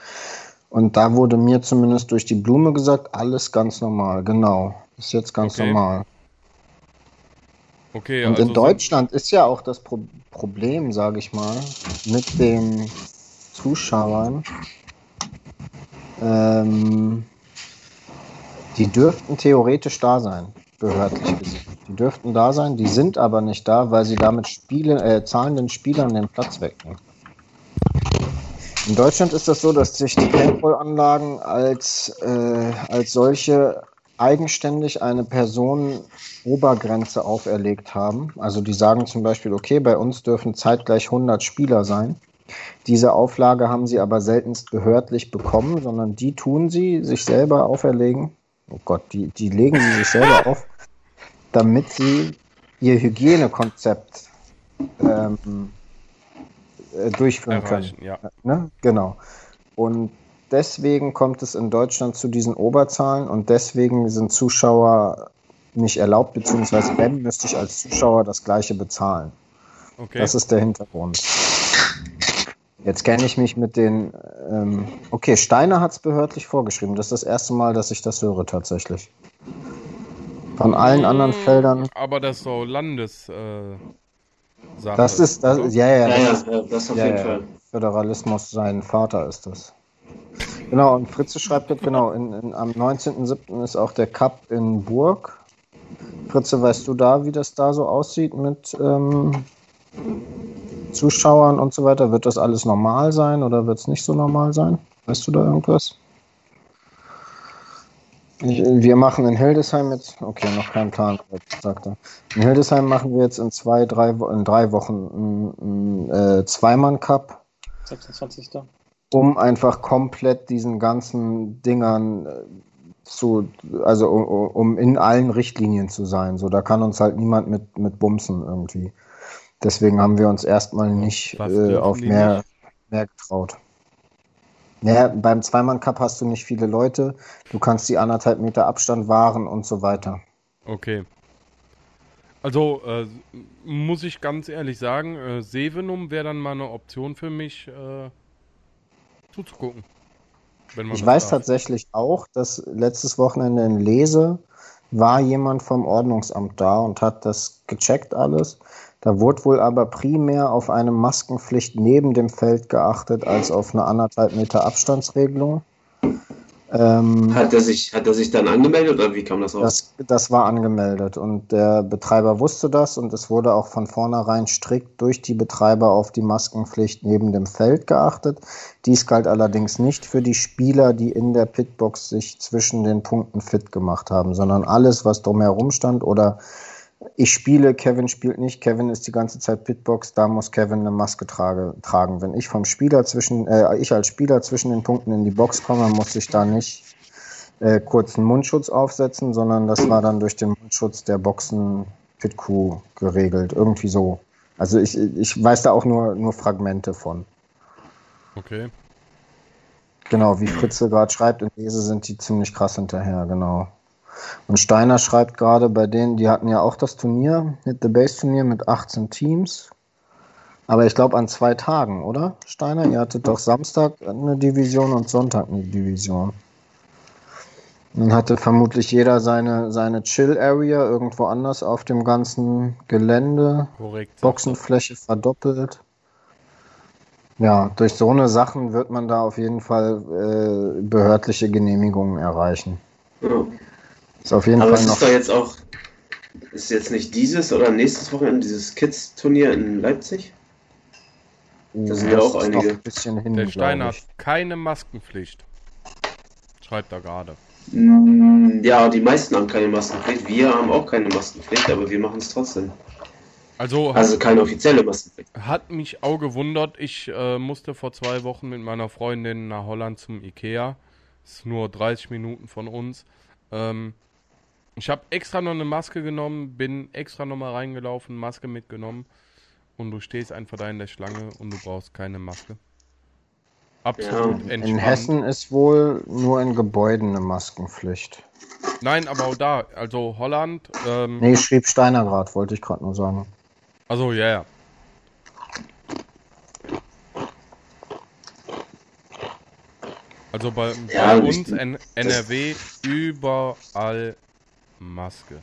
Und da wurde mir zumindest durch die Blume gesagt, alles ganz normal, genau. Ist jetzt ganz okay. normal. Okay, Und also in Deutschland ist ja auch das Pro Problem, sage ich mal, mit den Zuschauern. Ähm, die dürften theoretisch da sein, behördlich gesehen. Die dürften da sein, die sind aber nicht da, weil sie damit Spiele, äh, zahlenden Spielern den Platz wegnehmen. In Deutschland ist das so, dass sich die Paintball-Anlagen als, äh, als solche eigenständig eine Person Obergrenze auferlegt haben. Also die sagen zum Beispiel, okay, bei uns dürfen zeitgleich 100 Spieler sein. Diese Auflage haben sie aber seltenst behördlich bekommen, sondern die tun sie sich selber auferlegen. Oh Gott, die, die legen sie sich selber auf, damit sie ihr Hygienekonzept ähm, äh, durchführen Erreichen, können. Ja. Ne? Genau. Und deswegen kommt es in Deutschland zu diesen Oberzahlen und deswegen sind Zuschauer nicht erlaubt, beziehungsweise wenn, müsste ich als Zuschauer das gleiche bezahlen. Okay. Das ist der Hintergrund. Jetzt kenne ich mich mit den. Ähm, okay, Steiner hat es behördlich vorgeschrieben. Das ist das erste Mal, dass ich das höre tatsächlich. Von allen anderen hm, Feldern. Aber das ist so Landes. Äh, das ist das, ja, ja, das, ja, ja, das auf ja, jeden Fall. Föderalismus, sein Vater ist das. Genau, und Fritze schreibt jetzt genau, in, in, am 19.07. ist auch der Cup in Burg. Fritze, weißt du da, wie das da so aussieht mit ähm, Zuschauern und so weiter? Wird das alles normal sein oder wird es nicht so normal sein? Weißt du da irgendwas? Ich, wir machen in Hildesheim jetzt, okay, noch kein Plan, sagt. In Hildesheim machen wir jetzt in zwei, drei, in drei Wochen einen, einen äh, Zweimann-Cup. 26 um einfach komplett diesen ganzen Dingern äh, zu, also um, um, in allen Richtlinien zu sein. So, da kann uns halt niemand mit, mit bumsen irgendwie. Deswegen haben wir uns erstmal nicht äh, auf mehr, mehr getraut. Naja, beim Zweimann-Cup hast du nicht viele Leute, du kannst die anderthalb Meter Abstand wahren und so weiter. Okay. Also äh, muss ich ganz ehrlich sagen, äh, Sevenum wäre dann mal eine Option für mich, äh, zuzugucken. ich weiß darf. tatsächlich auch, dass letztes Wochenende in Lese war jemand vom Ordnungsamt da und hat das gecheckt alles. Da wurde wohl aber primär auf eine Maskenpflicht neben dem Feld geachtet als auf eine anderthalb Meter Abstandsregelung. Ähm, hat, er sich, hat er sich dann angemeldet oder wie kam das raus? Das, das war angemeldet und der Betreiber wusste das und es wurde auch von vornherein strikt durch die Betreiber auf die Maskenpflicht neben dem Feld geachtet. Dies galt allerdings nicht für die Spieler, die in der Pitbox sich zwischen den Punkten fit gemacht haben, sondern alles, was drumherum stand oder ich spiele, Kevin spielt nicht, Kevin ist die ganze Zeit Pitbox, da muss Kevin eine Maske trage, tragen. Wenn ich vom Spieler zwischen, äh, ich als Spieler zwischen den Punkten in die Box komme, muss ich da nicht äh, kurz einen Mundschutz aufsetzen, sondern das war dann durch den Mundschutz der Boxen Pit Crew geregelt. Irgendwie so. Also ich, ich weiß da auch nur, nur Fragmente von. Okay. Genau, wie Fritze gerade schreibt, in Lese sind die ziemlich krass hinterher, genau. Und Steiner schreibt gerade bei denen, die hatten ja auch das Turnier, Hit the Base Turnier mit 18 Teams. Aber ich glaube an zwei Tagen, oder? Steiner, ihr hattet doch Samstag eine Division und Sonntag eine Division. Dann hatte vermutlich jeder seine, seine Chill-Area irgendwo anders auf dem ganzen Gelände. Korrekt. Boxenfläche verdoppelt. Ja, durch so eine Sachen wird man da auf jeden Fall äh, behördliche Genehmigungen erreichen. Ja. Ist auf jeden Aber Fall noch. ist da jetzt auch, ist jetzt nicht dieses oder nächstes Wochenende dieses Kids-Turnier in Leipzig? Da sind ja auch einige. Ein bisschen hin, Der Stein hat keine Maskenpflicht. Schreibt er gerade. Mm, ja, die meisten haben keine Maskenpflicht. Wir haben auch keine Maskenpflicht, aber wir machen es trotzdem. Also, also keine offizielle Maskenpflicht. Hat mich auch gewundert. Ich äh, musste vor zwei Wochen mit meiner Freundin nach Holland zum Ikea. Ist nur 30 Minuten von uns. Ähm, ich habe extra noch eine Maske genommen, bin extra nochmal reingelaufen, Maske mitgenommen. Und du stehst einfach da in der Schlange und du brauchst keine Maske. Absolut ja. In Hessen ist wohl nur in Gebäuden eine Maskenpflicht. Nein, aber auch da, also Holland. Ähm, nee, schrieb Steinergrad, wollte ich gerade nur sagen. Also, ja, ja. Also bei, ja, bei uns N NRW überall Maske.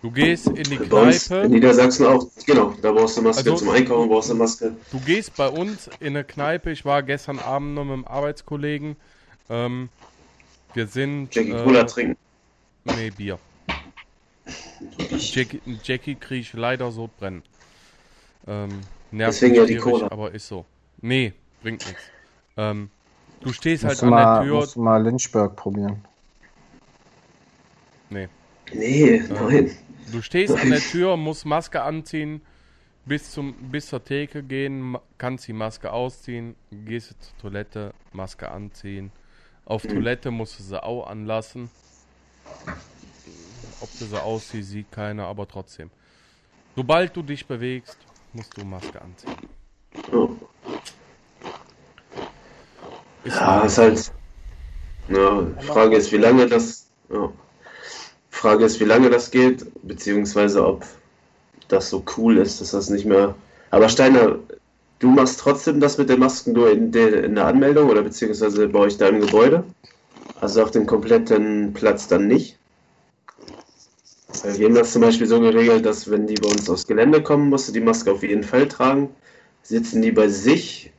Du gehst in die Kneipe. In Niedersachsen auch, genau, da brauchst du Maske. Also, Zum Einkaufen brauchst du Maske. Du gehst bei uns in eine Kneipe. Ich war gestern Abend noch mit einem Arbeitskollegen. Ähm, wir sind. Jackie äh, Cola trinken. Nee, Bier. Jackie, Jackie kriege ich leider so brennen. Ähm, Deswegen ja die Cola. Aber ist so. Nee, bringt nichts. Ähm, du stehst musst halt an mal, der Tür. Musst du mal Lynchburg probieren. Nee. Nee, nein. Du stehst an der Tür, musst Maske anziehen, bis, zum, bis zur Theke gehen, kannst die Maske ausziehen, gehst zur Toilette, Maske anziehen. Auf mhm. Toilette musst du sie auch anlassen. Ob du sie ausziehst, sieht keiner, aber trotzdem. Sobald du dich bewegst, musst du Maske anziehen. Oh. Ist ja, ist halt. Ja, Frage ist, wie lange das. Ja. Frage ist, wie lange das geht, beziehungsweise ob das so cool ist, dass das nicht mehr. Aber Steiner, du machst trotzdem das mit den Masken nur in der, in der Anmeldung oder beziehungsweise bei euch da im Gebäude? Also auf dem kompletten Platz dann nicht? Wir haben das zum Beispiel so geregelt, dass wenn die bei uns aufs Gelände kommen, musst du die Maske auf jeden Fall tragen. Sitzen die bei sich,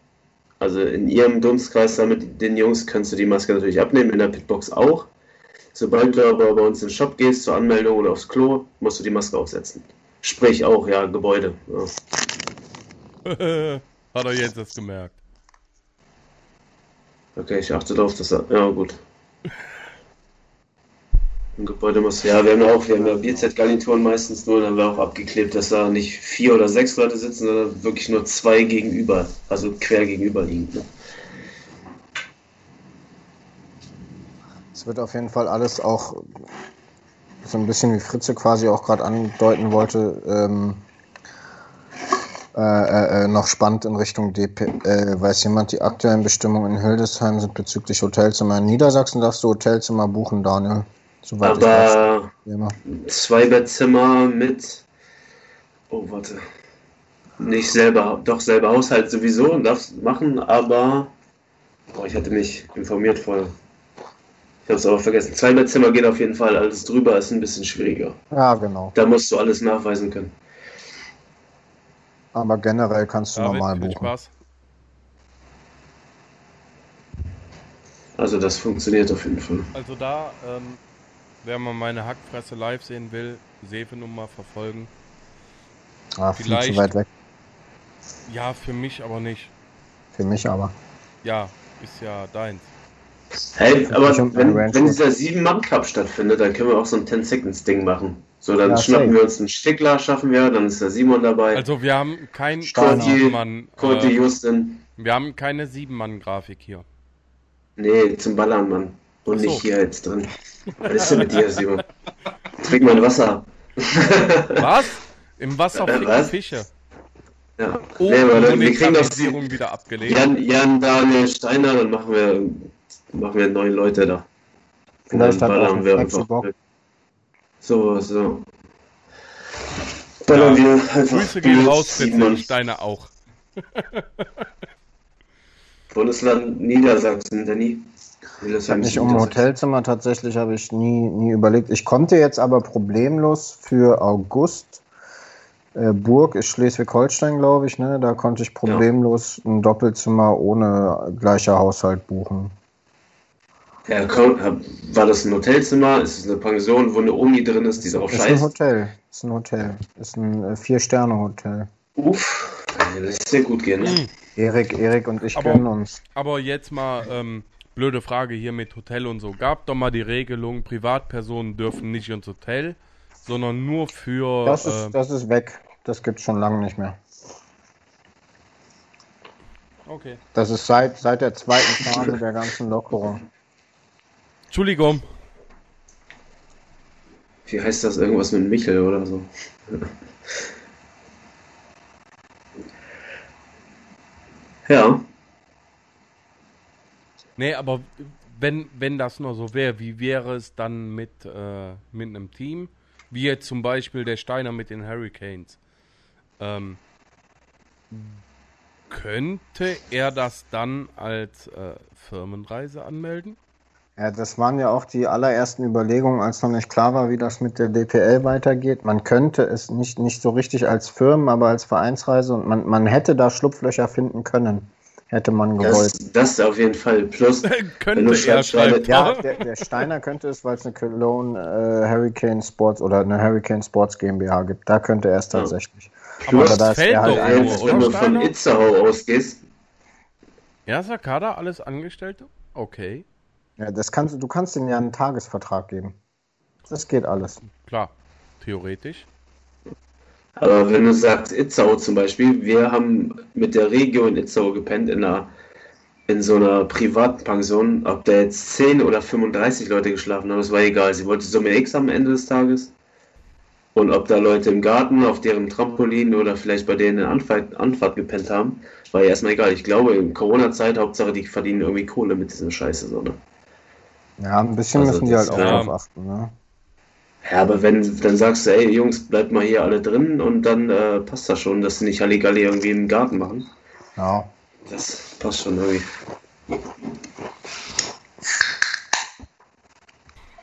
also in ihrem Dunstkreis da mit den Jungs, kannst du die Maske natürlich abnehmen, in der Pitbox auch. Sobald du aber bei uns in den Shop gehst zur Anmeldung oder aufs Klo, musst du die Maske aufsetzen. Sprich auch, ja, Gebäude. Ja. Hat er jetzt das gemerkt? Okay, ich achte darauf, dass er. Ja, gut. Im Gebäude muss. Ja, wir haben auch, wir haben ja BZ-Garnituren meistens nur, dann haben wir auch abgeklebt, dass da nicht vier oder sechs Leute sitzen, sondern wirklich nur zwei gegenüber, also quer gegenüber liegen. Ne? Es wird auf jeden Fall alles auch so ein bisschen wie Fritze quasi auch gerade andeuten wollte, ähm, äh, äh, äh noch spannend in Richtung DP. Äh, weiß jemand, die aktuellen Bestimmungen in Hildesheim sind bezüglich Hotelzimmer. In Niedersachsen darfst du Hotelzimmer buchen, Daniel. Soweit Aber zwei Bettzimmer mit. Oh, warte. Nicht selber, doch selber Haushalt sowieso und darfst machen, aber. Boah, ich hatte mich informiert vorher. Ich habe es aber vergessen. Zwei Bettzimmer geht auf jeden Fall. Alles drüber ist ein bisschen schwieriger. Ja, genau. Da musst du alles nachweisen können. Aber generell kannst du David, normal buchen. Spaß. Also das funktioniert auf jeden Fall. Also da, ähm, wer mal meine Hackfresse live sehen will, Sefe-Nummer verfolgen. Ah, Vielleicht, viel zu weit weg. Ja, für mich aber nicht. Für mich aber. Ja, ist ja deins. Hey, aber wenn, wenn dieser 7-Mann-Cup stattfindet, dann können wir auch so ein 10-Seconds-Ding machen. So, dann ja, schnappen safe. wir uns einen Stickler, schaffen wir, dann ist der Simon dabei. Also wir haben kein Mann. Kurti, äh, Justin. Wir haben keine 7-Mann-Grafik hier. Nee, zum Ballern, Mann. Und so. nicht hier jetzt drin. Was ist denn mit dir, Simon? Trink mal Wasser. Was? Im Wasser äh, ficken Fische. Ja. Oh, nee, aber dann, wir kriegen doch die, wieder abgelehnt. Jan, Jan Daniel Steiner, dann machen wir machen wir neun Leute da. Vielleicht hat auch wir einfach Bock. So, so. Ballern ja, wir einfach Grüße gehen raus, Steine auch. Bundesland Niedersachsen, Danny. Ich habe mich um ein Hotelzimmer tatsächlich habe ich nie, nie überlegt. Ich konnte jetzt aber problemlos für August äh, Burg ist Schleswig-Holstein, glaube ich, ne? Da konnte ich problemlos ja. ein Doppelzimmer ohne gleicher Haushalt buchen. Ja, war das ein Hotelzimmer? Ist es eine Pension, wo eine Omi drin ist, die ist auch scheiße? Ist ein Hotel. Ist ein Hotel. Ist ein äh, Vier-Sterne-Hotel. Uff, das ist sehr gut gehen, ne? Mhm. Erik, Erik und ich aber, kennen uns. Aber jetzt mal, ähm, blöde Frage hier mit Hotel und so. Gab doch mal die Regelung, Privatpersonen dürfen nicht ins Hotel, sondern nur für. Das ist, äh, das ist weg. das gibt es schon lange nicht mehr. Okay. Das ist seit, seit der zweiten Phase der ganzen Lockerung. Entschuldigung. Wie heißt das? Irgendwas mit Michel oder so? ja. Nee, aber wenn, wenn das nur so wäre, wie wäre es dann mit, äh, mit einem Team? Wie jetzt zum Beispiel der Steiner mit den Hurricanes. Ähm, könnte er das dann als äh, Firmenreise anmelden? Ja, das waren ja auch die allerersten Überlegungen, als noch nicht klar war, wie das mit der DPL weitergeht. Man könnte es nicht, nicht so richtig als Firmen, aber als Vereinsreise und man, man hätte da Schlupflöcher finden können. Hätte man gewollt. Das, das auf jeden Fall. Plus, könnte er schreiben. Ja, der, der, Steiner könnte es, weil es eine Cologne äh, Hurricane Sports oder eine Hurricane Sports GmbH gibt. Da könnte er es tatsächlich. Ja. Plus, aber da ist er halt ein, wenn du von Itzehoe ausgehst. Erster Kader, alles Angestellte? Okay. Ja, das kannst, du kannst ihnen ja einen Tagesvertrag geben. Das geht alles. Klar, theoretisch. Aber wenn du sagst Itzau zum Beispiel, wir haben mit der Region Itzau gepennt in, einer, in so einer privaten Pension. Ob da jetzt 10 oder 35 Leute geschlafen haben, das war egal. Sie wollte Summe X am Ende des Tages. Und ob da Leute im Garten, auf deren Trampolin oder vielleicht bei denen in Anfahrt, Anfahrt gepennt haben, war ja erstmal egal. Ich glaube, in Corona-Zeit, Hauptsache, die verdienen irgendwie Kohle mit dieser Scheiße. So, ne? Ja, ein bisschen also müssen die halt auch ja. drauf achten. Ne? Ja, aber wenn dann sagst du, ey Jungs, bleibt mal hier alle drin und dann äh, passt das schon, dass sie nicht Halligalli irgendwie im Garten machen. Ja. Das passt schon irgendwie.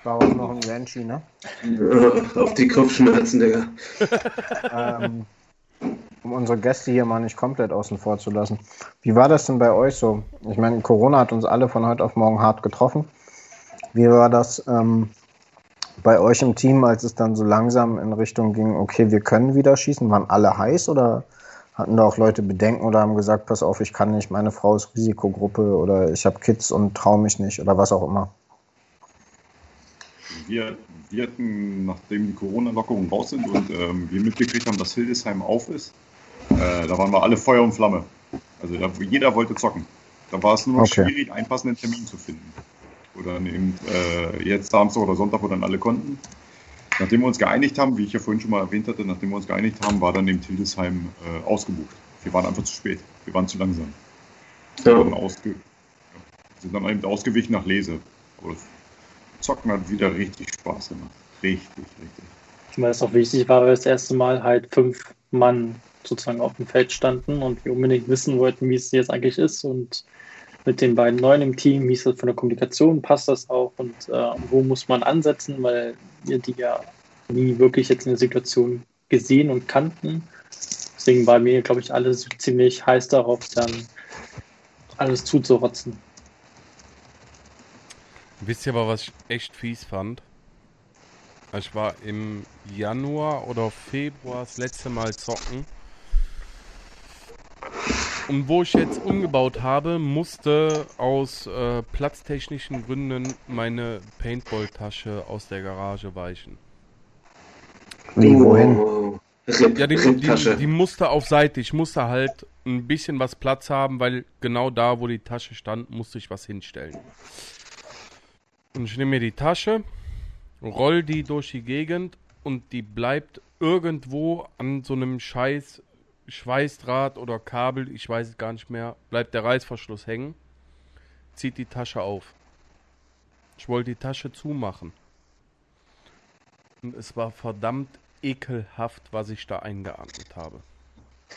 War auch noch ein Ranchi, ne? Auf die Kopfschmerzen, Digga. ähm, um unsere Gäste hier mal nicht komplett außen vor zu lassen. Wie war das denn bei euch so? Ich meine, Corona hat uns alle von heute auf morgen hart getroffen. Wie war das ähm, bei euch im Team, als es dann so langsam in Richtung ging, okay, wir können wieder schießen? Waren alle heiß oder hatten da auch Leute Bedenken oder haben gesagt, pass auf, ich kann nicht, meine Frau ist Risikogruppe oder ich habe Kids und traue mich nicht oder was auch immer? Wir, wir hatten, nachdem die Corona-Lockerungen raus sind und ähm, wir mitgekriegt haben, dass Hildesheim auf ist, äh, da waren wir alle Feuer und Flamme. Also da, jeder wollte zocken. Da war es nur okay. schwierig, einen passenden Termin zu finden oder eben äh, jetzt Samstag oder Sonntag, wo dann alle konnten. Nachdem wir uns geeinigt haben, wie ich ja vorhin schon mal erwähnt hatte, nachdem wir uns geeinigt haben, war dann eben Hildesheim äh, ausgebucht. Wir waren einfach zu spät. Wir waren zu langsam. Ja. Wir ausge sind dann eben ausgewichen nach Lese. Aber das Zocken hat wieder richtig Spaß gemacht. Richtig, richtig. Weil es auch wichtig war, weil das erste Mal halt fünf Mann sozusagen auf dem Feld standen und wir unbedingt wissen wollten, wie es jetzt eigentlich ist und mit den beiden Neuen im Team, wie ist das von der Kommunikation, passt das auch und äh, wo muss man ansetzen, weil wir die ja nie wirklich jetzt in der Situation gesehen und kannten. Deswegen war mir, glaube ich, alles ziemlich heiß darauf, dann alles zuzurotzen. Wisst ihr aber, was ich echt fies fand? Ich war im Januar oder Februar das letzte Mal zocken und wo ich jetzt umgebaut habe, musste aus äh, platztechnischen Gründen meine Paintball-Tasche aus der Garage weichen. Wie, wohin? Ja, die, die, die, musste auf Seite. Ich musste halt ein bisschen was Platz haben, weil genau da, wo die Tasche stand, musste ich was hinstellen. Und ich nehme mir die Tasche, roll die durch die Gegend und die bleibt irgendwo an so einem scheiß Schweißdraht oder Kabel, ich weiß es gar nicht mehr, bleibt der Reißverschluss hängen, zieht die Tasche auf. Ich wollte die Tasche zumachen. Und es war verdammt ekelhaft, was ich da eingeatmet habe.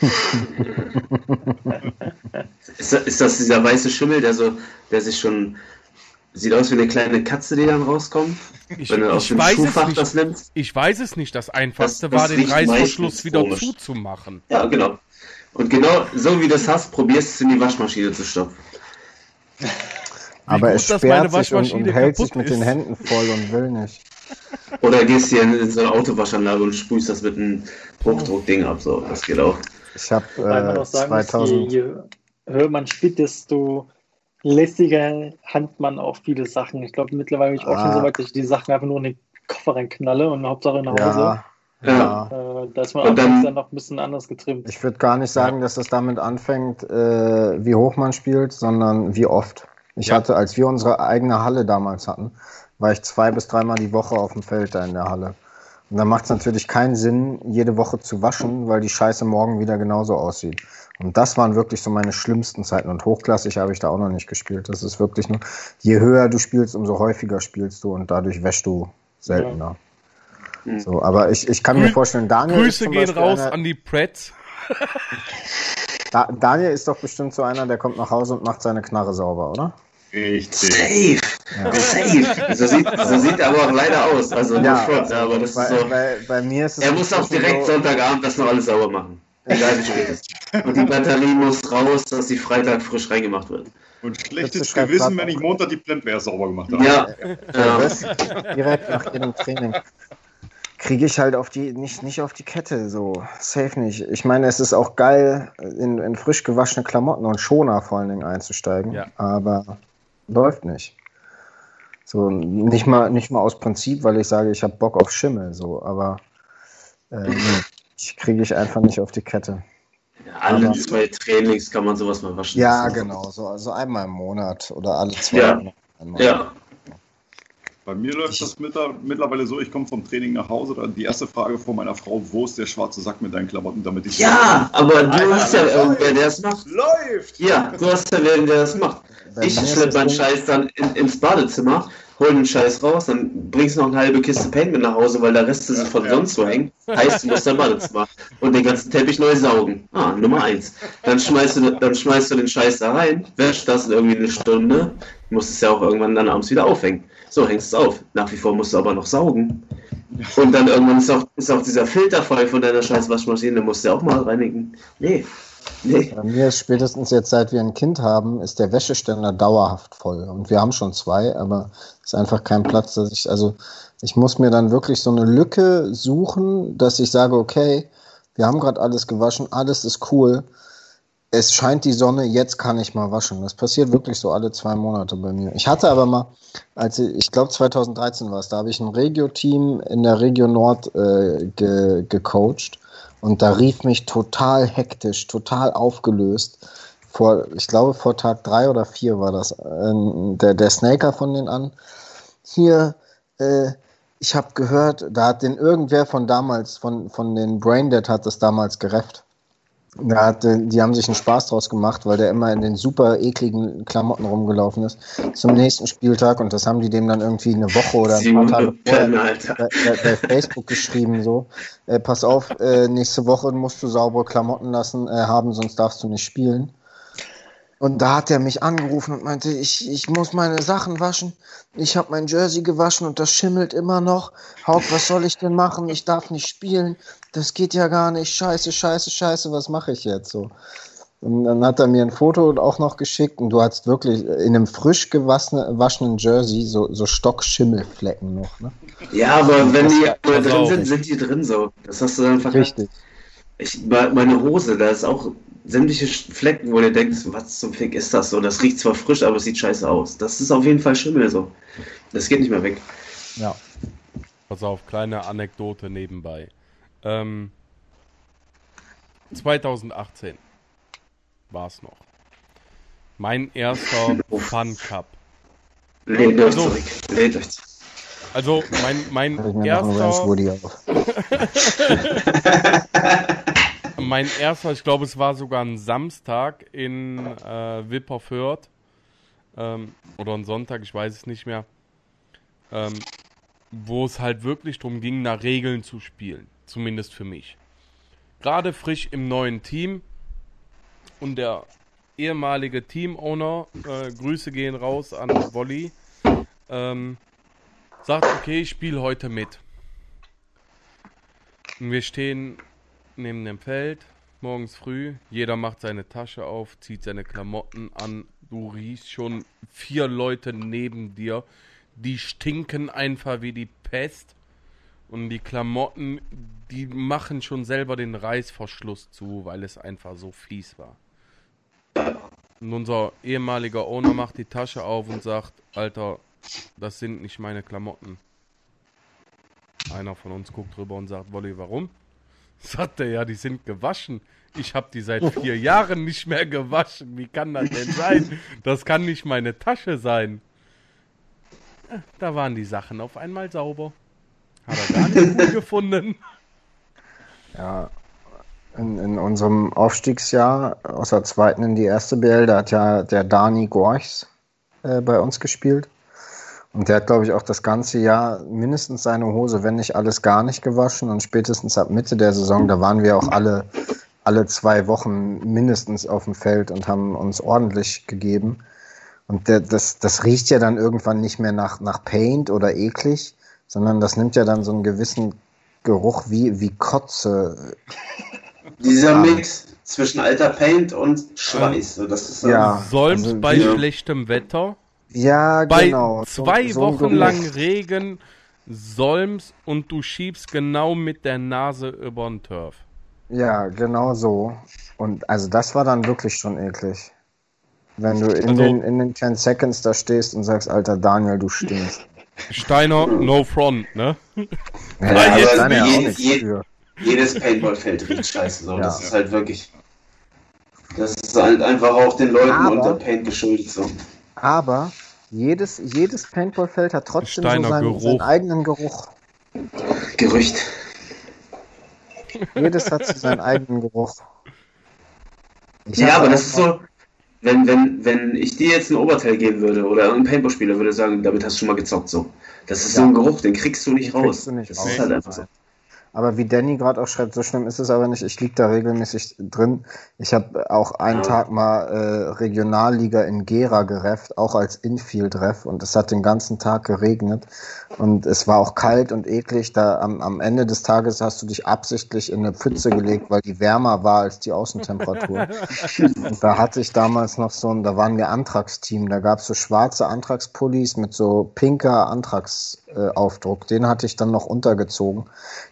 ist, das, ist das dieser weiße Schimmel, der so, der sich schon Sieht aus wie eine kleine Katze, die dann rauskommt. Ich, wenn du aus dem Schuhfach das nimmst. Ich weiß es nicht. Das Einfachste das, das war, den Reißverschluss wieder komisch. zuzumachen. Ja, genau. Und genau so wie du das hast, probierst du es in die Waschmaschine zu stopfen. Aber es sperrt sich und, und hält sich mit ist. den Händen voll und will nicht. Oder gehst hier in, in so eine Autowaschanlage und sprühst das mit einem Hochdruckding ab. So, das geht auch. Ich habe äh, 2000... Je, höher man spielt, desto lässiger hand man auch viele Sachen. Ich glaube, mittlerweile bin ich auch ah. schon so weit, dass ich die Sachen einfach nur in den Koffer reinknalle und Hauptsache nach Hause. Ja, Ja. Äh, da ist man und dann, dann, noch ein bisschen anders getrimmt. Ich würde gar nicht sagen, dass das damit anfängt, äh, wie hoch man spielt, sondern wie oft. Ich ja. hatte, als wir unsere eigene Halle damals hatten, war ich zwei bis dreimal die Woche auf dem Feld da in der Halle. Und da macht es natürlich keinen Sinn, jede Woche zu waschen, weil die Scheiße morgen wieder genauso aussieht. Und das waren wirklich so meine schlimmsten Zeiten. Und hochklassig habe ich da auch noch nicht gespielt. Das ist wirklich nur, je höher du spielst, umso häufiger spielst du und dadurch wäschst du seltener. Ja. So, aber ich, ich kann Grü mir vorstellen, Daniel. Grüße gehen raus einer, an die Preds. da, Daniel ist doch bestimmt so einer, der kommt nach Hause und macht seine Knarre sauber, oder? Richtig. Safe. Ja. Safe. So sieht, so sieht er aber auch leider aus. Also ja, nur Schwarz, aber das bei, ist so. Bei, bei mir ist es er muss auch direkt so Sonntagabend das noch alles sauber machen. Egal wie spät es ist. Und die Batterie muss raus, dass die Freitag frisch reingemacht wird. Und schlechtes Gewissen, wenn ich Montag die Blendware sauber gemacht habe. Ja. ja. Direkt nach jedem Training kriege ich halt auf die nicht, nicht auf die Kette, so safe nicht. Ich meine, es ist auch geil, in, in frisch gewaschene Klamotten und Schoner vor allen Dingen einzusteigen, ja. aber läuft nicht. So, nicht mal, nicht mal aus Prinzip, weil ich sage, ich habe Bock auf Schimmel, so, aber äh, ich kriege ich einfach nicht auf die Kette. Ja, alle aber, zwei Trainings kann man sowas mal waschen. Ja, genau, so also einmal im Monat oder alle zwei. Ja, ja. Bei mir läuft das mittlerweile so, ich komme vom Training nach Hause, dann die erste Frage von meiner Frau, wo ist der schwarze Sack mit deinen Klamotten, damit ich... Ja, aber du hast ja irgendwer, der es macht. Läuft! Ja, du hast ja wer, der das macht. Ich schleppe meinen Scheiß dann in, ins Badezimmer, hol den Scheiß raus, dann bringst du noch eine halbe Kiste Paint mit nach Hause, weil der Rest ist von ja. sonst wo hängen. Heißt, du musst dein Badezimmer und den ganzen Teppich neu saugen. Ah, Nummer eins. Dann schmeißt du, dann schmeißt du den Scheiß da rein, wäschst das in irgendwie eine Stunde, musst es ja auch irgendwann dann abends wieder aufhängen. So, hängst es auf. Nach wie vor musst du aber noch saugen. Und dann irgendwann ist auch, ist auch dieser Filter voll von deiner scheiß Waschmaschine, musst du ja auch mal reinigen. Nee. Nee. Bei mir spätestens jetzt, seit wir ein Kind haben, ist der Wäscheständer dauerhaft voll. Und wir haben schon zwei, aber es ist einfach kein Platz, dass ich, also ich muss mir dann wirklich so eine Lücke suchen, dass ich sage, okay, wir haben gerade alles gewaschen, alles ist cool es scheint die Sonne, jetzt kann ich mal waschen. Das passiert wirklich so alle zwei Monate bei mir. Ich hatte aber mal, als ich, ich glaube 2013 war es, da habe ich ein Regio-Team in der Regio Nord äh, ge, gecoacht und da rief mich total hektisch, total aufgelöst. Vor, ich glaube vor Tag drei oder vier war das, äh, der, der Snaker von denen an. Hier, äh, ich habe gehört, da hat den irgendwer von damals, von, von den Braindead hat das damals gerefft da hat, die haben sich einen Spaß draus gemacht, weil der immer in den super ekligen Klamotten rumgelaufen ist zum nächsten Spieltag und das haben die dem dann irgendwie eine Woche oder ein paar Tage vorher bei, bei, Facebook geschrieben so, äh, pass auf, äh, nächste Woche musst du saubere Klamotten lassen äh, haben, sonst darfst du nicht spielen. Und da hat er mich angerufen und meinte, ich, ich muss meine Sachen waschen. Ich habe mein Jersey gewaschen und das schimmelt immer noch. Hauk, was soll ich denn machen? Ich darf nicht spielen. Das geht ja gar nicht. Scheiße, scheiße, scheiße, was mache ich jetzt so? Und dann hat er mir ein Foto auch noch geschickt und du hast wirklich in einem frisch gewaschenen Jersey so, so Stockschimmelflecken noch. Ne? Ja, aber wenn die drin sind, sind die drin so. Das hast du dann einfach. Richtig. Ich, meine Hose, da ist auch sämtliche Flecken, wo du denkst, was zum Fick ist das so? Das riecht zwar frisch, aber es sieht scheiße aus. Das ist auf jeden Fall Schimmel so. Das geht nicht mehr weg. Ja. Pass auf, kleine Anekdote nebenbei. Ähm, 2018 war es noch. Mein erster Fun Cup. Lehnt euch zurück. Lehnt euch zurück. Also mein, mein erster. mein erster, ich glaube, es war sogar ein Samstag in äh, Wipperfürth. Ähm, oder ein Sonntag, ich weiß es nicht mehr. Ähm, wo es halt wirklich darum ging, nach Regeln zu spielen. Zumindest für mich. Gerade frisch im neuen Team. Und der ehemalige Teamowner, äh, Grüße gehen raus an Wolli, ähm, sagt, okay, ich spiele heute mit. Und wir stehen neben dem Feld, morgens früh. Jeder macht seine Tasche auf, zieht seine Klamotten an. Du riechst schon vier Leute neben dir. Die stinken einfach wie die Pest. Und die Klamotten, die machen schon selber den Reißverschluss zu, weil es einfach so fies war. Und unser ehemaliger Owner macht die Tasche auf und sagt, Alter, das sind nicht meine Klamotten. einer von uns guckt rüber und sagt, Wolli, warum? Sagt er, ja, die sind gewaschen. Ich habe die seit vier Jahren nicht mehr gewaschen. Wie kann das denn sein? Das kann nicht meine Tasche sein. Da waren die Sachen auf einmal sauber. Hat er gar nicht gut gefunden. Ja, in, in, unserem Aufstiegsjahr aus der zweiten in die erste BL, da hat ja der Dani Gorchs äh, bei uns gespielt. Und der hat, glaube ich, auch das ganze Jahr mindestens seine Hose, wenn nicht alles gar nicht gewaschen. Und spätestens ab Mitte der Saison, da waren wir auch alle, alle zwei Wochen mindestens auf dem Feld und haben uns ordentlich gegeben. Und der, das, das riecht ja dann irgendwann nicht mehr nach, nach Paint oder eklig, sondern das nimmt ja dann so einen gewissen Geruch wie, wie Kotze. Dieser Mix zwischen alter Paint und Schweiß. Das ist ja, Solms also, bei ja. schlechtem Wetter ja, Bei genau. zwei so, Wochen so lang Regen, Solms und du schiebst genau mit der Nase über den Turf. Ja, genau so. Und also das war dann wirklich schon eklig. Wenn du in, also, den, in den 10 Seconds da stehst und sagst, alter Daniel, du stinkst. Steiner, no front, ne? Ja, ja jetzt aber ja jedes, je, jedes Paintballfeld riecht scheiße so. Ja. Das ist halt wirklich. Das ist halt einfach auch den Leuten aber, unter Paint geschuldet so. Aber jedes, jedes Paintballfeld hat trotzdem so seinen, seinen, eigenen Geruch. Gerücht. Jedes hat so seinen eigenen Geruch. Ich ja, aber das ist so, wenn, wenn, wenn ich dir jetzt ein Oberteil geben würde oder ein Paintball-Spieler würde sagen, damit hast du schon mal gezockt, so. Das ist ja. so ein Geruch, den kriegst du nicht den raus. Du nicht das raus. ist halt einfach so. Aber wie Danny gerade auch schreibt, so schlimm ist es aber nicht. Ich liege da regelmäßig drin. Ich habe auch einen Tag mal äh, Regionalliga in Gera gerefft, auch als Infield-Ref. Und es hat den ganzen Tag geregnet. Und es war auch kalt und eklig. Da am, am Ende des Tages hast du dich absichtlich in eine Pfütze gelegt, weil die wärmer war als die Außentemperatur. und da hatte ich damals noch so ein, da waren wir Antragsteam. Da gab es so schwarze Antragspullis mit so pinker Antragsaufdruck. Den hatte ich dann noch untergezogen.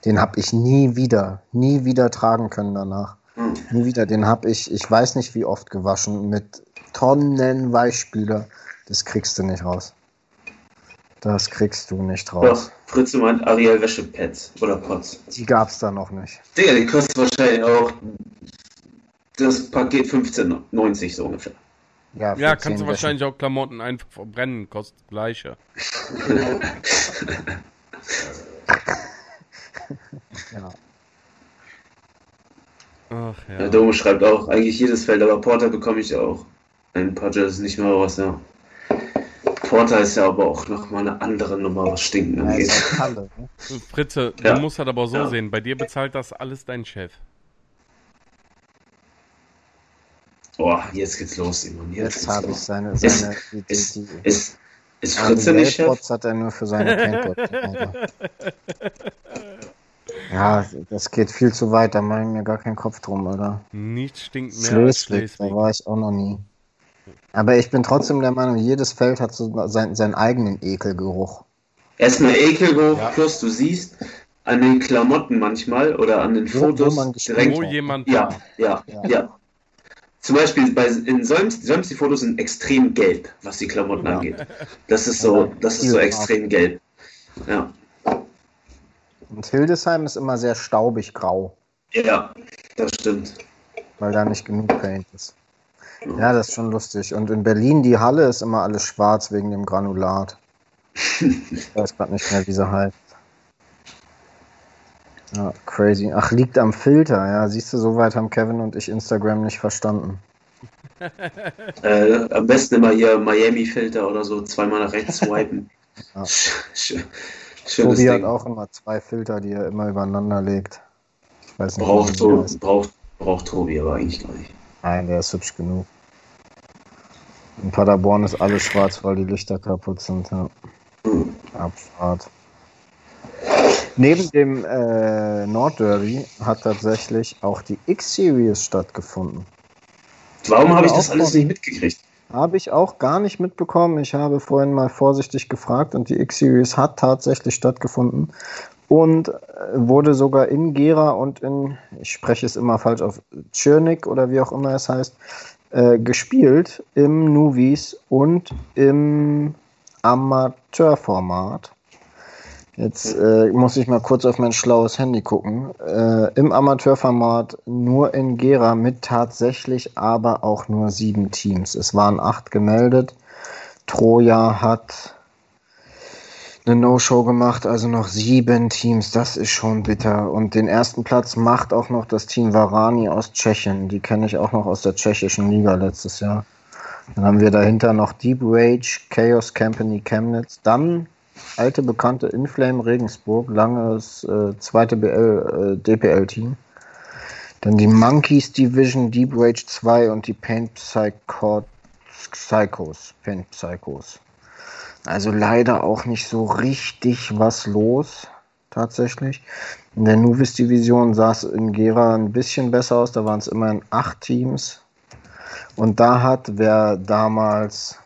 Den habe ich nie wieder, nie wieder tragen können danach. Mhm. Nie wieder. Den habe ich, ich weiß nicht wie oft gewaschen, mit Tonnen Weichspüler. Das kriegst du nicht raus. Das kriegst du nicht raus. Doch, Fritz meint Ariel Wäschepads oder Pots. Die gab's da noch nicht. Digga, die kostet wahrscheinlich auch das Paket 15,90 so ungefähr. Ja, ja kannst du wahrscheinlich auch Klamotten einfach verbrennen, kostet gleiche. ja. Ach ja. Der Dome schreibt auch, eigentlich jedes Feld, aber Porter bekomme ich auch. Ein paar Jerseys nicht mehr raus, ja. Porter ist ja aber auch nochmal eine andere Nummer, was Stinken angeht. Ja, halt ne? Fritze, ja. du musst das aber so ja. sehen, bei dir bezahlt das alles dein Chef. Boah, jetzt geht's los, Simon. Jetzt, jetzt habe ich seine, seine ist, die, die, ist, die, ist, ist Fritze nicht Chef? hat er nur für seine Paintbots. Ja, das geht viel zu weit, da mache ich mir gar keinen Kopf drum, oder? Nichts stinkt mehr Schleswig, als Schleswig. Da war ich auch noch nie. Aber ich bin trotzdem der Meinung, jedes Feld hat so sein, seinen eigenen Ekelgeruch. Erstmal Ekelgeruch, ja. plus du siehst an den Klamotten manchmal oder an den wo, Fotos wo direkt. Wo jemand ja, ja, ja, ja, Zum Beispiel bei, in Solms, Solms die Fotos sind extrem gelb, was die Klamotten ja. angeht. Das ist so, das ist so extrem gelb. Ja. Und Hildesheim ist immer sehr staubig grau. Ja, das stimmt. Weil da nicht genug Paint ist. Ja, das ist schon lustig. Und in Berlin, die Halle ist immer alles schwarz wegen dem Granulat. ich weiß gerade nicht mehr, wie sie heißt. Ja, crazy. Ach, liegt am Filter. Ja, siehst du, soweit haben Kevin und ich Instagram nicht verstanden. äh, am besten immer hier Miami-Filter oder so, zweimal nach rechts swipen. ja. Tobi Ding. hat auch immer zwei Filter, die er immer übereinander legt. Ich weiß nicht, braucht, Tobi, braucht, braucht Tobi aber eigentlich gar nicht. Nein, der ist hübsch genug. In Paderborn ist alles schwarz, weil die Lichter kaputt sind. Ja. Abfahrt. Neben dem äh, Nordderby hat tatsächlich auch die X-Series stattgefunden. Warum habe ich das alles nicht mitgekriegt? Habe ich auch gar nicht mitbekommen. Ich habe vorhin mal vorsichtig gefragt und die X-Series hat tatsächlich stattgefunden und äh, wurde sogar in Gera und in, ich spreche es immer falsch auf, Tschirnik oder wie auch immer es heißt, äh, gespielt im Nuvis und im Amateurformat. Jetzt äh, muss ich mal kurz auf mein schlaues Handy gucken. Äh, Im Amateurformat nur in Gera mit tatsächlich aber auch nur sieben Teams. Es waren acht gemeldet. Troja hat eine No-Show gemacht, also noch sieben Teams. Das ist schon bitter. Und den ersten Platz macht auch noch das Team Varani aus Tschechien. Die kenne ich auch noch aus der tschechischen Liga letztes Jahr. Dann haben wir dahinter noch Deep Rage, Chaos Company Chemnitz. Dann alte bekannte Inflame Regensburg, langes äh, zweite BL, äh, DPL-Team. Dann die Monkeys Division, Deep Rage 2 und die Paint Psycho Psychos. Paint Psychos. Also leider auch nicht so richtig was los, tatsächlich. In der Nuvis-Division sah es in Gera ein bisschen besser aus, da waren es immerhin acht Teams. Und da hat, wer damals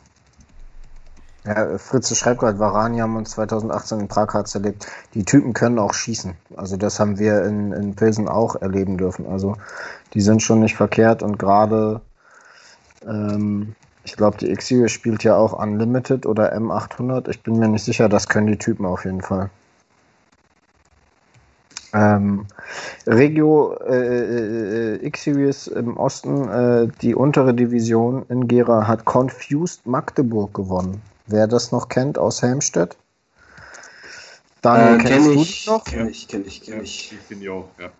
ja, Fritze schreibt gerade, Varani haben uns 2018 in Prag hart zerlegt. Die Typen können auch schießen. Also das haben wir in, in Pilsen auch erleben dürfen. Also die sind schon nicht verkehrt und gerade, ähm, ich glaube, die X-Series spielt ja auch Unlimited oder M800. Ich bin mir nicht sicher, das können die Typen auf jeden Fall. Ähm, Regio äh, äh, äh, X-Series im Osten, äh, die untere Division in Gera hat Confused Magdeburg gewonnen. Wer das noch kennt aus Helmstedt? Daniel, äh, kenne ich, noch? Kenn ich, kenne ich, kenne ich. Ich kenne die auch, ja.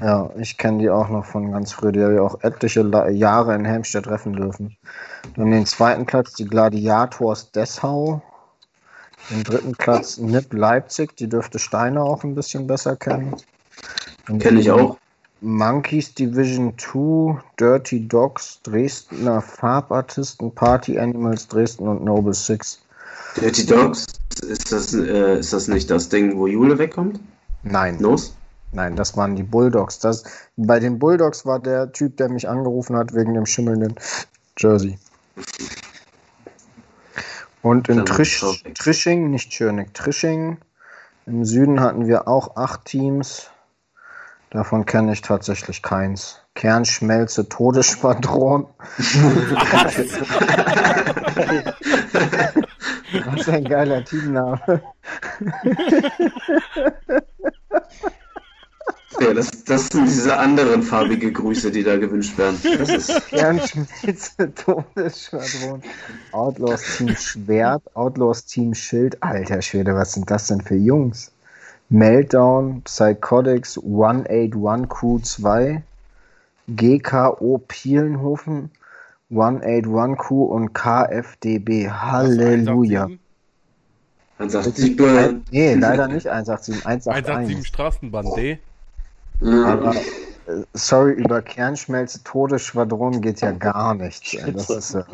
Ja, ich kenne die auch noch von ganz früh. Die habe ich auch etliche Jahre in Helmstedt treffen dürfen. Dann den zweiten Platz die Gladiators Dessau. Den dritten Platz NIP Leipzig. Die dürfte Steiner auch ein bisschen besser kennen. Kenne ich auch. Monkeys Division 2, Dirty Dogs, Dresdner Farbartisten, Party Animals Dresden und Noble Six. Dirty Dogs, ist das, äh, ist das nicht das Ding, wo Jule wegkommt? Nein. Los? Nein, das waren die Bulldogs. Das, bei den Bulldogs war der Typ, der mich angerufen hat wegen dem schimmelnden Jersey. Und in Trisch, Trisching, nicht Schöneck, Trisching, im Süden hatten wir auch acht Teams. Davon kenne ich tatsächlich keins. Kernschmelze Todesschwadron. Was ein geiler Teamname. Ja, das, das sind diese anderen farbige Grüße, die da gewünscht werden. Das ist Kernschmelze Todesschwadron. Outlaws Team Schwert, Outlaws Team Schild. Alter Schwede, was sind das denn für Jungs? Meltdown, Psychotics, 181 Crew 2, GKO Pielenhofen, 181 Crew und KFDB. Halleluja. 187 Nee, leider nicht 187, 181. 187 Straßenbahn D. Aber, äh, sorry, über Kernschmelze Todesschwadron geht ja gar nicht. Das ist, äh,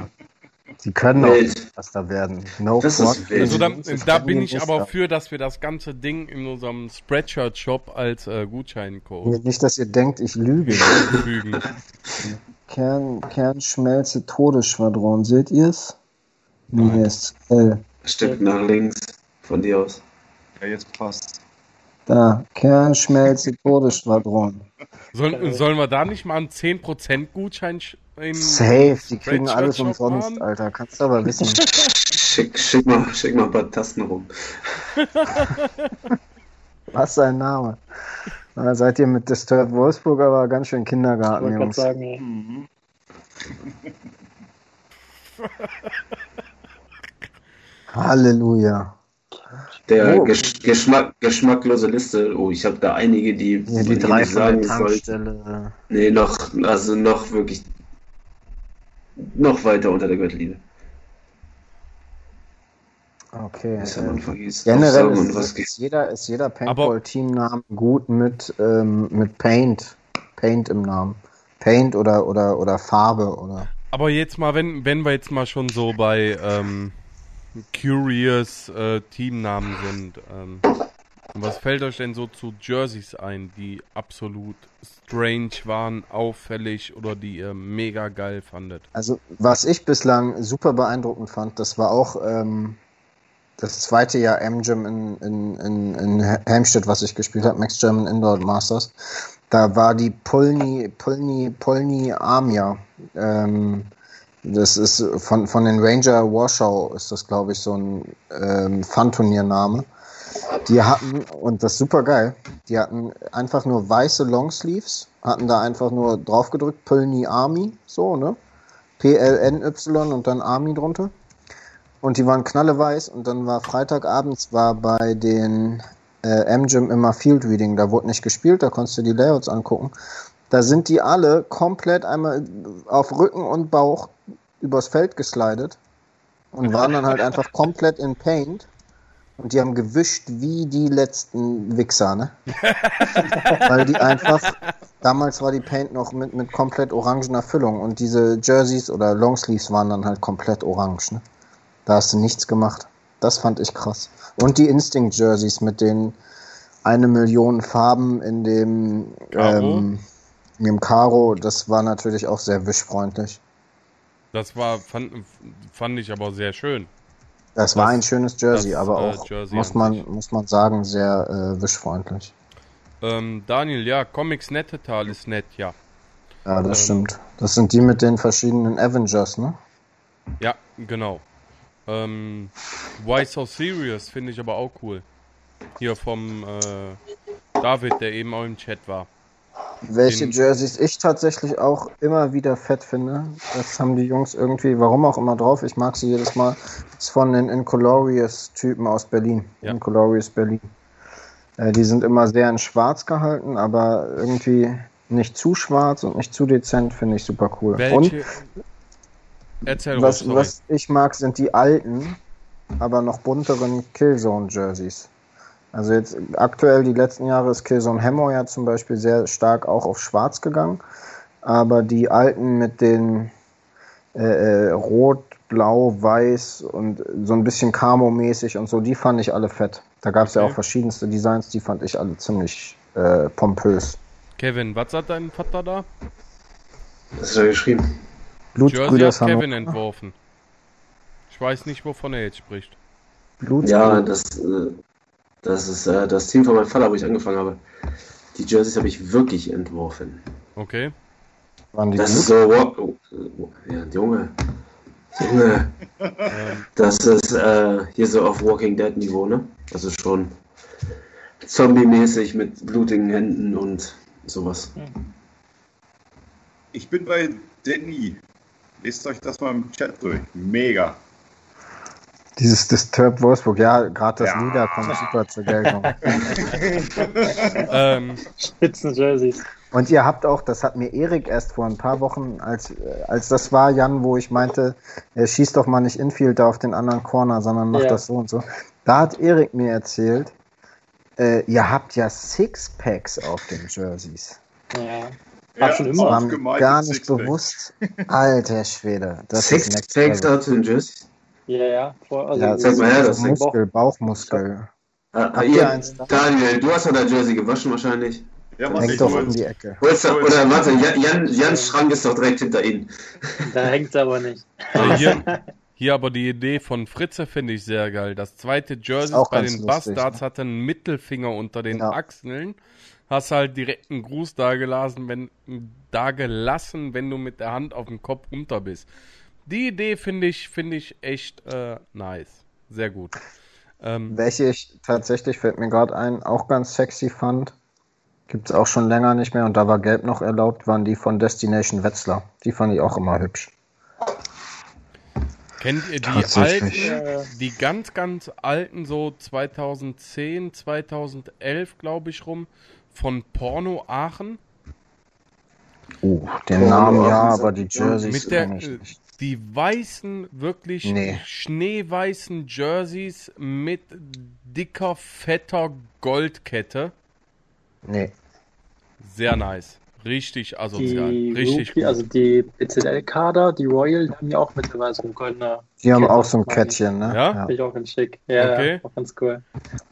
Sie können Welt. auch was da werden. No das ist also da, da bin ich aber für, dass wir das ganze Ding in unserem Spreadshirt-Shop als äh, Gutscheincode. Nicht, dass ihr denkt, ich lüge. Lügen. Kern, Kernschmelze Todesschwadron, seht ihr es? Nee, ist L. Stück nach links von dir aus. Ja, jetzt passt. Da, Kernschmelze Todesschwadron. Sollen, sollen wir da nicht mal einen 10% Gutschein Safe, die kriegen alles umsonst, waren? Alter. Kannst du aber wissen. Schick, schick, mal, schick mal ein paar Tasten rum. Was ist sein Name? Da seid ihr mit Disturbed Wolfsburg aber ganz schön Kindergarten, ich Jungs. Sagen, ja. mhm. Halleluja. Der oh. Gesch Geschmack, geschmacklose Liste. Oh, ich habe da einige, die. Ja, die drei von sagen, der Tankstelle. Nee, noch, also noch wirklich noch weiter unter der Gürtellinie. Okay. Das man äh, vergisst. Generell ist, ist, ist, jeder, ist jeder Paintball-Teamname gut mit, ähm, mit Paint. Paint im Namen. Paint oder, oder, oder Farbe oder. Aber jetzt mal, wenn, wenn wir jetzt mal schon so bei ähm, Curious äh, Teamnamen sind, ähm, was fällt euch denn so zu Jerseys ein, die absolut strange waren, auffällig oder die ihr mega geil fandet? Also, was ich bislang super beeindruckend fand, das war auch ähm, das zweite Jahr M-Gym in, in, in, in Helmstedt, was ich gespielt habe, Max German Indoor Masters. Da war die Polni, Polni, Polni Armia. Ähm, das ist von, von den Ranger Warschau ist das, glaube ich, so ein ähm, Fun-Turniername. Die hatten, und das ist super geil, die hatten einfach nur weiße Longsleeves, hatten da einfach nur draufgedrückt, Pölny Army, so, ne? P-L-N-Y und dann Army drunter. Und die waren knalleweiß und dann war Freitagabends war bei den äh, M-Gym immer Field Reading, da wurde nicht gespielt, da konntest du die Layouts angucken. Da sind die alle komplett einmal auf Rücken und Bauch übers Feld geslidet und waren dann halt einfach komplett in Paint. Und die haben gewischt wie die letzten Wichser, ne? Weil die einfach, damals war die Paint noch mit, mit komplett orangener Füllung und diese Jerseys oder Longsleeves waren dann halt komplett orange, ne? Da hast du nichts gemacht. Das fand ich krass. Und die Instinct Jerseys mit den eine Million Farben in dem, ähm, in dem Karo, das war natürlich auch sehr wischfreundlich. Das war, fand, fand ich aber sehr schön. Das, das war ein schönes Jersey, das, aber äh, auch, Jersey muss, man, muss man sagen, sehr äh, wischfreundlich. Ähm, Daniel, ja, Comics Nettetal ist nett, ja. Ja, das ähm, stimmt. Das sind die mit den verschiedenen Avengers, ne? Ja, genau. Ähm, Why So Serious finde ich aber auch cool. Hier vom äh, David, der eben auch im Chat war. Welche Jerseys ich tatsächlich auch immer wieder fett finde. Das haben die Jungs irgendwie, warum auch immer drauf. Ich mag sie jedes Mal. Das ist von den Incolorious-Typen aus Berlin. Ja. Incolorious Berlin. Äh, die sind immer sehr in schwarz gehalten, aber irgendwie nicht zu schwarz und nicht zu dezent, finde ich super cool. Welche? Und Erzähl was, was ich mag, sind die alten, aber noch bunteren Killzone-Jerseys. Also jetzt aktuell die letzten Jahre ist Killzone Hammer ja zum Beispiel sehr stark auch auf Schwarz gegangen. Aber die alten mit den äh, äh Rot, Blau, Weiß und so ein bisschen Camo-mäßig und so, die fand ich alle fett. Da gab es okay. ja auch verschiedenste Designs, die fand ich alle ziemlich äh, pompös. Kevin, was hat dein Vater da? Das ist ja geschrieben. Blutsbrüder hat Kevin entworfen. Ich weiß nicht, wovon er jetzt spricht. Ja, das, äh, das ist äh, das Team von meinem Vater, wo ich angefangen habe. Die Jerseys habe ich wirklich entworfen. Okay. Waren die das gut? ist so, oh, oh, ja, Junge. Junge. das ist äh, hier so auf Walking Dead Niveau, ne? Also schon zombie-mäßig mit blutigen Händen und sowas. Ich bin bei Danny. Lest euch das mal im Chat durch. Mega. Dieses Disturb Wolfsburg, ja, gerade das ja. Lieder kommt super zur Geltung. ähm, Spitzen Jerseys. Und ihr habt auch, das hat mir Erik erst vor ein paar Wochen, als, als das war, Jan, wo ich meinte, er schießt doch mal nicht Infield da auf den anderen Corner, sondern macht ja. das so und so. Da hat Erik mir erzählt, äh, ihr habt ja Sixpacks auf den Jerseys. Ja. Ja, schon immer. War mir gar nicht bewusst. Alter Schwede. Das Sixpacks auf den Jerseys? Ja, ja. Vor, also ja, sag mal her, das Muskel, Bauchmuskel. Ah, ah, ihr, Daniel, du hast ja dein Jersey gewaschen wahrscheinlich. Ja, was hängt doch in die Ecke. Oder, oder warte, Jan, Jans Schrank ist doch direkt hinter Ihnen. Da hängt es aber nicht. Also hier, hier aber die Idee von Fritze finde ich sehr geil. Das zweite Jersey bei den lustig, Bastards ne? hatte einen Mittelfinger unter den ja. Achseln. Hast halt direkt einen Gruß da gelassen, wenn, da gelassen, wenn du mit der Hand auf dem Kopf unter bist. Die Idee finde ich, finde ich echt äh, nice. Sehr gut. Ähm, Welche ich tatsächlich, fällt mir gerade ein, auch ganz sexy fand, gibt es auch schon länger nicht mehr und da war Gelb noch erlaubt, waren die von Destination Wetzlar. Die fand ich auch immer hübsch. Kennt ihr die alten, die ganz, ganz alten, so 2010, 2011, glaube ich, rum, von Porno Aachen? Oh, den Namen ja, aber die Jerseys mit der, nicht die weißen, wirklich nee. schneeweißen Jerseys mit dicker, fetter Goldkette. Nee. Sehr nice. Richtig asozial. Die richtig Rookie, Also die BZL-Kader, die Royal, die haben ja auch mittlerweile so ein goldener. Die haben auch so ein Kettchen, ne? Ja. Finde ich auch ganz schick. Ja, okay. auch ganz cool.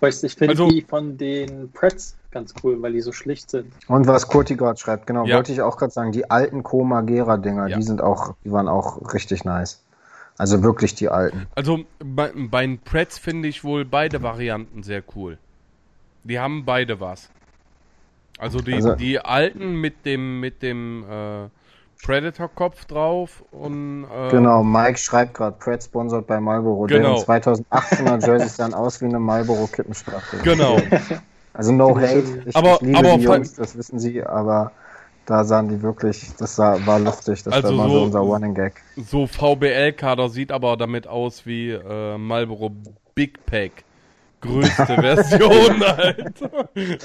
Weißt, ich finde also, die von den Preds ganz cool, weil die so schlicht sind. Und was Kurti gerade schreibt, genau, ja. wollte ich auch gerade sagen, die alten Koma-Gera-Dinger, ja. die sind auch, die waren auch richtig nice. Also wirklich die alten. Also bei, bei den Preds finde ich wohl beide Varianten sehr cool. Die haben beide was. Also die, also die alten mit dem, mit dem, äh, Predator-Kopf drauf und. Äh, genau, Mike schreibt gerade, Pred sponsert bei Marlboro. Genau. 2018er Jerseys sahen aus wie eine Marlboro Kippenstaffel. Genau. Also no hate. Ich, aber, ich liebe aber die Jungs, das wissen sie, aber da sahen die wirklich, das sah, war lustig, das also war mal so, so unser Running Gag. So VBL-Kader sieht aber damit aus wie äh, Marlboro Big Pack. Größte Version halt.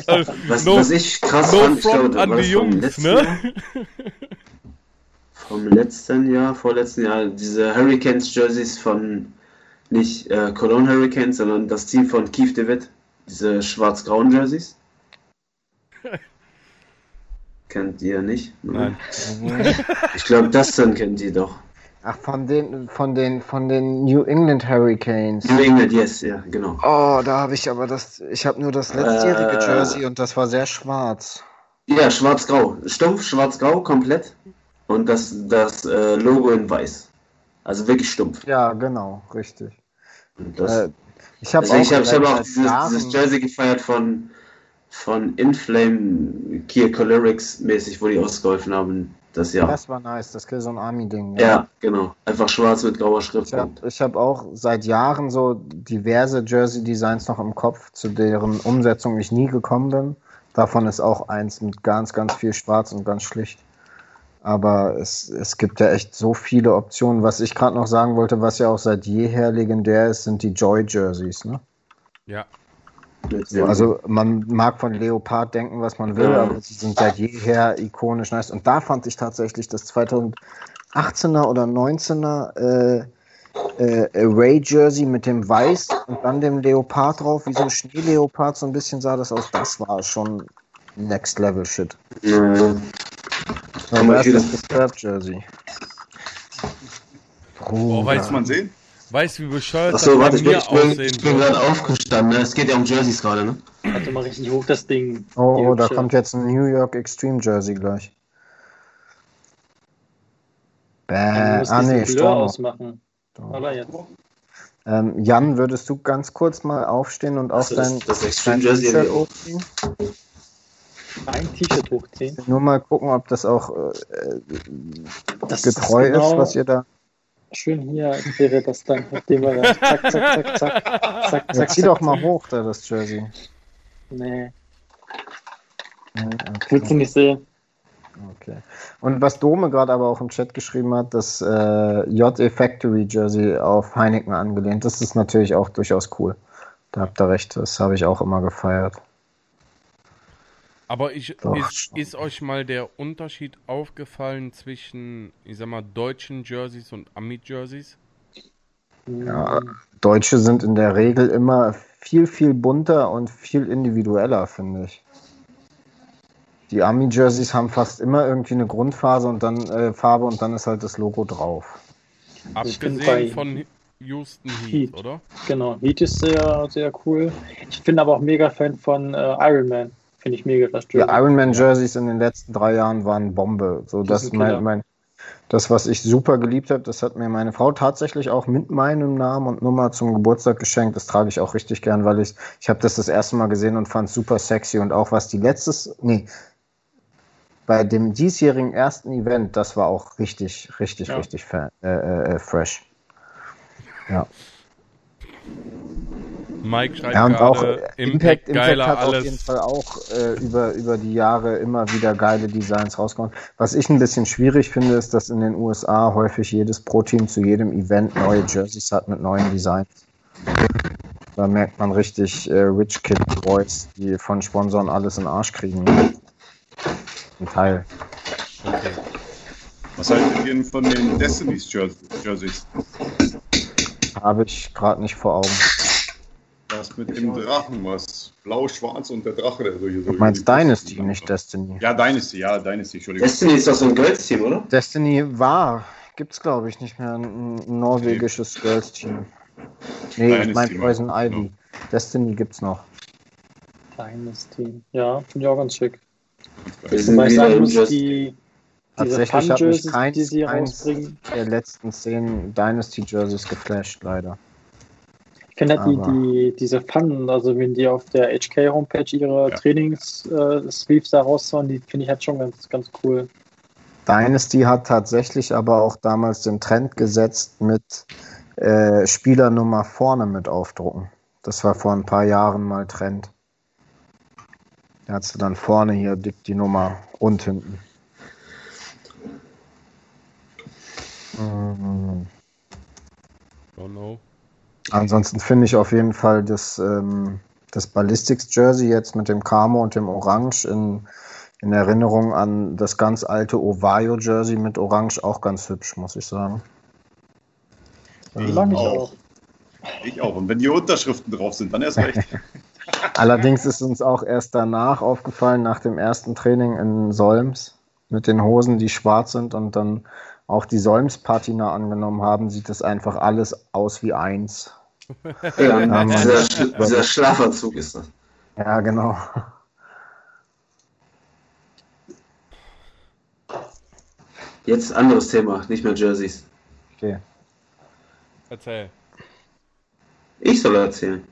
Also, was, no, was ich krass no fand, glaube, an die Jungs, ne? Jahr, vom letzten Jahr, vorletzten Jahr, diese Hurricanes Jerseys von nicht äh, Cologne Hurricanes, sondern das Team von Keith DeWitt, diese schwarz-grauen Jerseys. kennt ihr nicht? Nein. Ich glaube, das dann kennt ihr doch. Ach, von den, von den, von den New England Hurricanes. New England, yes, ja, genau. Oh, da habe ich aber das, ich habe nur das letztjährige äh, Jersey und das war sehr schwarz. Ja, schwarz-grau. Stumpf, schwarz-grau, komplett. Und das, das äh, Logo in weiß. Also wirklich stumpf. Ja, genau, richtig. Das, äh, ich habe also auch, ich hab, ich hab auch dieses, dieses, Jersey gefeiert von, von Inflame Kia Colerics mäßig, wo die ausgeholfen haben. Das Jahr. Das war nice, das ist so ein Army-Ding. Ja. ja. genau. Einfach schwarz mit grauer Schrift. Ich habe hab auch seit Jahren so diverse Jersey-Designs noch im Kopf, zu deren Umsetzung ich nie gekommen bin. Davon ist auch eins mit ganz, ganz viel Schwarz und ganz schlicht. Aber es, es gibt ja echt so viele Optionen. Was ich gerade noch sagen wollte, was ja auch seit jeher legendär ist, sind die Joy-Jerseys, ne? Ja. Also man mag von Leopard denken, was man will, aber sie sind seit jeher ikonisch nice. Und da fand ich tatsächlich das 2018er oder 19er äh, äh, Ray Jersey mit dem Weiß und dann dem Leopard drauf, wie so ein Schneeleopard so ein bisschen sah das aus. Das war schon Next Level Shit. Ja. Aber das ist das Jersey. Oh, weiß man sehen? Weißt du, wie bescheuert Achso, warte, ich bin, ich bin, ich bin gerade aufgestanden. Ne? Es geht ja um Jerseys gerade, ne? Warte mal richtig hoch, das Ding. Oh, oh da kommt jetzt ein New York Extreme Jersey gleich. Bäh. Ah, nee, Storm. ausmachen. Aber jetzt. Ähm, Jan, würdest du ganz kurz mal aufstehen und auch dein, das Extreme Jersey hochziehen? Ein T-Shirt hochziehen? Nur mal gucken, ob das auch äh, das getreu ist, genau ist, was ihr da schön hier wäre das dann, nachdem wir das zack, zack, zack, zack, zack, zack. Zieh doch mal hoch da das Jersey. Nee. nee okay. Willst du nicht sehen? Okay. Und was Dome gerade aber auch im Chat geschrieben hat, das äh, JE Factory Jersey auf Heineken angelehnt, das ist natürlich auch durchaus cool. Da habt ihr recht, das habe ich auch immer gefeiert. Aber ich, ist, ist, euch mal der Unterschied aufgefallen zwischen, ich sag mal, deutschen Jerseys und Ami-Jerseys? Ja, Deutsche sind in der Regel immer viel, viel bunter und viel individueller, finde ich. Die Ami-Jerseys haben fast immer irgendwie eine Grundphase und dann äh, Farbe und dann ist halt das Logo drauf. Abgesehen von Houston Heat, Heat, oder? Genau, Heat ist sehr, sehr cool. Ich bin aber auch mega Fan von äh, Iron Man. Finde ich mega das Jersey. Die Ironman Jerseys in den letzten drei Jahren waren Bombe. So, das, mein, mein, das, was ich super geliebt habe, das hat mir meine Frau tatsächlich auch mit meinem Namen und Nummer zum Geburtstag geschenkt. Das trage ich auch richtig gern, weil ich, ich habe das das erste Mal gesehen und fand es super sexy und auch was die letztes, nee, bei dem diesjährigen ersten Event, das war auch richtig, richtig, ja. richtig äh, äh, fresh. Ja. Mike schreibt ja, und auch Impact, Impact, Impact hat alles. auf jeden Fall auch äh, über, über die Jahre immer wieder geile Designs rausgekommen. Was ich ein bisschen schwierig finde, ist, dass in den USA häufig jedes Pro-Team zu jedem Event neue Jerseys hat mit neuen Designs. Da merkt man richtig äh, Rich Kid Boys, die von Sponsoren alles in den Arsch kriegen. Ein Teil. Okay. Was haltet ihr von den Destiny's Jerseys? Habe ich gerade nicht vor Augen. Das mit dem Drachen, was blau-schwarz und der Drache, der so hier so. Du meinst Dynasty, nicht Destiny. Ja, Dynasty, ja, Dynasty, Entschuldigung. Destiny ist doch so ein Girls-Team, oder? Destiny war, gibt's glaube ich nicht mehr, ein norwegisches nee. Girls-Team. Nee, Dynasty ich meine Poison Ivy. No. Destiny gibt's noch. Dynasty, ja, finde ich auch ganz schick. Ich sagen muss, die, Tatsächlich hat mich keins, die sie keins der letzten zehn Dynasty-Jerseys geflasht, leider. Ich finde halt die, die, diese Pfannen, also wenn die auf der HK-Homepage ihre ja. Trainings-Sleeves äh, da raushauen, die finde ich halt schon ganz, ganz cool. Dynasty hat tatsächlich aber auch damals den Trend gesetzt mit äh, Spielernummer vorne mit aufdrucken. Das war vor ein paar Jahren mal Trend. Da hast du dann vorne hier die, die Nummer und hinten. Mhm. Oh no. Ansonsten finde ich auf jeden Fall das, ähm, das Ballistics Jersey jetzt mit dem Camo und dem Orange in, in Erinnerung an das ganz alte Ovaio Jersey mit Orange auch ganz hübsch, muss ich sagen. Ich ähm, auch. Ich auch. Und wenn die Unterschriften drauf sind, dann erst recht. Allerdings ist uns auch erst danach aufgefallen, nach dem ersten Training in Solms, mit den Hosen, die schwarz sind und dann auch die Solms-Patina angenommen haben, sieht das einfach alles aus wie eins. Ja, ja dieser, dieser Schlafanzug ist das. Ja, genau. Jetzt anderes Thema, nicht mehr Jerseys. Okay. Erzähl. Ich soll erzählen.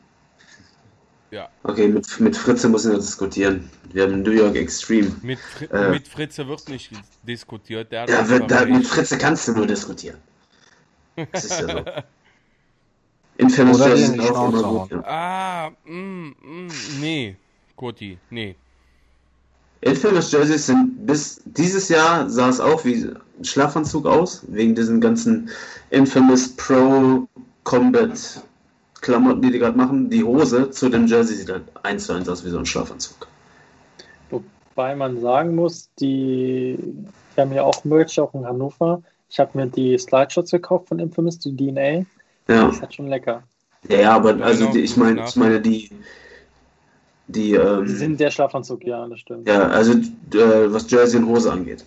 Ja. Okay, mit, mit Fritze muss ich noch diskutieren. Wir haben New York Extreme. Mit, Fri äh, mit Fritze wird nicht diskutiert. ja, wird, da, mit Fritze kannst du nur diskutieren. Das ist ja so. Infamous Oder sind auch immer gut. Ja. Ah, mm, mm, nee, Kurti, nee. Infamous Jerseys sind bis dieses Jahr sah es auch wie ein Schlafanzug aus, wegen diesen ganzen Infamous Pro Combat Klamotten, die die gerade machen, die Hose zu dem Jersey sieht halt eins zu eins aus wie so ein Schlafanzug. Wobei man sagen muss, die, die haben ja auch Merch auch in Hannover. Ich habe mir die Slideshots gekauft von Infamous, die DNA. Ja. Das ist halt schon lecker. Ja, ja aber also die, ich meine, ich meine die die, ähm, sind der Schlafanzug, ja, das stimmt. Ja, also äh, was Jersey und Hose angeht.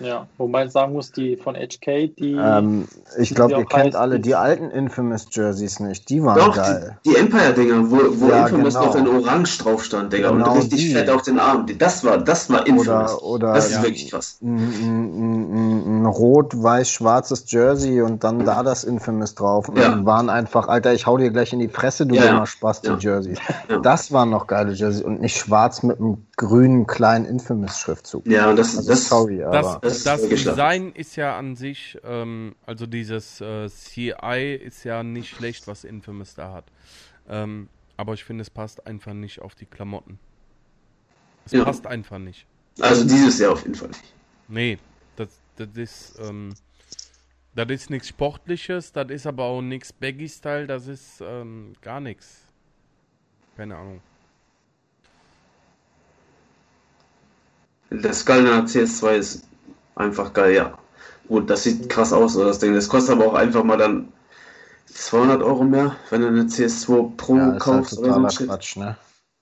Ja, wobei ich sagen muss, die von HK, die. Ähm, ich glaube, ihr kennt alle die alten Infamous Jerseys nicht. Die waren Doch, geil. Die, die Empire-Dinger, wo, wo ja, Infamous genau. noch in Orange drauf stand, Digga. Genau und richtig die. fett auf den Arm. Das war, das war Infamous. Oder, oder das ist ja, wirklich krass. Ein, rot-weiß-schwarzes Jersey und dann da das Infamous drauf. Und ja. waren einfach, Alter, ich hau dir gleich in die Fresse, du ja, dummer Spaß, die Jerseys. Das waren noch geile Jerseys und nicht schwarz mit einem grünen kleinen Infamous-Schriftzug. Ja, und das, also, das, sorry, aber. Das, das, das Design ist ja an sich, ähm, also dieses äh, CI ist ja nicht schlecht, was Infamous da hat. Ähm, aber ich finde, es passt einfach nicht auf die Klamotten. Es ja. passt einfach nicht. Also dieses Jahr auf jeden Fall nicht. Nee, das, das ist, ähm, das ist nichts Sportliches, das ist aber auch nichts Baggy-Style, das ist ähm, gar nichts. Keine Ahnung. Der Skullner CS2 ist einfach geil, ja. Gut, das sieht krass aus, das Ding. Das kostet aber auch einfach mal dann 200 Euro mehr, wenn du eine CS2 Pro ja, kaufst. Halt oder so Quatsch, ne?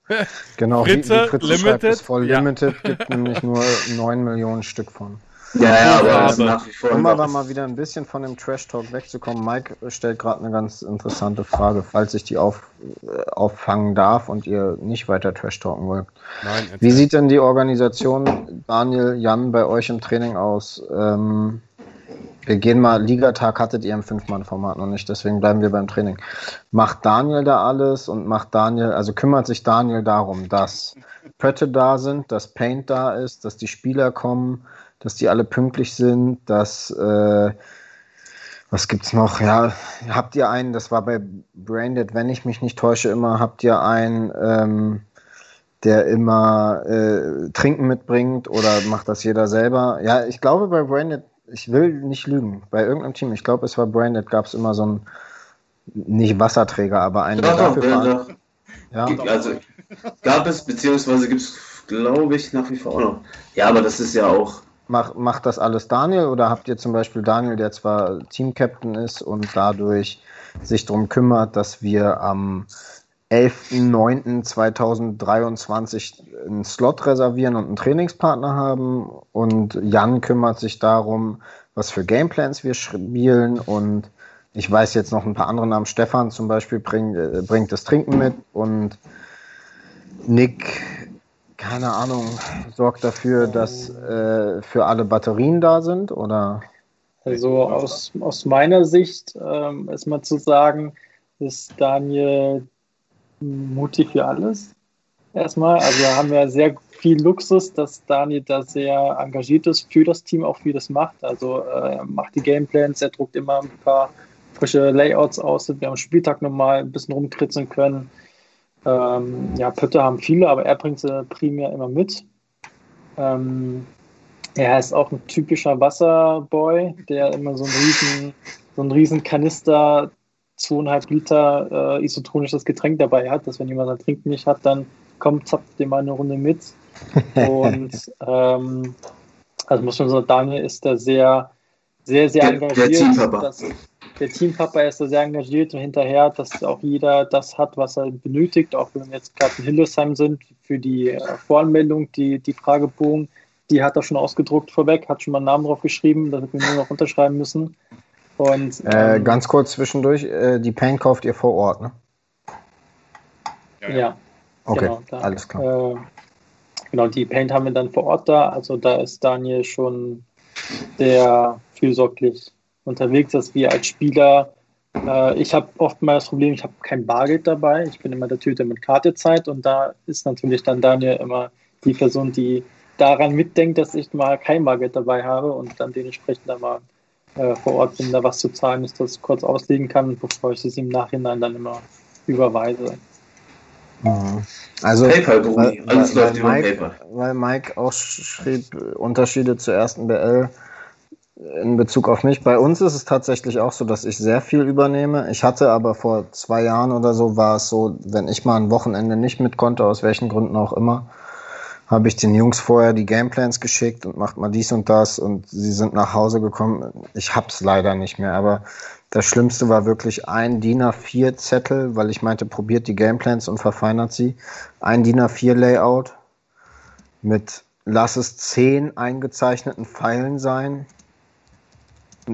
genau, Fritze, wie, wie Fritze Limited, voll ja. Limited gibt nämlich nur 9 Millionen Stück von. Ja, ja, aber, aber nach wie vor. Um aber mal wieder ein bisschen von dem Trash-Talk wegzukommen, Mike stellt gerade eine ganz interessante Frage, falls ich die auf, äh, auffangen darf und ihr nicht weiter Trash-Talken wollt. Nein, Wie sieht denn die Organisation, Daniel, Jan, bei euch im Training aus? Ähm, wir gehen mal, Ligatag hattet ihr im Fünf-Mann-Format noch nicht, deswegen bleiben wir beim Training. Macht Daniel da alles und macht Daniel, also kümmert sich Daniel darum, dass Pötte da sind, dass Paint da ist, dass die Spieler kommen, dass die alle pünktlich sind, dass äh, was gibt's noch? Ja, habt ihr einen, das war bei Branded, wenn ich mich nicht täusche, immer, habt ihr einen, ähm, der immer äh, Trinken mitbringt oder macht das jeder selber? Ja, ich glaube bei Branded, ich will nicht lügen, bei irgendeinem Team, ich glaube es war Branded, gab es immer so einen, nicht Wasserträger, aber einen, der dafür war. Ja. Also gab es, beziehungsweise gibt es, glaube ich, nach wie vor auch noch. Ja, aber das ist ja auch Mach, macht das alles Daniel oder habt ihr zum Beispiel Daniel, der zwar Team-Captain ist und dadurch sich darum kümmert, dass wir am 11.09.2023 einen Slot reservieren und einen Trainingspartner haben und Jan kümmert sich darum, was für Gameplans wir spielen und ich weiß jetzt noch ein paar andere Namen. Stefan zum Beispiel bringt, äh, bringt das Trinken mit und Nick keine Ahnung, sorgt dafür, dass äh, für alle Batterien da sind oder? Also aus, aus meiner Sicht ähm, ist mal zu sagen, ist Daniel mutig für alles. Erstmal, also haben wir sehr viel Luxus, dass Daniel da sehr engagiert ist für das Team, auch wie das macht. Also äh, er macht die Gameplans, er druckt immer ein paar frische Layouts aus, dass wir am Spieltag nochmal ein bisschen rumkritzeln können. Ähm, ja, Pötte haben viele, aber er bringt sie primär immer mit. Ähm, er ist auch ein typischer Wasserboy, der immer so einen riesen, so einen riesen Kanister, zweieinhalb Liter äh, isotonisches Getränk dabei hat, dass wenn jemand sein Trinken nicht hat, dann kommt, zapft dem mal eine Runde mit. Und ähm, also muss man sagen, Daniel ist da sehr, sehr, sehr engagiert. Der Teampapa. Der Teampapa ist da sehr engagiert und hinterher, dass auch jeder das hat, was er benötigt, auch wenn wir jetzt gerade in Hildesheim sind, für die äh, Voranmeldung, die, die Fragebogen, die hat er schon ausgedruckt vorweg, hat schon mal einen Namen drauf geschrieben, damit wir nur noch unterschreiben müssen. Und, äh, ähm, ganz kurz zwischendurch, äh, die Paint kauft ihr vor Ort, ne? Ja. ja. Okay, genau, da, alles klar. Äh, genau, die Paint haben wir dann vor Ort da. Also da ist Daniel schon sehr fürsorglich unterwegs, dass wir als Spieler, äh, ich habe oft mal das Problem, ich habe kein Bargeld dabei. Ich bin immer der Tüte mit Kartezeit und da ist natürlich dann Daniel immer die Person, die daran mitdenkt, dass ich mal kein Bargeld dabei habe und dann dementsprechend dann mal äh, vor Ort bin, da was zu zahlen ist, das kurz auslegen kann, bevor ich es im Nachhinein dann immer überweise. Mhm. Also, PayPal, weil, Alles weil, läuft Mike, PayPal. weil Mike auch schrieb, Unterschiede zur ersten BL in Bezug auf mich. Bei uns ist es tatsächlich auch so, dass ich sehr viel übernehme. Ich hatte aber vor zwei Jahren oder so, war es so, wenn ich mal ein Wochenende nicht mit konnte, aus welchen Gründen auch immer, habe ich den Jungs vorher die Gameplans geschickt und macht mal dies und das und sie sind nach Hause gekommen. Ich hab's leider nicht mehr, aber das Schlimmste war wirklich ein DIN A4 Zettel, weil ich meinte, probiert die Gameplans und verfeinert sie. Ein DIN A4 Layout mit lass es zehn eingezeichneten Pfeilen sein.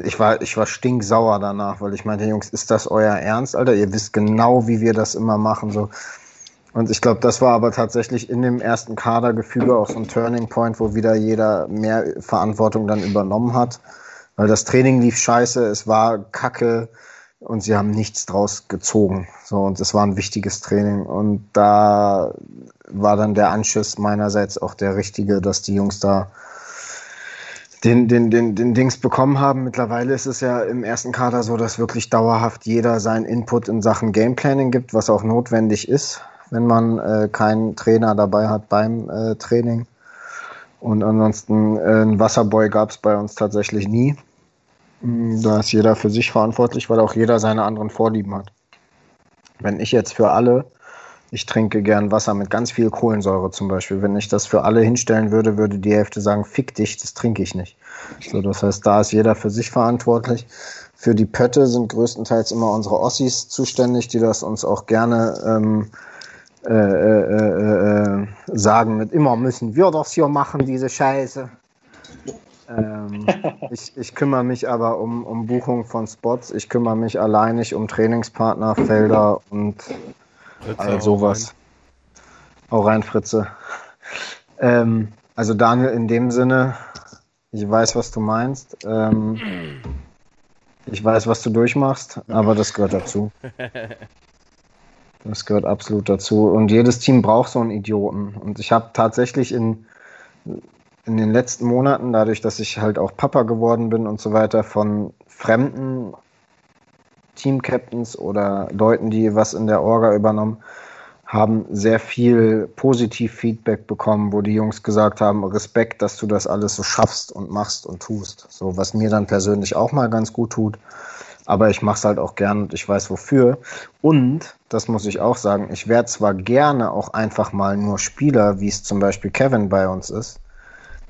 Ich war, ich war stinksauer danach, weil ich meinte, Jungs, ist das euer Ernst, Alter? Ihr wisst genau, wie wir das immer machen. So, und ich glaube, das war aber tatsächlich in dem ersten Kadergefüge auch so ein Turning Point, wo wieder jeder mehr Verantwortung dann übernommen hat. Weil das Training lief scheiße, es war kacke und sie haben nichts draus gezogen. So, und es war ein wichtiges Training. Und da war dann der Anschiss meinerseits auch der richtige, dass die Jungs da den, den, den, den Dings bekommen haben. Mittlerweile ist es ja im ersten Kader so, dass wirklich dauerhaft jeder seinen Input in Sachen Gameplanning gibt, was auch notwendig ist wenn man äh, keinen Trainer dabei hat beim äh, Training. Und ansonsten äh, ein Wasserboy gab es bei uns tatsächlich nie. Mm, da ist jeder für sich verantwortlich, weil auch jeder seine anderen Vorlieben hat. Wenn ich jetzt für alle, ich trinke gern Wasser mit ganz viel Kohlensäure zum Beispiel, wenn ich das für alle hinstellen würde, würde die Hälfte sagen, fick dich, das trinke ich nicht. So, das heißt, da ist jeder für sich verantwortlich. Für die Pötte sind größtenteils immer unsere Ossis zuständig, die das uns auch gerne ähm, äh, äh, äh, sagen mit immer müssen wir das hier machen, diese Scheiße. Ähm, ich, ich kümmere mich aber um, um Buchung von Spots, ich kümmere mich alleinig um Trainingspartner, Felder und all sowas. Auch rein, Fritze. Ähm, also Daniel, in dem Sinne, ich weiß, was du meinst. Ähm, ich weiß, was du durchmachst, aber das gehört dazu. Das gehört absolut dazu. Und jedes Team braucht so einen Idioten. Und ich habe tatsächlich in, in den letzten Monaten, dadurch, dass ich halt auch Papa geworden bin und so weiter, von fremden Team-Captains oder Leuten, die was in der Orga übernommen, haben sehr viel Positiv-Feedback bekommen, wo die Jungs gesagt haben, Respekt, dass du das alles so schaffst und machst und tust. So, was mir dann persönlich auch mal ganz gut tut aber ich mache es halt auch gern und ich weiß wofür. Und, das muss ich auch sagen, ich wäre zwar gerne auch einfach mal nur Spieler, wie es zum Beispiel Kevin bei uns ist.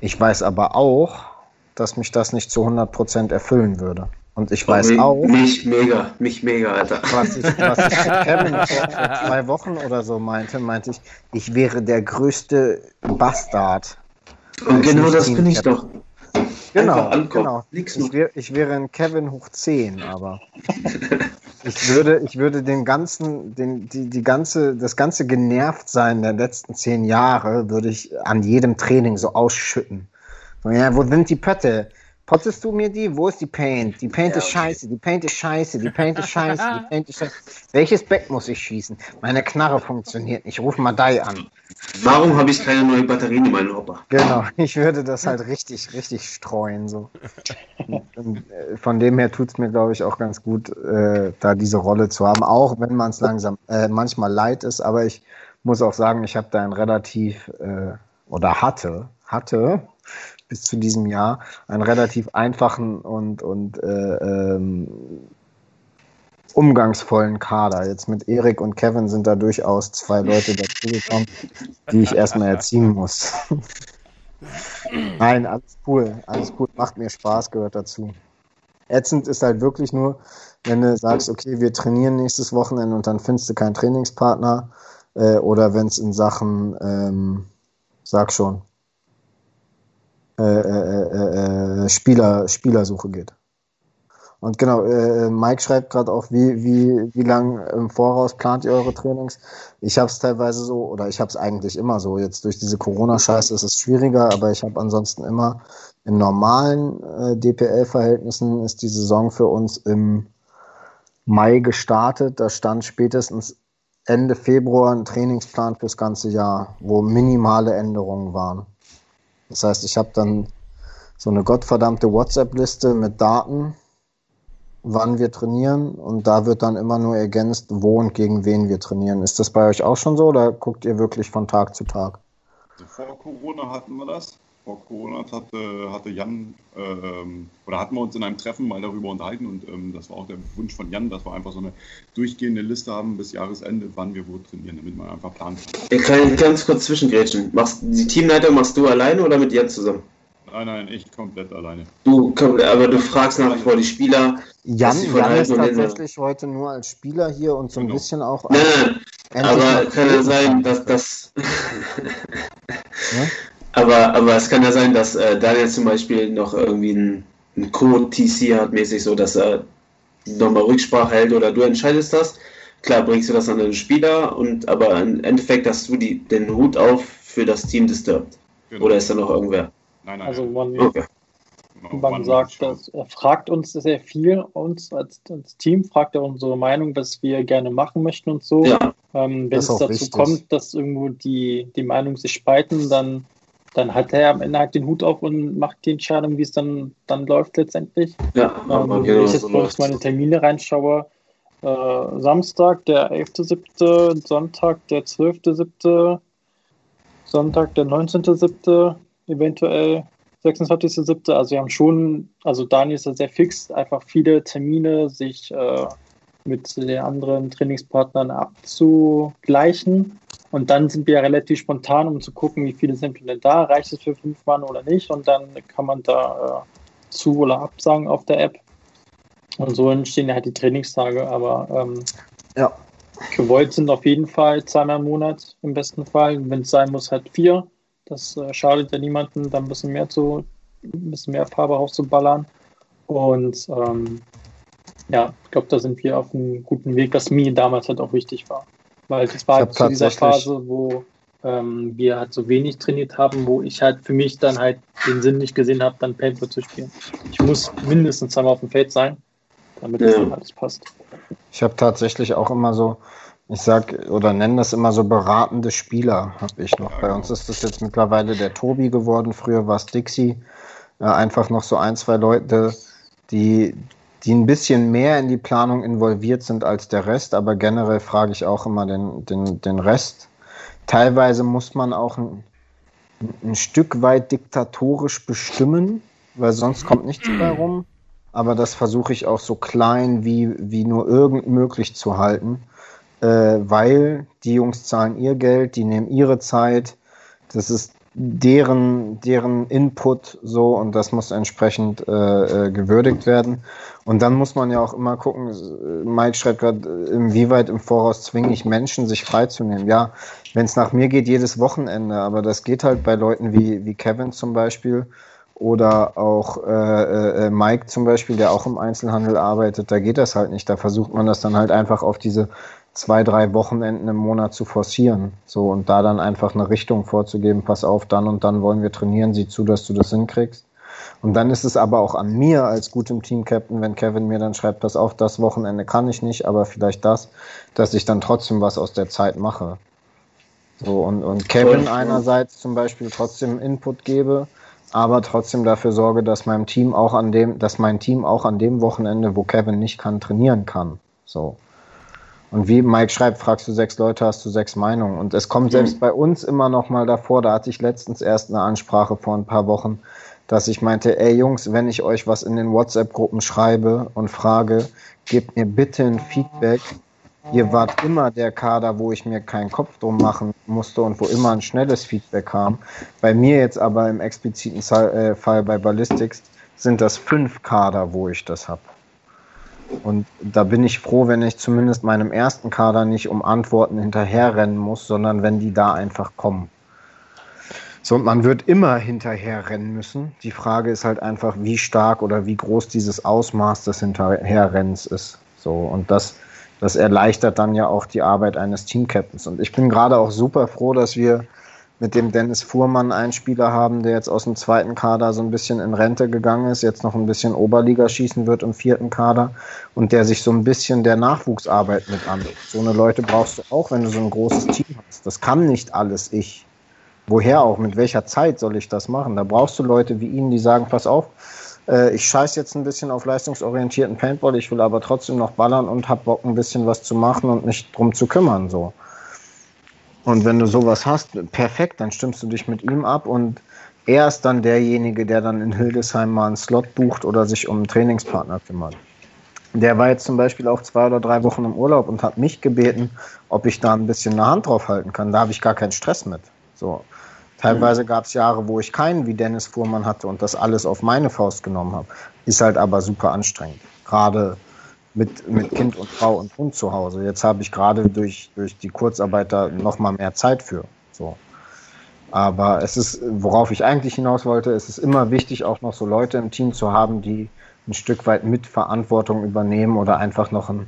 Ich weiß aber auch, dass mich das nicht zu 100% erfüllen würde. Und ich weiß mich, auch. Mich mega, mich mega, Alter. Was ich, was ich Kevin vor, vor zwei Wochen oder so meinte, meinte ich, ich wäre der größte Bastard. Und genau das bin ich doch. Genau, genau. Ich, wär, ich, wäre ein Kevin hoch 10, aber ich würde, ich würde den ganzen, den, die, die ganze, das ganze genervt sein der letzten zehn Jahre würde ich an jedem Training so ausschütten. So, ja, wo sind die Pötte? Potzest du mir die? Wo ist die Paint? Die Paint ja, ist scheiße, die Paint ist scheiße, die Paint ist scheiße, die Paint ist scheiße. Welches Bett muss ich schießen? Meine Knarre funktioniert nicht. Ruf Madai an. Warum habe ich keine neuen Batterien in meinem Hopper? Genau, ich würde das halt richtig, richtig streuen. So. Und, äh, von dem her tut es mir, glaube ich, auch ganz gut, äh, da diese Rolle zu haben, auch wenn man es langsam äh, manchmal leid ist. Aber ich muss auch sagen, ich habe da ein relativ äh, oder hatte, hatte bis zu diesem Jahr einen relativ einfachen und, und äh, ähm, umgangsvollen Kader. Jetzt mit Erik und Kevin sind da durchaus zwei Leute dazugekommen, die ich erstmal erziehen muss. Nein, alles cool, alles cool, macht mir Spaß, gehört dazu. Ätzend ist halt wirklich nur, wenn du sagst, okay, wir trainieren nächstes Wochenende und dann findest du keinen Trainingspartner äh, oder wenn es in Sachen, ähm, sag schon, äh, äh, äh, äh, Spieler, Spielersuche geht. Und genau, äh, Mike schreibt gerade auch, wie, wie, wie lang im Voraus plant ihr eure Trainings? Ich habe es teilweise so, oder ich habe es eigentlich immer so. Jetzt durch diese Corona-Scheiße ist es schwieriger, aber ich habe ansonsten immer in normalen äh, DPL-Verhältnissen ist die Saison für uns im Mai gestartet. Da stand spätestens Ende Februar ein Trainingsplan fürs ganze Jahr, wo minimale Änderungen waren. Das heißt, ich habe dann so eine gottverdammte WhatsApp-Liste mit Daten, wann wir trainieren und da wird dann immer nur ergänzt, wo und gegen wen wir trainieren. Ist das bei euch auch schon so oder guckt ihr wirklich von Tag zu Tag? Also vor Corona hatten wir das vor Corona hatte, hatte Jan, ähm, oder hatten wir uns in einem Treffen mal darüber unterhalten und ähm, das war auch der Wunsch von Jan, dass wir einfach so eine durchgehende Liste haben bis Jahresende, wann wir wo trainieren, damit man einfach planen kann. Ich kann ganz kurz zwischengrätschen. Machst, die Teamleiter machst du alleine oder mit Jan zusammen? Nein, nein, ich komplett alleine. Du, aber du fragst nach wie vor die Spieler. Jan, Jan ist tatsächlich heute nur als Spieler hier und so ein genau. bisschen auch. Nein, nein, aber kann ja sein, dass das. Aber, aber es kann ja sein, dass äh, Daniel zum Beispiel noch irgendwie einen, einen Code-TC hat, mäßig so, dass er nochmal Rücksprache hält oder du entscheidest das. Klar bringst du das an den Spieler, und aber im Endeffekt hast du die, den Hut auf für das Team Disturbed. Genau. Oder ist da noch irgendwer? Nein, nein. Also man, okay. man sagt, dass, er fragt uns sehr viel, uns als, als, Team, fragt er unsere Meinung, was wir gerne machen möchten und so. Ja. Ähm, wenn es dazu wichtig. kommt, dass irgendwo die, die Meinungen sich spalten, dann dann hat er am Ende halt den Hut auf und macht die Entscheidung, wie es dann, dann läuft letztendlich. Ja, ähm, wenn genau ich jetzt so uns meine Termine reinschaue, äh, Samstag der 11.7., Sonntag der 12.7., Sonntag der 19.7., eventuell 26.7. Also wir haben schon, also Daniel ist ja sehr fix, einfach viele Termine sich äh, mit den anderen Trainingspartnern abzugleichen. Und dann sind wir relativ spontan, um zu gucken, wie viele sind denn da, reicht es für fünf Mann oder nicht. Und dann kann man da äh, zu oder absagen auf der App. Und so entstehen ja halt die Trainingstage. Aber ähm, ja. gewollt sind auf jeden Fall zweimal im Monat im besten Fall. Wenn es sein muss, halt vier. Das äh, schadet ja niemandem, da ein bisschen mehr zu, ein bisschen mehr Farbe rauszuballern. Und ähm, ja, ich glaube, da sind wir auf einem guten Weg, was mir damals halt auch wichtig war. Weil das war halt zu dieser Phase, wo ähm, wir halt so wenig trainiert haben, wo ich halt für mich dann halt den Sinn nicht gesehen habe, dann Paintball zu spielen. Ich muss mindestens zweimal auf dem Feld sein, damit ja. das dann alles passt. Ich habe tatsächlich auch immer so, ich sag oder nenne das immer so beratende Spieler, habe ich noch. Bei uns ist das jetzt mittlerweile der Tobi geworden, früher war es Dixie. Äh, einfach noch so ein, zwei Leute, die, die ein bisschen mehr in die Planung involviert sind als der Rest, aber generell frage ich auch immer den, den, den Rest. Teilweise muss man auch ein, ein Stück weit diktatorisch bestimmen, weil sonst kommt nichts bei rum. Aber das versuche ich auch so klein wie, wie nur irgend möglich zu halten, äh, weil die Jungs zahlen ihr Geld, die nehmen ihre Zeit. Das ist deren, deren Input so und das muss entsprechend äh, äh, gewürdigt werden. Und dann muss man ja auch immer gucken, Mike schreibt gerade, inwieweit im Voraus zwinge ich Menschen, sich freizunehmen. Ja, wenn es nach mir geht, jedes Wochenende, aber das geht halt bei Leuten wie, wie Kevin zum Beispiel oder auch äh, äh, Mike zum Beispiel, der auch im Einzelhandel arbeitet, da geht das halt nicht. Da versucht man das dann halt einfach auf diese zwei, drei Wochenenden im Monat zu forcieren. So und da dann einfach eine Richtung vorzugeben, pass auf, dann und dann wollen wir trainieren, sieh zu, dass du das hinkriegst. Und dann ist es aber auch an mir als gutem Team-Captain, wenn Kevin mir dann schreibt, pass auf, das Wochenende kann ich nicht, aber vielleicht das, dass ich dann trotzdem was aus der Zeit mache. So, und, und Kevin einerseits zum Beispiel trotzdem Input gebe, aber trotzdem dafür sorge, dass mein Team auch an dem, dass mein Team auch an dem Wochenende, wo Kevin nicht kann, trainieren kann. So. Und wie Mike schreibt, fragst du sechs Leute, hast du sechs Meinungen. Und es kommt selbst bei uns immer noch mal davor, da hatte ich letztens erst eine Ansprache vor ein paar Wochen, dass ich meinte, ey Jungs, wenn ich euch was in den WhatsApp-Gruppen schreibe und frage, gebt mir bitte ein Feedback, Ihr wart immer der Kader, wo ich mir keinen Kopf drum machen musste und wo immer ein schnelles Feedback kam. Bei mir jetzt aber im expliziten äh, Fall bei Ballistics sind das fünf Kader, wo ich das habe. Und da bin ich froh, wenn ich zumindest meinem ersten Kader nicht um Antworten hinterherrennen muss, sondern wenn die da einfach kommen. So, und man wird immer hinterherrennen müssen. Die Frage ist halt einfach, wie stark oder wie groß dieses Ausmaß des Hinterherrennens ist. So, und das, das erleichtert dann ja auch die Arbeit eines Teamcaptains. Und ich bin gerade auch super froh, dass wir mit dem Dennis Fuhrmann einen Spieler haben, der jetzt aus dem zweiten Kader so ein bisschen in Rente gegangen ist, jetzt noch ein bisschen Oberliga schießen wird im vierten Kader und der sich so ein bisschen der Nachwuchsarbeit mit an. So eine Leute brauchst du auch, wenn du so ein großes Team hast. Das kann nicht alles ich. Woher auch? Mit welcher Zeit soll ich das machen? Da brauchst du Leute wie ihn, die sagen, pass auf, äh, ich scheiß jetzt ein bisschen auf leistungsorientierten Paintball, ich will aber trotzdem noch ballern und hab Bock, ein bisschen was zu machen und nicht drum zu kümmern, so. Und wenn du sowas hast, perfekt, dann stimmst du dich mit ihm ab und er ist dann derjenige, der dann in Hildesheim mal einen Slot bucht oder sich um einen Trainingspartner kümmert. Der war jetzt zum Beispiel auch zwei oder drei Wochen im Urlaub und hat mich gebeten, ob ich da ein bisschen eine Hand drauf halten kann. Da habe ich gar keinen Stress mit. So. Teilweise gab es Jahre, wo ich keinen wie Dennis Fuhrmann hatte und das alles auf meine Faust genommen habe. Ist halt aber super anstrengend. Gerade mit, mit Kind und Frau und Hund zu Hause. Jetzt habe ich gerade durch, durch die Kurzarbeit da nochmal mehr Zeit für. So. Aber es ist, worauf ich eigentlich hinaus wollte, es ist immer wichtig, auch noch so Leute im Team zu haben, die ein Stück weit mit Verantwortung übernehmen oder einfach noch ein,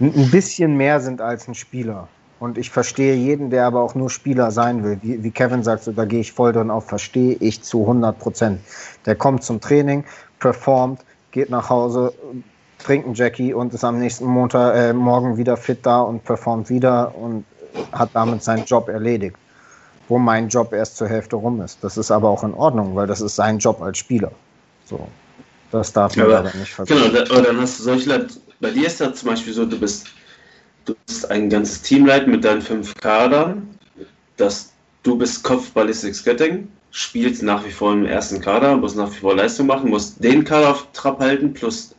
ein bisschen mehr sind als ein Spieler. Und ich verstehe jeden, der aber auch nur Spieler sein will. Wie, wie Kevin sagt, so, da gehe ich voll drin auf, verstehe ich zu 100 Prozent. Der kommt zum Training, performt, geht nach Hause, trinkt einen Jackie und ist am nächsten Montag, äh, Morgen wieder fit da und performt wieder und hat damit seinen Job erledigt. Wo mein Job erst zur Hälfte rum ist. Das ist aber auch in Ordnung, weil das ist sein Job als Spieler. So. Das darf man aber, nicht vergessen. Genau, aber dann hast du solche Leute, bei dir ist das zum Beispiel so, du bist du bist ein ganzes Team leiten mit deinen fünf Kadern. Das, du bist Kopf Ballistics Göttingen, spielst nach wie vor im ersten Kader, musst nach wie vor Leistung machen, musst den Kader auf Trab halten plus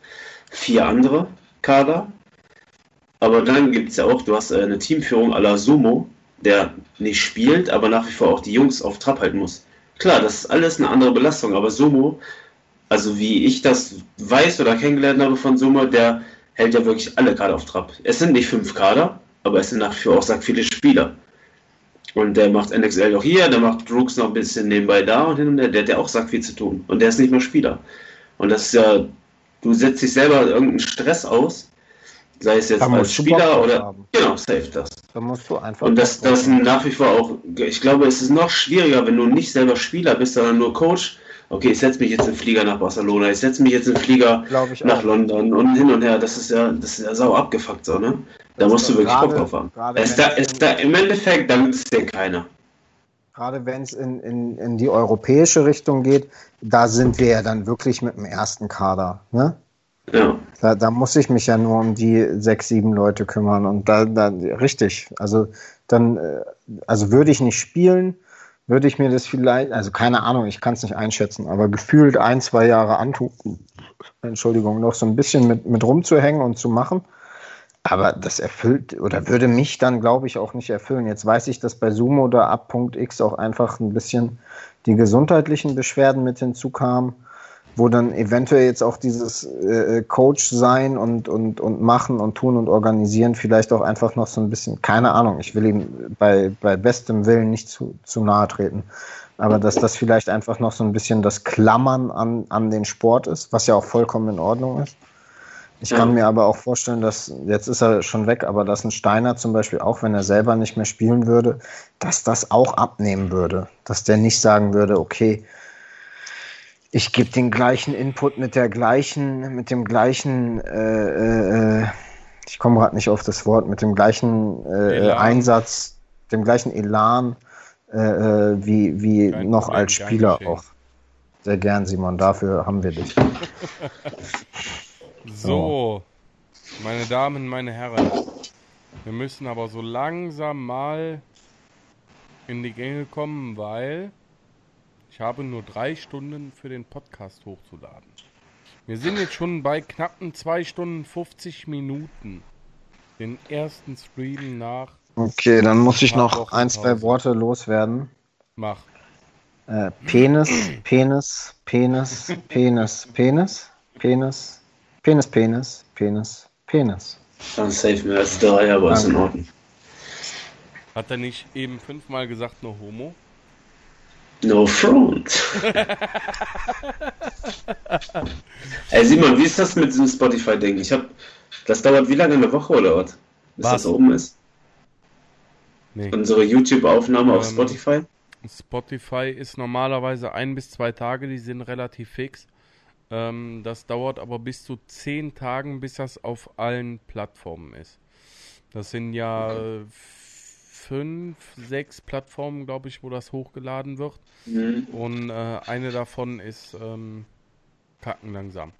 vier andere Kader. Aber dann gibt es ja auch, du hast eine Teamführung à la Sumo, der nicht spielt, aber nach wie vor auch die Jungs auf Trab halten muss. Klar, das ist alles eine andere Belastung, aber Sumo, also wie ich das weiß oder kennengelernt habe von Sumo, der hält ja wirklich alle Kader auf Trab. Es sind nicht fünf Kader, aber es sind nach wie vor auch sagt viele Spieler. Und der macht NXL auch hier, der macht Brooks noch ein bisschen nebenbei da und hin und her. Der hat ja auch sagt viel zu tun. Und der ist nicht mehr Spieler. Und das ist ja, du setzt dich selber irgendeinen Stress aus, sei es jetzt als Spieler oder. Haben. Genau, safe das. Da musst du einfach. Und das, das nach wie vor auch, ich glaube, es ist noch schwieriger, wenn du nicht selber Spieler bist, sondern nur Coach, okay, ich setze mich jetzt in Flieger nach Barcelona, ich setze mich jetzt in Flieger nach auch. London und hin und her. Das ist ja, das ist ja sau abgefuckt so, ne? Da musst du wirklich Bock drauf haben. Ist da, ist da, Im Endeffekt, da ist denn keiner. Gerade wenn es in, in, in die europäische Richtung geht, da sind wir ja dann wirklich mit dem ersten Kader. Ne? Ja. Da, da muss ich mich ja nur um die sechs, sieben Leute kümmern. Und da, da richtig. Also dann, äh, also würde ich nicht spielen, würde ich mir das vielleicht, also keine Ahnung, ich kann es nicht einschätzen, aber gefühlt ein, zwei Jahre antun, Entschuldigung, noch so ein bisschen mit, mit rumzuhängen und zu machen. Aber das erfüllt oder würde mich dann, glaube ich, auch nicht erfüllen. Jetzt weiß ich, dass bei Sumo oder ab Punkt X auch einfach ein bisschen die gesundheitlichen Beschwerden mit hinzukamen wo dann eventuell jetzt auch dieses äh, Coach sein und, und, und machen und tun und organisieren vielleicht auch einfach noch so ein bisschen, keine Ahnung, ich will ihm bei, bei bestem Willen nicht zu, zu nahe treten, aber dass das vielleicht einfach noch so ein bisschen das Klammern an, an den Sport ist, was ja auch vollkommen in Ordnung ist. Ich kann mir aber auch vorstellen, dass, jetzt ist er schon weg, aber dass ein Steiner zum Beispiel, auch wenn er selber nicht mehr spielen würde, dass das auch abnehmen würde. Dass der nicht sagen würde, okay, ich gebe den gleichen Input mit der gleichen, mit dem gleichen, äh, äh, ich komme gerade nicht auf das Wort, mit dem gleichen äh, Einsatz, dem gleichen Elan äh, äh wie, wie noch als Spieler auch. Sehr gern, Simon, dafür haben wir dich. so, meine Damen, meine Herren, wir müssen aber so langsam mal in die Gänge kommen, weil ich habe nur drei Stunden für den Podcast hochzuladen. Wir sind jetzt schon bei knappen zwei Stunden 50 Minuten. Den ersten Stream nach. Okay, dann muss ich noch Wochen ein, zwei. Worte loswerden. Mach. Äh, Penis, Penis, Penis, Penis, Penis, Penis, Penis, Penis, Penis, Penis. Dann safe mehr als drei, aber ist in Ordnung. Hat er nicht eben fünfmal gesagt, nur Homo? No front. Ey, Simon, wie ist das mit diesem Spotify-Ding? Ich hab. Das dauert wie lange? Eine Woche oder was? Bis was? das oben ist? Nee. Unsere YouTube-Aufnahme ähm, auf Spotify? Spotify ist normalerweise ein bis zwei Tage, die sind relativ fix. Ähm, das dauert aber bis zu zehn Tagen, bis das auf allen Plattformen ist. Das sind ja okay fünf, sechs Plattformen, glaube ich, wo das hochgeladen wird. Mhm. Und äh, eine davon ist ähm, kacken langsam.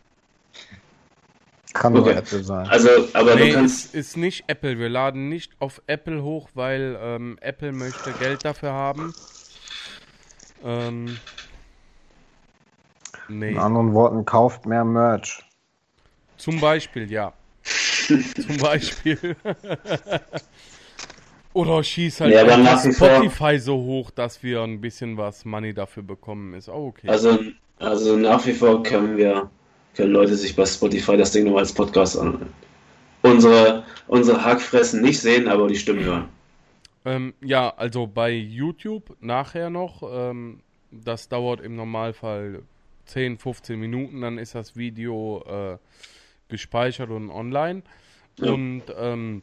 Kann nur okay. Apple sein. Also, aber nee, du kannst. Ist, ist nicht Apple. Wir laden nicht auf Apple hoch, weil ähm, Apple möchte Geld dafür haben. Ähm, nee. In anderen Worten, kauft mehr Merch. Zum Beispiel, ja. Zum Beispiel. Oder schieß halt ja, nach Spotify so hoch, dass wir ein bisschen was Money dafür bekommen, ist auch okay. Also, also nach wie vor können wir, können Leute sich bei Spotify das Ding nur als Podcast anhören. Unsere, unsere Hackfressen nicht sehen, aber die Stimmen hören. Ähm, ja, also bei YouTube nachher noch, ähm, das dauert im Normalfall 10, 15 Minuten, dann ist das Video äh, gespeichert und online. Ja. Und ähm,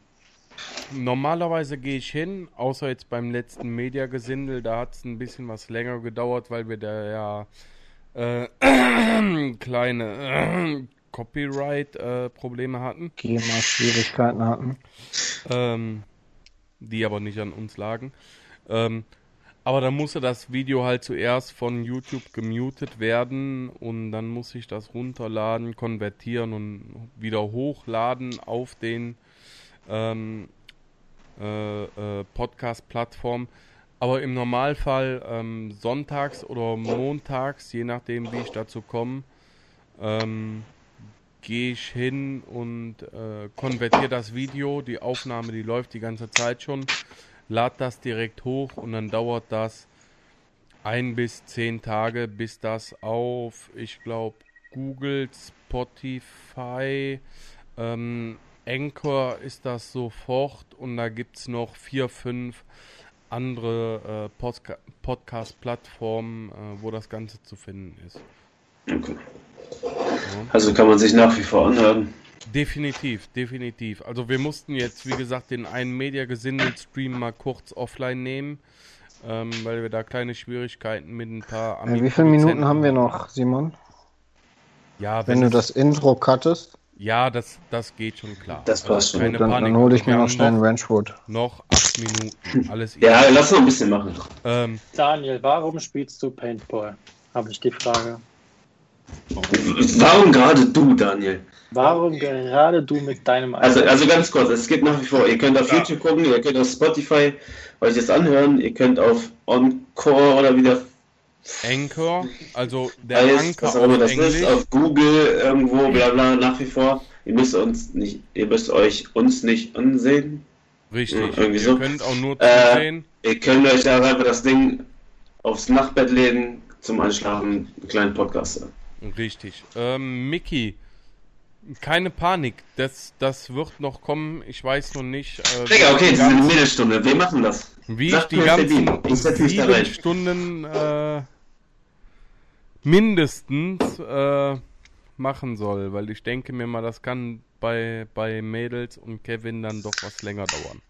Normalerweise gehe ich hin, außer jetzt beim letzten Mediagesindel, da hat es ein bisschen was länger gedauert, weil wir da ja äh, kleine äh, Copyright-Probleme hatten. GEMA-Schwierigkeiten hatten. Ähm, die aber nicht an uns lagen. Ähm, aber dann musste das Video halt zuerst von YouTube gemutet werden und dann muss ich das runterladen, konvertieren und wieder hochladen auf den ähm, äh, äh, Podcast-Plattform. Aber im Normalfall ähm, sonntags oder montags, je nachdem wie ich dazu komme, ähm, gehe ich hin und äh, konvertiere das Video, die Aufnahme, die läuft die ganze Zeit schon, lade das direkt hoch und dann dauert das ein bis zehn Tage, bis das auf, ich glaube, Google, Spotify, ähm, Anchor ist das sofort und da gibt es noch vier, fünf andere äh, Podca Podcast-Plattformen, äh, wo das Ganze zu finden ist. Okay. Also kann man sich nach wie vor anhören. Definitiv, definitiv. Also wir mussten jetzt, wie gesagt, den einen Media-Gesindel-Stream mal kurz offline nehmen, ähm, weil wir da kleine Schwierigkeiten mit ein paar ja, Wie viele Minuten haben wir noch, Simon? Ja, wenn, wenn du das Intro cuttest. Ja, das, das geht schon klar. Das passt also, schon. Dann, dann hole ich mir noch schnell einen Ranchwood. Noch acht Minuten. Alles ja, lass noch ein bisschen machen. Ähm, Daniel, warum spielst du Paintball? Habe ich die Frage. Warum gerade du, Daniel? Warum gerade du mit deinem Also, also ganz kurz, es geht nach wie vor. Ihr könnt auf ja. YouTube gucken, ihr könnt auf Spotify euch das anhören, ihr könnt auf Encore oder wieder Anchor, also der heißt, Anchor was auf das Englisch. Ist, auf Google irgendwo, bla bla, nach wie vor. Ihr müsst uns nicht, ihr müsst euch uns nicht ansehen. Richtig. Ja, irgendwie ihr so. könnt auch nur äh, zusehen. Äh, ihr könnt euch da einfach das Ding aufs Nachtbett legen, zum Einschlafen, einen kleinen Podcast. Richtig. Ähm, Mickey, keine Panik, das, das wird noch kommen, ich weiß noch nicht. Äh, Digga, okay, das ist eine Mittelstunde, wir machen das. Wie Sag ich die ganzen sieben Stunden äh, mindestens äh, machen soll, weil ich denke mir mal, das kann bei, bei Mädels und Kevin dann doch was länger dauern.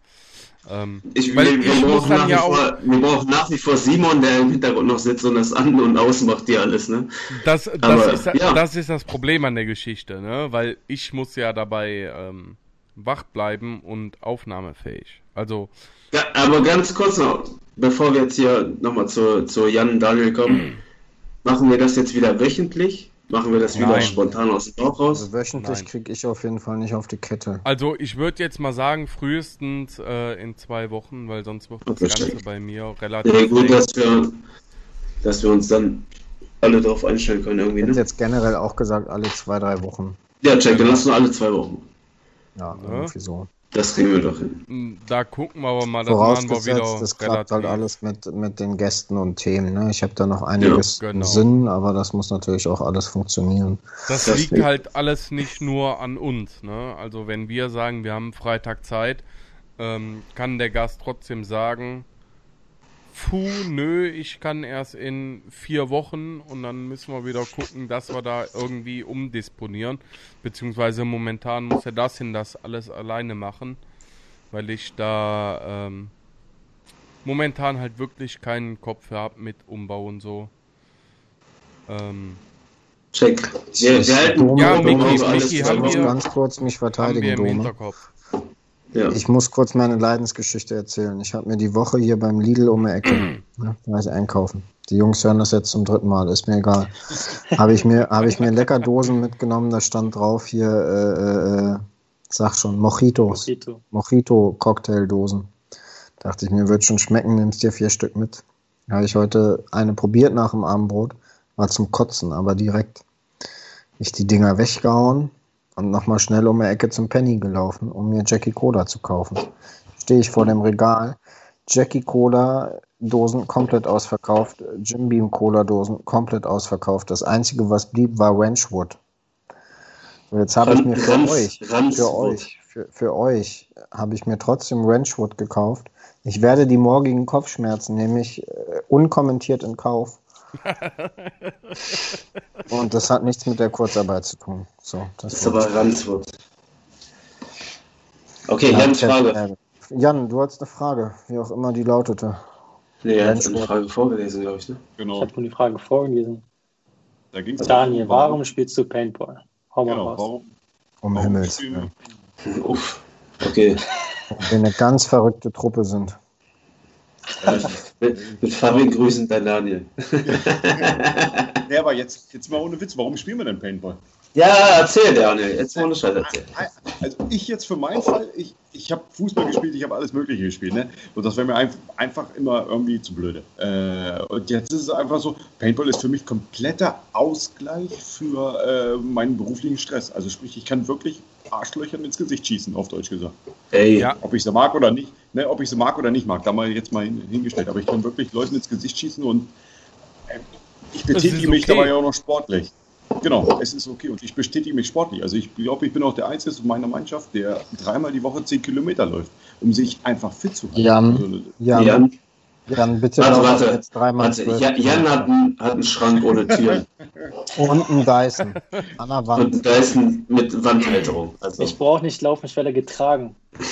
Ähm, ich, weil wir, ich muss dann ja vor, auch. wir brauchen nach wie vor Simon, der im Hintergrund noch sitzt und das an und ausmacht hier alles, ne? Das, das, Aber, ist, ja. das ist das Problem an der Geschichte, ne? Weil ich muss ja dabei ähm, wach bleiben und aufnahmefähig. Also. Ja, aber ganz kurz noch, bevor wir jetzt hier nochmal zu, zu Jan und Daniel kommen, machen wir das jetzt wieder wöchentlich? Machen wir das wieder Nein. spontan aus dem Bauch raus? Also wöchentlich kriege ich auf jeden Fall nicht auf die Kette. Also ich würde jetzt mal sagen, frühestens äh, in zwei Wochen, weil sonst wird das Ganze bei mir relativ. Ja, gut, dass wir, dass wir uns dann alle darauf einstellen können irgendwie. Ne? jetzt generell auch gesagt, alle zwei, drei Wochen. Ja, check, dann lass nur alle zwei Wochen. Ja, ja. irgendwie so. Das kriegen wir doch hin. Hm, da gucken wir aber mal, das machen wir wieder. Das klappt halt alles mit, mit den Gästen und Themen. Ne? Ich habe da noch einiges ja, genau. Sinn, aber das muss natürlich auch alles funktionieren. Das, das liegt halt alles nicht nur an uns. Ne? Also wenn wir sagen, wir haben Freitag Zeit, ähm, kann der Gast trotzdem sagen, puh, nö, ich kann erst in vier Wochen und dann müssen wir wieder gucken, dass wir da irgendwie umdisponieren. Beziehungsweise momentan muss er das hin, das alles alleine machen, weil ich da ähm, momentan halt wirklich keinen Kopf für habe mit Umbau und so. Ähm, Check. Wir, wir halten ja, Miki, Miki, haben wir, ganz kurz mich verteidigen, haben wir im Hinterkopf. Ja. Ich muss kurz meine Leidensgeschichte erzählen. Ich habe mir die Woche hier beim Lidl um die Ecke, ne, ich einkaufen. Die Jungs hören das jetzt zum dritten Mal, ist mir egal. habe ich mir, habe ich mir Leckerdosen mitgenommen, da stand drauf hier, äh, äh, sag schon, Mojitos. Mojito. Mojito Cocktaildosen. Dachte ich mir, wird schon schmecken, nimmst dir vier Stück mit. Habe ich heute eine probiert nach dem Abendbrot, war zum Kotzen, aber direkt. Ich die Dinger weggehauen, und nochmal schnell um die Ecke zum Penny gelaufen, um mir Jackie Cola zu kaufen. Stehe ich vor dem Regal, Jackie Cola Dosen komplett ausverkauft, Jim Beam Cola Dosen komplett ausverkauft. Das einzige, was blieb, war Ranchwood. So, jetzt habe ich mir für Ranch, euch, für euch, für, für euch, habe ich mir trotzdem Ranchwood gekauft. Ich werde die morgigen Kopfschmerzen nämlich äh, unkommentiert in Kauf. Und das hat nichts mit der Kurzarbeit zu tun. So, das, das ist aber Ranzwurz. Okay, Jan, Frage. Jan, du hast eine Frage, wie auch immer die lautete. Nee, er hat eine Frage vorgelesen, glaube ich. Ne? Genau. Ich habe nur die Frage vorgelesen. Da ging's Daniel, warum, warum spielst du Paintball? Hau mal genau, raus. Warum? Um warum Himmels. Uff. Okay. Wenn wir eine ganz verrückte Truppe sind mit, Fabian grüßen, dein Daniel. ja, aber jetzt, jetzt mal ohne Witz, warum spielen wir denn Paintball? Ja, erzähl, Daniel. Jetzt ohne Scheiß erzähl. Also ich jetzt für meinen Fall, ich, ich habe Fußball gespielt, ich habe alles Mögliche gespielt. Ne? Und das wäre mir einfach immer irgendwie zu blöde. Äh, und jetzt ist es einfach so, Paintball ist für mich kompletter Ausgleich für äh, meinen beruflichen Stress. Also sprich, ich kann wirklich Arschlöchern ins Gesicht schießen, auf Deutsch gesagt. Ey. Ja. Ob ich sie mag oder nicht, ne, ob ich sie mag oder nicht mag, da mal jetzt mal hingestellt. Aber ich kann wirklich Leuten ins Gesicht schießen und äh, ich betätige okay. mich dabei auch noch sportlich. Genau, es ist okay und ich bestätige mich sportlich. Also ich glaube, ich bin auch der Einzige in meiner Mannschaft, der dreimal die Woche zehn Kilometer läuft, um sich einfach fit zu halten. Jan, also, Jan, Jan, Jan bitte warte, warte, jetzt dreimal warte. Jan, Jan hat, einen, hat einen Schrank ohne Tür. und einen Dyson an der Wand. Und Dyson mit Wandhalterung. Also. Ich brauche nicht laufen, ich werde getragen.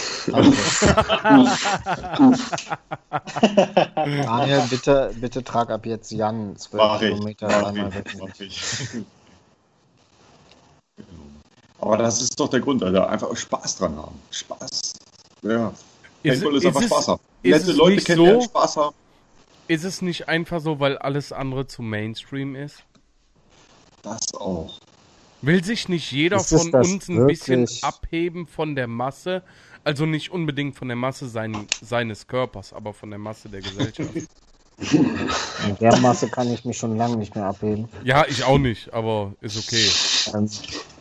Daniel, bitte, bitte trag ab jetzt Jan zwölf Kilometer einmal weg. Aber das ist doch der Grund, Alter. Einfach Spaß dran haben. Spaß. Ja. Paintball ist, ist einfach Spaß haben. Nette Leute kennen, so, Spaß haben. Ist es nicht einfach so, weil alles andere zu Mainstream ist? Das auch. Will sich nicht jeder ist von uns ein wirklich? bisschen abheben von der Masse? Also nicht unbedingt von der Masse sein, seines Körpers, aber von der Masse der Gesellschaft. In der Masse kann ich mich schon lange nicht mehr abheben. Ja, ich auch nicht, aber ist okay. Ähm,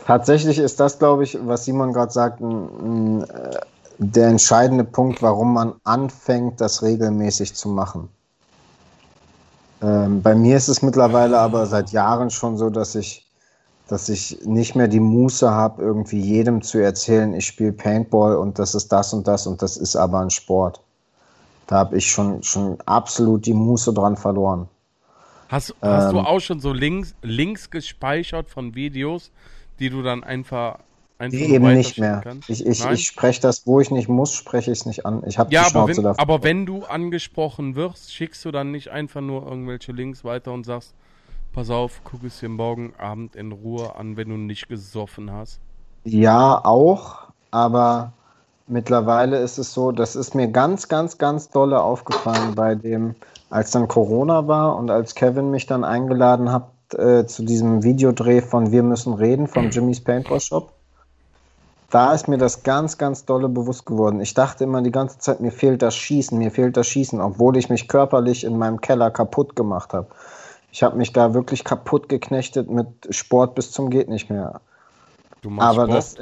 tatsächlich ist das, glaube ich, was Simon gerade sagt, ein, ein, äh, der entscheidende Punkt, warum man anfängt, das regelmäßig zu machen. Ähm, bei mir ist es mittlerweile aber seit Jahren schon so, dass ich, dass ich nicht mehr die Muße habe, irgendwie jedem zu erzählen, ich spiele Paintball und das ist das und das und das ist aber ein Sport. Da habe ich schon, schon absolut die Muße dran verloren. Hast, hast ähm, du auch schon so Links, Links gespeichert von Videos, die du dann einfach einfach eben nicht mehr. Kannst? Ich, ich, ich spreche das, wo ich nicht muss, spreche ich es nicht an. Ich habe ja, die Schnauze wenn, dafür. Aber wenn du angesprochen wirst, schickst du dann nicht einfach nur irgendwelche Links weiter und sagst, pass auf, guck es dir morgen Abend in Ruhe an, wenn du nicht gesoffen hast? Ja, auch, aber mittlerweile ist es so, das ist mir ganz, ganz, ganz dolle aufgefallen bei dem, als dann Corona war und als Kevin mich dann eingeladen hat äh, zu diesem Videodreh von Wir müssen reden von Jimmy's Paintball Shop. Da ist mir das ganz, ganz dolle bewusst geworden. Ich dachte immer die ganze Zeit, mir fehlt das Schießen, mir fehlt das Schießen, obwohl ich mich körperlich in meinem Keller kaputt gemacht habe. Ich habe mich da wirklich kaputt geknechtet mit Sport bis zum geht nicht mehr. Du machst Aber Sport? das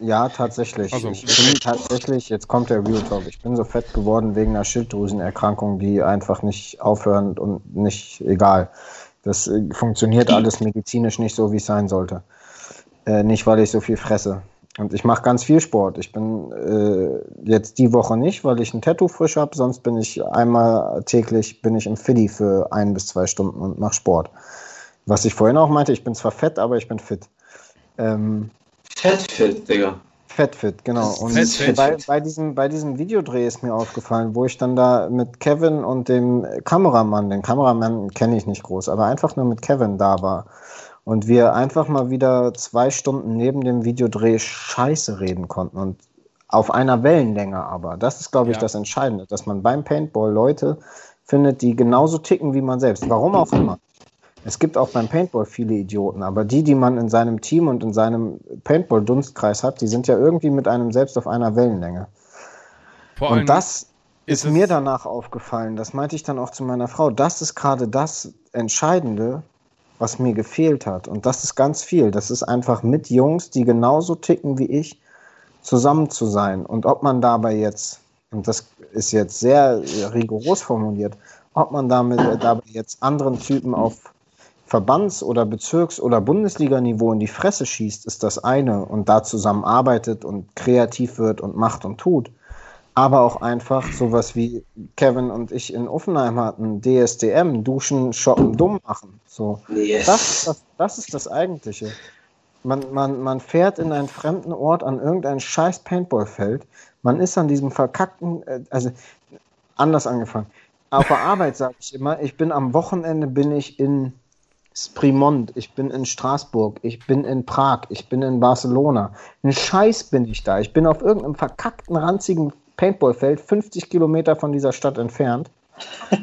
ja, tatsächlich. Also, ich bin tatsächlich, jetzt kommt der Real Talk, ich bin so fett geworden wegen einer Schilddrüsenerkrankung, die einfach nicht aufhören und nicht egal. Das äh, funktioniert alles medizinisch nicht so, wie es sein sollte. Äh, nicht, weil ich so viel fresse. Und ich mache ganz viel Sport. Ich bin äh, jetzt die Woche nicht, weil ich ein Tattoo frisch habe. Sonst bin ich einmal täglich bin ich im Philly für ein bis zwei Stunden und mache Sport. Was ich vorhin auch meinte, ich bin zwar fett, aber ich bin fit. Ähm, Fettfit, Digga. Fettfit, genau. Und Fett, bei, bei, diesem, bei diesem Videodreh ist mir aufgefallen, wo ich dann da mit Kevin und dem Kameramann, den Kameramann kenne ich nicht groß, aber einfach nur mit Kevin da war. Und wir einfach mal wieder zwei Stunden neben dem Videodreh Scheiße reden konnten. Und auf einer Wellenlänge aber. Das ist, glaube ich, ja. das Entscheidende, dass man beim Paintball Leute findet, die genauso ticken wie man selbst. Warum auch immer. Es gibt auch beim Paintball viele Idioten, aber die, die man in seinem Team und in seinem Paintball-Dunstkreis hat, die sind ja irgendwie mit einem selbst auf einer Wellenlänge. Vor und das ist, ist mir danach aufgefallen, das meinte ich dann auch zu meiner Frau, das ist gerade das Entscheidende, was mir gefehlt hat. Und das ist ganz viel. Das ist einfach mit Jungs, die genauso ticken wie ich, zusammen zu sein. Und ob man dabei jetzt, und das ist jetzt sehr rigoros formuliert, ob man damit dabei jetzt anderen Typen auf Verbands- oder Bezirks- oder Bundesliganiveau in die Fresse schießt, ist das eine und da zusammenarbeitet und kreativ wird und macht und tut. Aber auch einfach sowas wie Kevin und ich in Offenheim hatten, DSDM, Duschen, Shoppen, dumm machen. So. Yes. Das, das, das ist das Eigentliche. Man, man, man fährt in einen fremden Ort an irgendein scheiß Paintballfeld. Man ist an diesem verkackten, äh, also anders angefangen. Auf der Arbeit sage ich immer, ich bin am Wochenende bin ich in Sprimont, ich bin in Straßburg, ich bin in Prag, ich bin in Barcelona. Ein Scheiß bin ich da. Ich bin auf irgendeinem verkackten, ranzigen Paintballfeld, 50 Kilometer von dieser Stadt entfernt.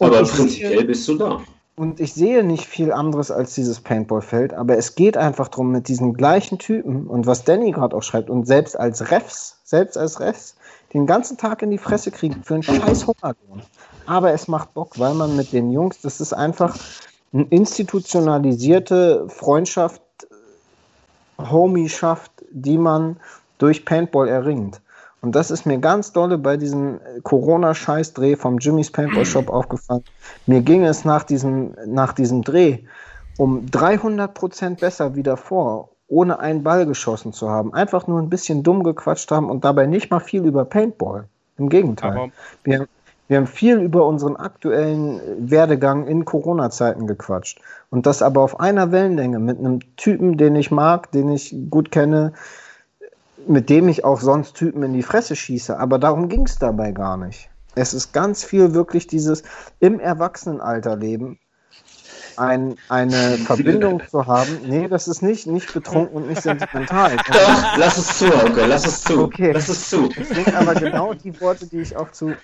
aber prinzipiell bist du da. Und ich sehe nicht viel anderes als dieses Paintballfeld, aber es geht einfach darum, mit diesen gleichen Typen und was Danny gerade auch schreibt und selbst als Refs, selbst als Refs, den ganzen Tag in die Fresse kriegen für einen scheiß Hungerlohn. Aber es macht Bock, weil man mit den Jungs, das ist einfach, institutionalisierte Freundschaft, Homieschaft, die man durch Paintball erringt. Und das ist mir ganz dolle bei diesem Corona-Scheiß-Dreh vom Jimmy's Paintball Shop aufgefallen. Mir ging es nach diesem, nach diesem Dreh um 300 Prozent besser wie davor, ohne einen Ball geschossen zu haben. Einfach nur ein bisschen dumm gequatscht haben und dabei nicht mal viel über Paintball. Im Gegenteil. wir, wir haben viel über unseren aktuellen Werdegang in Corona-Zeiten gequatscht. Und das aber auf einer Wellenlänge mit einem Typen, den ich mag, den ich gut kenne, mit dem ich auch sonst Typen in die Fresse schieße. Aber darum ging es dabei gar nicht. Es ist ganz viel wirklich dieses im Erwachsenenalter leben, ein, eine Verbindung zu haben. Nee, das ist nicht, nicht betrunken und nicht sentimental. Doch, lass es zu, okay, lass es zu. Okay. Lass es zu. Das sind aber genau die Worte, die ich auch zu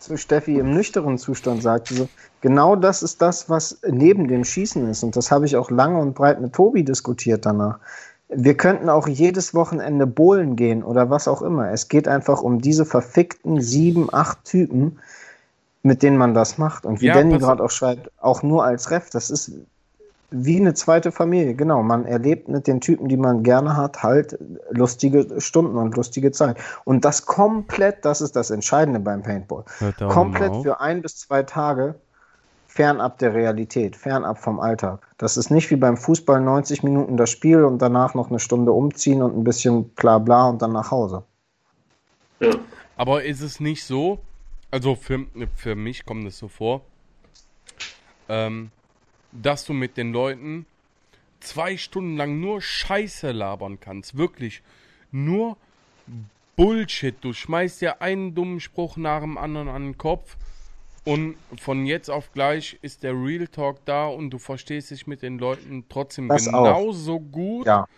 zu Steffi im nüchternen Zustand sagte, so, genau das ist das, was neben dem Schießen ist. Und das habe ich auch lange und breit mit Tobi diskutiert danach. Wir könnten auch jedes Wochenende bowlen gehen oder was auch immer. Es geht einfach um diese verfickten sieben, acht Typen, mit denen man das macht. Und wie ja, Danny gerade auch schreibt, auch nur als Ref, das ist wie eine zweite Familie, genau. Man erlebt mit den Typen, die man gerne hat, halt lustige Stunden und lustige Zeit. Und das komplett, das ist das Entscheidende beim Paintball. Komplett für ein bis zwei Tage fernab der Realität, fernab vom Alltag. Das ist nicht wie beim Fußball 90 Minuten das Spiel und danach noch eine Stunde umziehen und ein bisschen bla bla und dann nach Hause. Ja. Aber ist es nicht so, also für, für mich kommt es so vor, ähm, dass du mit den Leuten zwei Stunden lang nur Scheiße labern kannst, wirklich nur Bullshit. Du schmeißt dir einen dummen Spruch nach dem anderen an den Kopf und von jetzt auf gleich ist der Real Talk da und du verstehst dich mit den Leuten trotzdem das genauso auch. gut ja.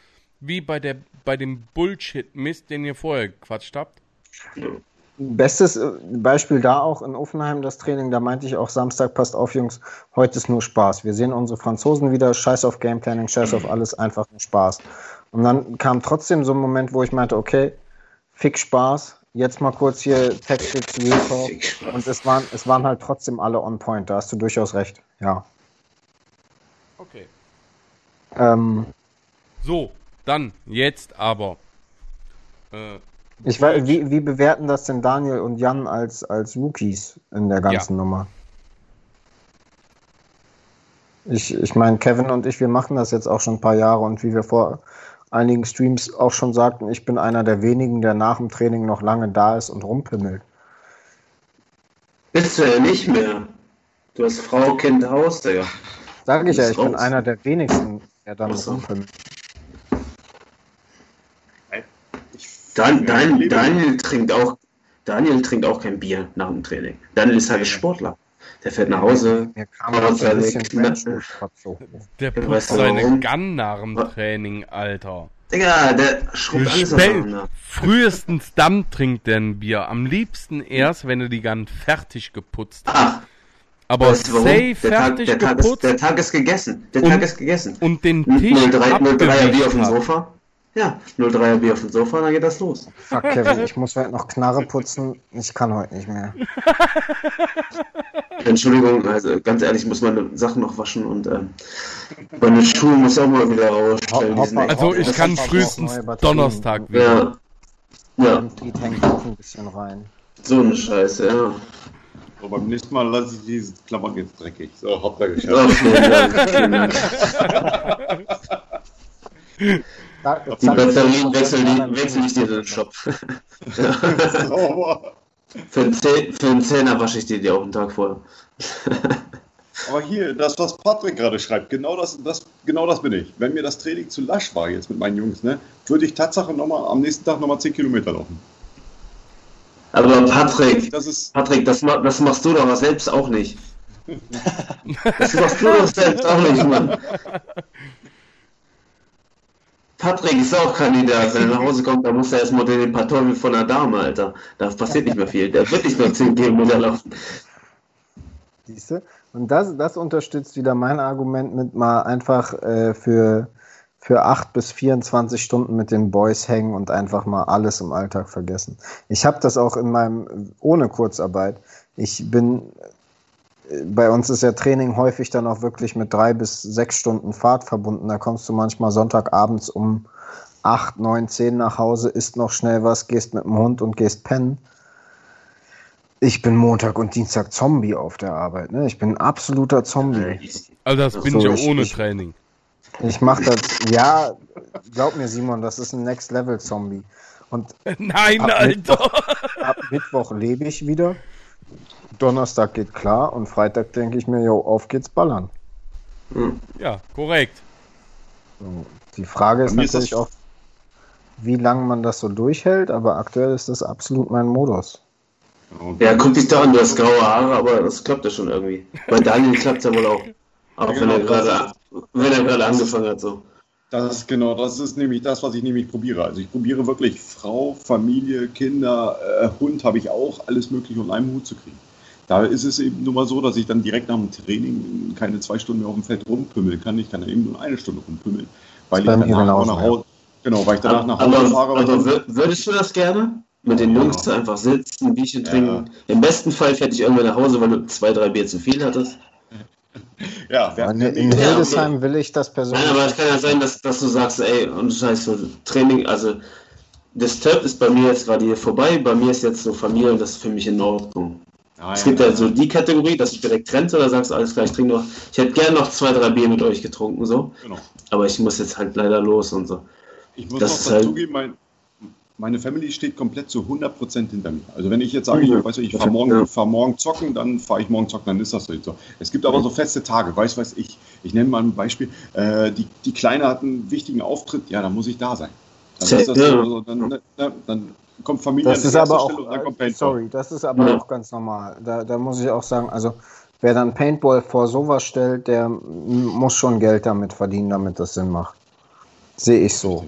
wie bei, der, bei dem Bullshit-Mist, den ihr vorher gequatscht habt. Bestes äh, Beispiel da auch in Offenheim das Training, da meinte ich auch Samstag, passt auf Jungs, heute ist nur Spaß. Wir sehen unsere Franzosen wieder, scheiß auf Gameplanning, scheiß auf alles, einfach nur Spaß. Und dann kam trotzdem so ein Moment, wo ich meinte, okay, fick Spaß, jetzt mal kurz hier Tactics, Real Talk. Und es waren, es waren halt trotzdem alle on point, da hast du durchaus recht, ja. Okay. Ähm, so, dann, jetzt aber. Äh, ich weiß, wie, wie bewerten das denn Daniel und Jan als, als Rookies in der ganzen ja. Nummer? Ich, ich meine, Kevin und ich, wir machen das jetzt auch schon ein paar Jahre und wie wir vor einigen Streams auch schon sagten, ich bin einer der wenigen, der nach dem Training noch lange da ist und rumpimmelt. Bist du ja nicht mehr. Du hast Frau, Kind, Haus, Digga. Sag ich ja, ich raus. bin einer der wenigsten, der dann so. rumpimmelt. Dan, Dan, Daniel trinkt auch Daniel trinkt auch kein Bier nach dem Training. Daniel ist halt Sportler. Der fährt nach Hause. Mir kam so ein bisschen Der putzt seine? Gun nach dem Training, Alter. Digga, der schrubbt alles auseinander. Frühestens dann trinkt der ein Bier. Am liebsten erst, wenn er die Gun fertig geputzt hat. Ach, aber weißt du safe der fertig Tag, der geputzt. Tag ist, der Tag ist gegessen. Der und, Tag ist gegessen. Und den Tisch 03, 03 Bier auf dem Sofa. Ja, 03er Bier auf dem Sofa, dann geht das los. Fuck, Kevin, ich muss heute noch Knarre putzen. Ich kann heute nicht mehr. Entschuldigung, also ganz ehrlich, ich muss meine Sachen noch waschen und ähm, meine Schuhe muss auch mal wieder rausstellen. Ho also ich kann frühestens Donnerstag wieder. Ja. ja. Die hängt auch ein bisschen rein. So eine Scheiße, ja. So, beim nächsten Mal lasse ich diese Klammern jetzt dreckig. So, Hauptsache vielen Dank, vielen Dank. Die Batterien wechsel, wechsel ich dir den Shop. für, einen Zehn, für einen Zehner wasche ich dir die auch einen Tag vorher. Aber hier, das, was Patrick gerade schreibt, genau das, das, genau das bin ich. Wenn mir das Training zu lasch war jetzt mit meinen Jungs, ne, würde ich Tatsache noch mal, am nächsten Tag nochmal 10 Kilometer laufen. Aber Patrick, das, ist, Patrick, das, das machst du doch selbst auch nicht. das machst du doch selbst auch nicht, Mann. Patrick ist auch Kandidat. Wenn er nach Hause kommt, dann muss er erstmal den paar Teufel von der Dame, Alter. Da passiert nicht mehr viel. Der wird nicht mehr 10 Kilometer laufen. Siehst du? Und das, das unterstützt wieder mein Argument mit mal einfach äh, für, für 8 bis 24 Stunden mit den Boys hängen und einfach mal alles im Alltag vergessen. Ich habe das auch in meinem, ohne Kurzarbeit. Ich bin bei uns ist ja Training häufig dann auch wirklich mit drei bis sechs Stunden Fahrt verbunden. Da kommst du manchmal Sonntagabends um acht, neun, zehn nach Hause, isst noch schnell was, gehst mit dem Hund und gehst pennen. Ich bin Montag und Dienstag Zombie auf der Arbeit. Ne? Ich bin ein absoluter Zombie. Also das bin so, ich ja ohne ich, Training. Ich mache das, ja, glaub mir Simon, das ist ein Next-Level-Zombie. Und Nein, ab Alter! Mittwoch, ab Mittwoch lebe ich wieder. Donnerstag geht klar und Freitag denke ich mir, jo, auf geht's ballern. Hm. Ja, korrekt. Die Frage ist natürlich ist auch, wie lange man das so durchhält, aber aktuell ist das absolut mein Modus. Ja, guck dich da an, du hast graue Haare, aber das klappt ja schon irgendwie. Bei Daniel klappt es ja wohl auch. Auch ja, genau, wenn er gerade wenn er gerade angefangen hat so. Das ist genau, das ist nämlich das, was ich nämlich probiere. Also ich probiere wirklich Frau, Familie, Kinder, äh, Hund habe ich auch, alles mögliche unter einem Hut zu kriegen. Da ist es eben nur mal so, dass ich dann direkt nach dem Training keine zwei Stunden mehr auf dem Feld rumpümmeln kann. Ich kann dann eben nur eine Stunde rumpümmeln, weil ich danach genau nach Hause, genau, weil ich danach nach Hause fahre. Aber würdest du das gerne? Mit den Jungs ja. einfach sitzen, Bierchen trinken. Ja. Im besten Fall fährt dich irgendwann nach Hause, weil du zwei, drei Bier zu viel hattest. Ja, in, in Hildesheim okay. will ich das persönlich. Nein, aber es kann ja sein, dass, dass du sagst, ey, und Scheiß, so Training, also Disturbed ist bei mir jetzt gerade hier vorbei, bei mir ist jetzt so Familie und das ist für mich in Ordnung. Ah, es gibt ja, ja so die Kategorie, dass du direkt trennst oder sagst, alles klar, ich trinke noch, ich hätte gerne noch zwei, drei Bier mit euch getrunken, so. Genau. Aber ich muss jetzt halt leider los und so. Ich muss das halt dazugeben, halt... mein, meine Family steht komplett zu 100% hinter mir. Also wenn ich jetzt sage, ich, weiß, ich fahre morgen, fahr morgen zocken, dann fahre ich morgen zocken, dann ist das so. Es gibt aber so feste Tage, weiß weiß ich. Ich nenne mal ein Beispiel. Äh, die, die Kleine hat einen wichtigen Auftritt, ja, dann muss ich da sein. Dann, ist das so, dann, ne, ne, dann kommt Familie das ist aber auch, Sorry, das ist aber ja. auch ganz normal. Da, da muss ich auch sagen, also wer dann Paintball vor sowas stellt, der muss schon Geld damit verdienen, damit das Sinn macht. Sehe ich so.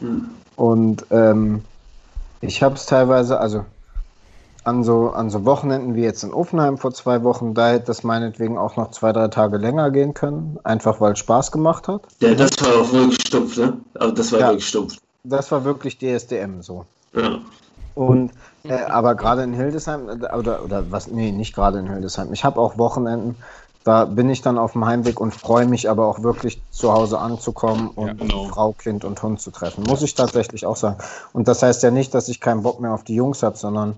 Mhm. Und ähm, ich habe es teilweise, also an so, an so Wochenenden wie jetzt in Offenheim vor zwei Wochen, da hätte das meinetwegen auch noch zwei, drei Tage länger gehen können, einfach weil es Spaß gemacht hat. Ja, das war auch wirklich stumpf, ne? Aber das war ja, wirklich stumpf. Das war wirklich DSDM so. Ja. Und äh, aber gerade in Hildesheim, äh, oder, oder was, nee, nicht gerade in Hildesheim. Ich habe auch Wochenenden, da bin ich dann auf dem Heimweg und freue mich aber auch wirklich zu Hause anzukommen und ja, genau. Frau, Kind und Hund zu treffen. Muss ich tatsächlich auch sagen. Und das heißt ja nicht, dass ich keinen Bock mehr auf die Jungs habe, sondern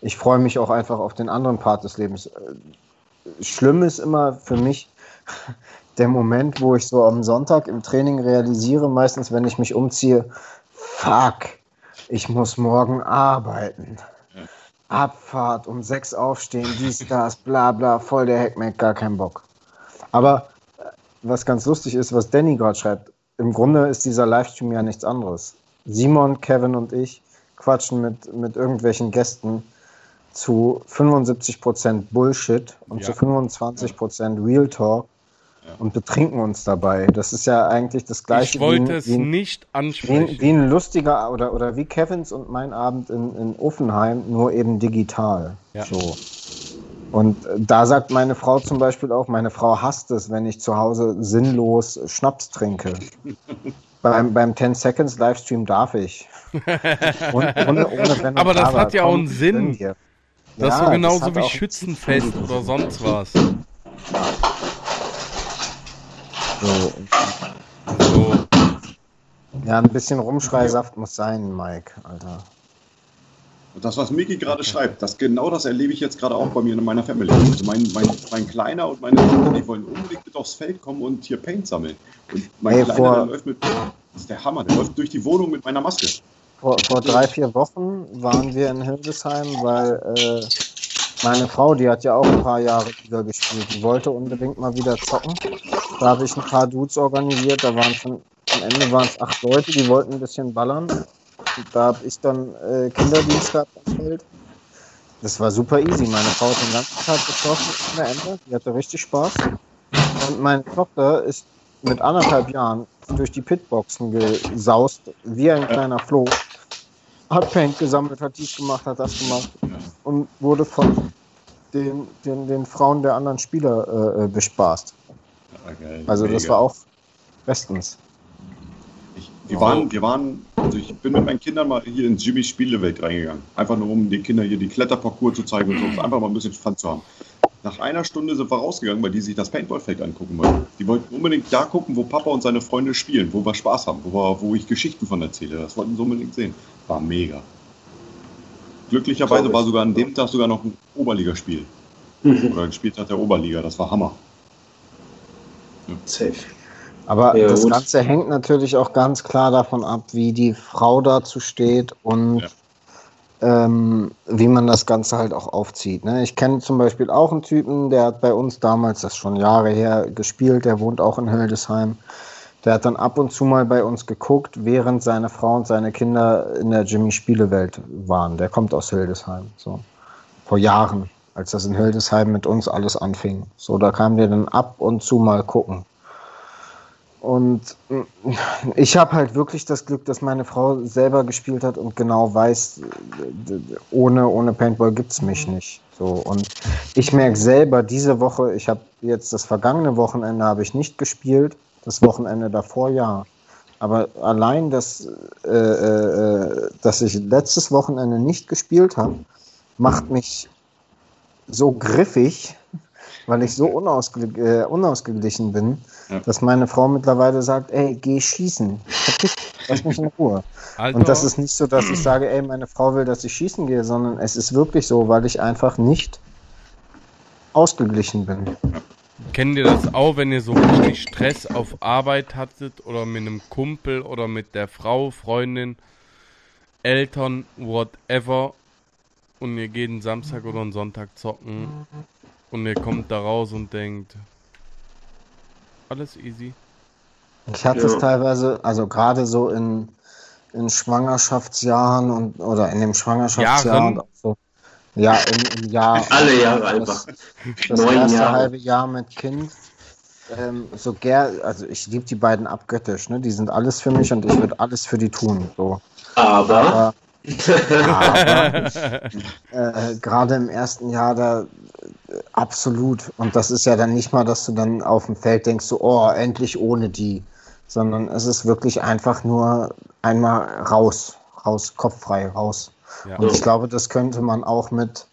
ich freue mich auch einfach auf den anderen Part des Lebens. Äh, schlimm ist immer für mich der Moment, wo ich so am Sonntag im Training realisiere, meistens wenn ich mich umziehe, fuck, ich muss morgen arbeiten. Abfahrt, um sechs aufstehen, dies, das, bla bla, voll der Hackmack, gar keinen Bock. Aber äh, was ganz lustig ist, was Danny gerade schreibt, im Grunde ist dieser Livestream ja nichts anderes. Simon, Kevin und ich quatschen mit, mit irgendwelchen Gästen zu 75% Bullshit und ja. zu 25% Real Talk und betrinken uns dabei. Das ist ja eigentlich das gleiche. Ich wollte wie, es wie, nicht ansprechen. Wie, ein lustiger oder, oder wie Kevins und mein Abend in, in Offenheim, nur eben digital. Ja. So. Und da sagt meine Frau zum Beispiel auch, meine Frau hasst es, wenn ich zu Hause sinnlos Schnaps trinke. beim, beim 10 Seconds Livestream darf ich. Und, ohne, ohne Aber das hat ja auch einen Sinn. Das ist so genauso wie Schützenfest oder sonst was. So. so. Ja, ein bisschen Rumschreisaft muss sein, Mike, Alter. Und das, was Miki gerade schreibt, das genau das erlebe ich jetzt gerade auch bei mir in meiner Family. Also mein, mein, mein Kleiner und meine Tochter, die wollen unbedingt mit aufs Feld kommen und hier Paint sammeln. Und mein hey, Kleiner, vor, der läuft mit, das ist der Hammer, der läuft durch die Wohnung mit meiner Maske. Vor, vor drei, vier Wochen waren wir in Hildesheim, weil äh, meine Frau, die hat ja auch ein paar Jahre Liga gespielt, die wollte unbedingt mal wieder zocken. Da habe ich ein paar Dudes organisiert, da waren schon, am Ende waren es acht Leute, die wollten ein bisschen ballern. Und da habe ich dann äh, Kinderdienst Feld. Das war super easy. Meine Frau hat den ganzen Tag in der Ende, die hatte richtig Spaß. Und meine Tochter ist mit anderthalb Jahren durch die Pitboxen gesaust, wie ein kleiner Floh hat Paint gesammelt, hat dies gemacht, hat das gemacht und wurde von den, den, den Frauen der anderen Spieler äh, äh bespaßt. Okay, also mega. das war auch bestens. Ich, wir, waren, wir waren, also ich bin mit meinen Kindern mal hier in Jimmys Spielewelt reingegangen. Einfach nur, um den Kindern hier die Kletterparcours zu zeigen und so, einfach mal ein bisschen Fun zu haben. Nach einer Stunde sind wir rausgegangen, weil die sich das Paintballfeld angucken wollten. Die wollten unbedingt da gucken, wo Papa und seine Freunde spielen, wo wir Spaß haben, wo, wir, wo ich Geschichten von erzähle. Das wollten sie unbedingt sehen. War mega. Glücklicherweise war sogar an dem Tag sogar noch ein Oberligaspiel. Mhm. Oder ein Spieltag der Oberliga. Das war Hammer. Ja. Safe. Aber ja, das gut. Ganze hängt natürlich auch ganz klar davon ab, wie die Frau dazu steht und ja ähm, wie man das Ganze halt auch aufzieht. Ne? Ich kenne zum Beispiel auch einen Typen, der hat bei uns damals, das ist schon Jahre her, gespielt, der wohnt auch in Hildesheim. Der hat dann ab und zu mal bei uns geguckt, während seine Frau und seine Kinder in der Jimmy-Spielewelt waren. Der kommt aus Hildesheim, so. Vor Jahren, als das in Hildesheim mit uns alles anfing. So, da kam der dann ab und zu mal gucken. Und mm, ich habe halt wirklich das Glück, dass meine Frau selber gespielt hat und genau weiß, ohne, ohne Paintball gibt es mich nicht. So, und ich merke selber, diese Woche, ich habe jetzt das vergangene Wochenende habe ich nicht gespielt, das Wochenende davor ja. Aber allein, dass, äh, äh, dass ich letztes Wochenende nicht gespielt habe, macht mich so griffig, weil ich so unausge äh, unausgeglichen bin, ja. dass meine Frau mittlerweile sagt, ey, geh schießen. Lass mich in Ruhe. Alter. Und das ist nicht so, dass ich sage, ey, meine Frau will, dass ich schießen gehe, sondern es ist wirklich so, weil ich einfach nicht ausgeglichen bin. Kennt ihr das auch, wenn ihr so richtig Stress auf Arbeit hattet oder mit einem Kumpel oder mit der Frau, Freundin? Eltern, whatever, und ihr geht einen Samstag oder einen Sonntag zocken und ihr kommt da raus und denkt, alles easy. Ich hatte ja. es teilweise, also gerade so in, in Schwangerschaftsjahren und oder in dem Schwangerschaftsjahr und so. Ja, im, im Jahr. Alle Jahre einfach. Das, das erste Jahre. halbe Jahr mit Kind. Ähm, so gern, also ich liebe die beiden abgöttisch, ne? Die sind alles für mich und ich würde alles für die tun. So. Aber, Aber aber äh, gerade im ersten Jahr da äh, absolut. Und das ist ja dann nicht mal, dass du dann auf dem Feld denkst, so, oh, endlich ohne die. Sondern es ist wirklich einfach nur einmal raus, raus, kopffrei, raus. Ja. Und ich glaube, das könnte man auch mit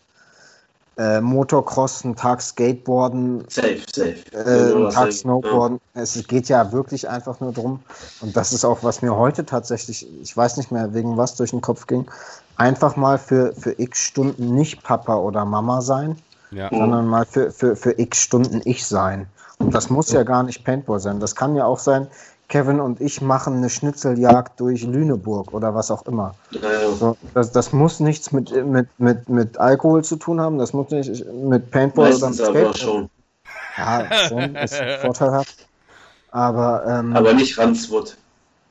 äh, Motocross, einen Tag Skateboarden, safe, safe. Äh, einen Tag Snowboarden. Ja. Es geht ja wirklich einfach nur drum. Und das ist auch, was mir heute tatsächlich, ich weiß nicht mehr, wegen was durch den Kopf ging, einfach mal für, für x Stunden nicht Papa oder Mama sein, ja. sondern mal für, für, für x Stunden ich sein. Und das muss ja gar nicht Paintball sein. Das kann ja auch sein, Kevin und ich machen eine Schnitzeljagd durch Lüneburg oder was auch immer. Ja. So, das, das, muss nichts mit, mit, mit, mit Alkohol zu tun haben, das muss nicht mit Paintball Meistens oder Skate. aber schon. Ja, schon, ist vorteilhaft. Aber, ähm, aber nicht Ranswood.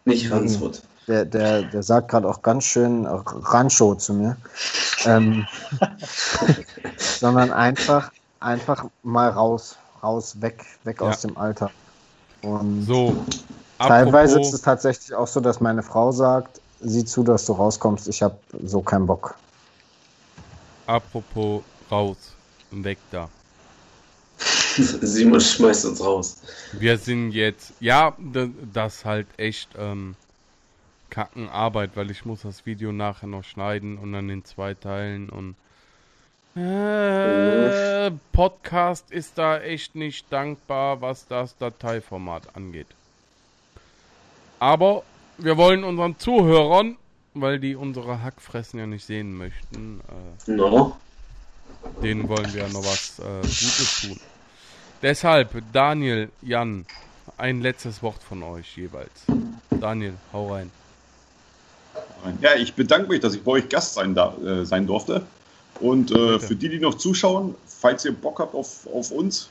Nicht Ranswood. Der, der, der sagt gerade auch ganz schön Rancho zu mir. Ähm, sondern einfach, einfach mal raus, raus, weg, weg ja. aus dem Alter. Und so, Teilweise ist es tatsächlich auch so, dass meine Frau sagt, sieh zu, dass du rauskommst, ich habe so keinen Bock. Apropos raus, weg da. Simon schmeißt uns raus. Wir sind jetzt, ja, das halt echt ähm, Kackenarbeit, weil ich muss das Video nachher noch schneiden und dann in zwei Teilen und äh, Podcast ist da echt nicht dankbar, was das Dateiformat angeht. Aber wir wollen unseren Zuhörern, weil die unsere Hackfressen ja nicht sehen möchten, äh, no. denen wollen wir noch was äh, Gutes tun. Deshalb, Daniel, Jan, ein letztes Wort von euch jeweils. Daniel, hau rein. Ja, ich bedanke mich, dass ich bei euch Gast sein, da, äh, sein durfte. Und äh, für die, die noch zuschauen, falls ihr Bock habt auf, auf uns,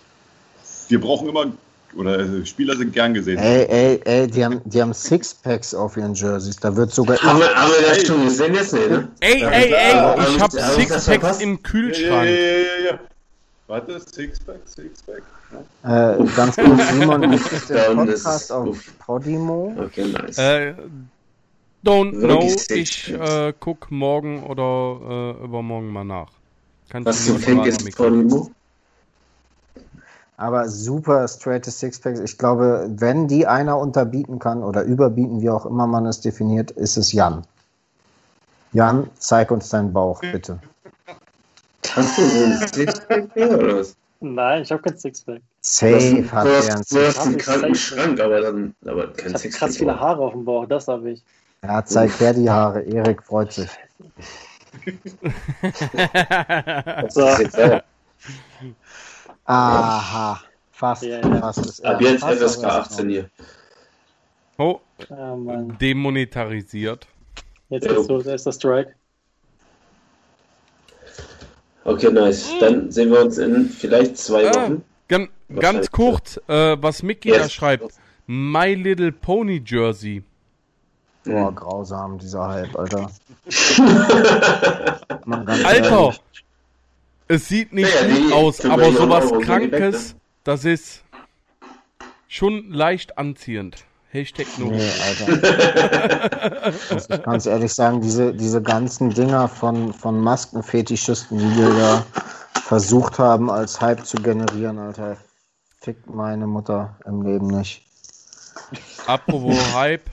wir brauchen immer oder äh, Spieler sind gern gesehen. Ey, ey, ey, die haben, die haben Sixpacks auf ihren Jerseys. Da wird sogar. Haben wir, haben wir das schon gesehen jetzt? Nee, ne? Ey, ey, ey, ich hab Sixpacks im Kühlschrank. Ja, ja, ja, ja. Warte, Sixpack, Sixpack. Ja. Äh, ganz kurz, Simon, es den Podcast auf Podimo? Okay, nice. Äh, don't know. Ich äh, guck morgen oder äh, übermorgen mal nach. Kannst Was du ein Podimo? Aber super straight Sixpacks. Ich glaube, wenn die einer unterbieten kann oder überbieten, wie auch immer man es definiert, ist es Jan. Jan, zeig uns deinen Bauch, bitte. Hast du so ein Sixpack oder was? Nein, ich habe kein Sixpack. Safe hat er ein Sixpack. Du hast einen kranken Schrank, aber dann aber kein ich Sixpack. krass viele Haare auf dem Bauch, das habe ich. Ja, zeig her die Haare. Erik freut sich. so. Aha, fast. Ja, ja. fast ist Ab jetzt FSK 18 hier. Oh, oh demonetarisiert. Jetzt ist, so, ist der Strike. Okay, nice. Dann sehen wir uns in vielleicht zwei ah, Wochen. Gan ganz kurz, äh, was Mickey yes. da schreibt. My Little Pony Jersey. Boah, grausam, dieser Hype, Alter. Alter! Es sieht nicht ja, gut aus, aber sowas Krankes, das ist schon leicht anziehend. Hashtag no. Nee, Alter. Muss ich ganz ehrlich sagen, diese, diese ganzen Dinger von, von Maskenfetischisten, die wir da versucht haben, als Hype zu generieren, Alter. Fickt meine Mutter im Leben nicht. Apropos Hype.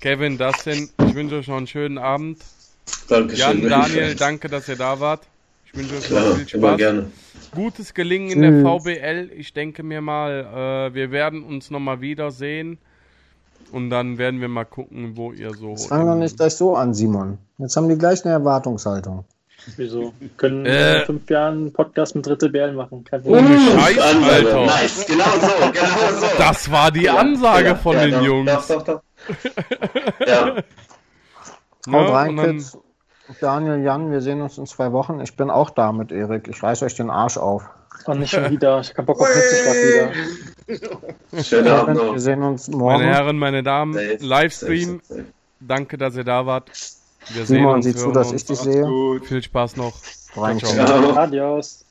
Kevin, Dustin, ich wünsche euch noch einen schönen Abend. Dankeschön. Jan, Daniel, danke, dass ihr da wart. Ich wünsche euch Klar, viel Spaß. Gerne. Gutes Gelingen in der VBL. Ich denke mir mal, äh, wir werden uns nochmal wiedersehen. Und dann werden wir mal gucken, wo ihr so. Das fang doch nicht gleich so an, Simon. Jetzt haben die gleich eine Erwartungshaltung. Wieso? Wir können äh, in fünf Jahren einen Podcast mit Dritte BL machen. Kein Ohne Scheiß, Alter. Nice, genau so, genau so. Das war die Ansage ja, von ja, den doch, Jungs. Doch, doch, doch. ja. Haut ja, rein, Kids. Daniel, Jan, wir sehen uns in zwei Wochen. Ich bin auch da mit Erik. Ich reiß euch den Arsch auf. Und nicht schon wieder. Ich hab Bock auf wieder. Schönen Abend noch. Wir sehen uns morgen. Meine Herren, meine Damen, Livestream. Danke, dass ihr da wart. Wir Simon, sehen uns. sieh zu, dass ich dich sehe. Viel Spaß noch. Rein. Ciao. Adios.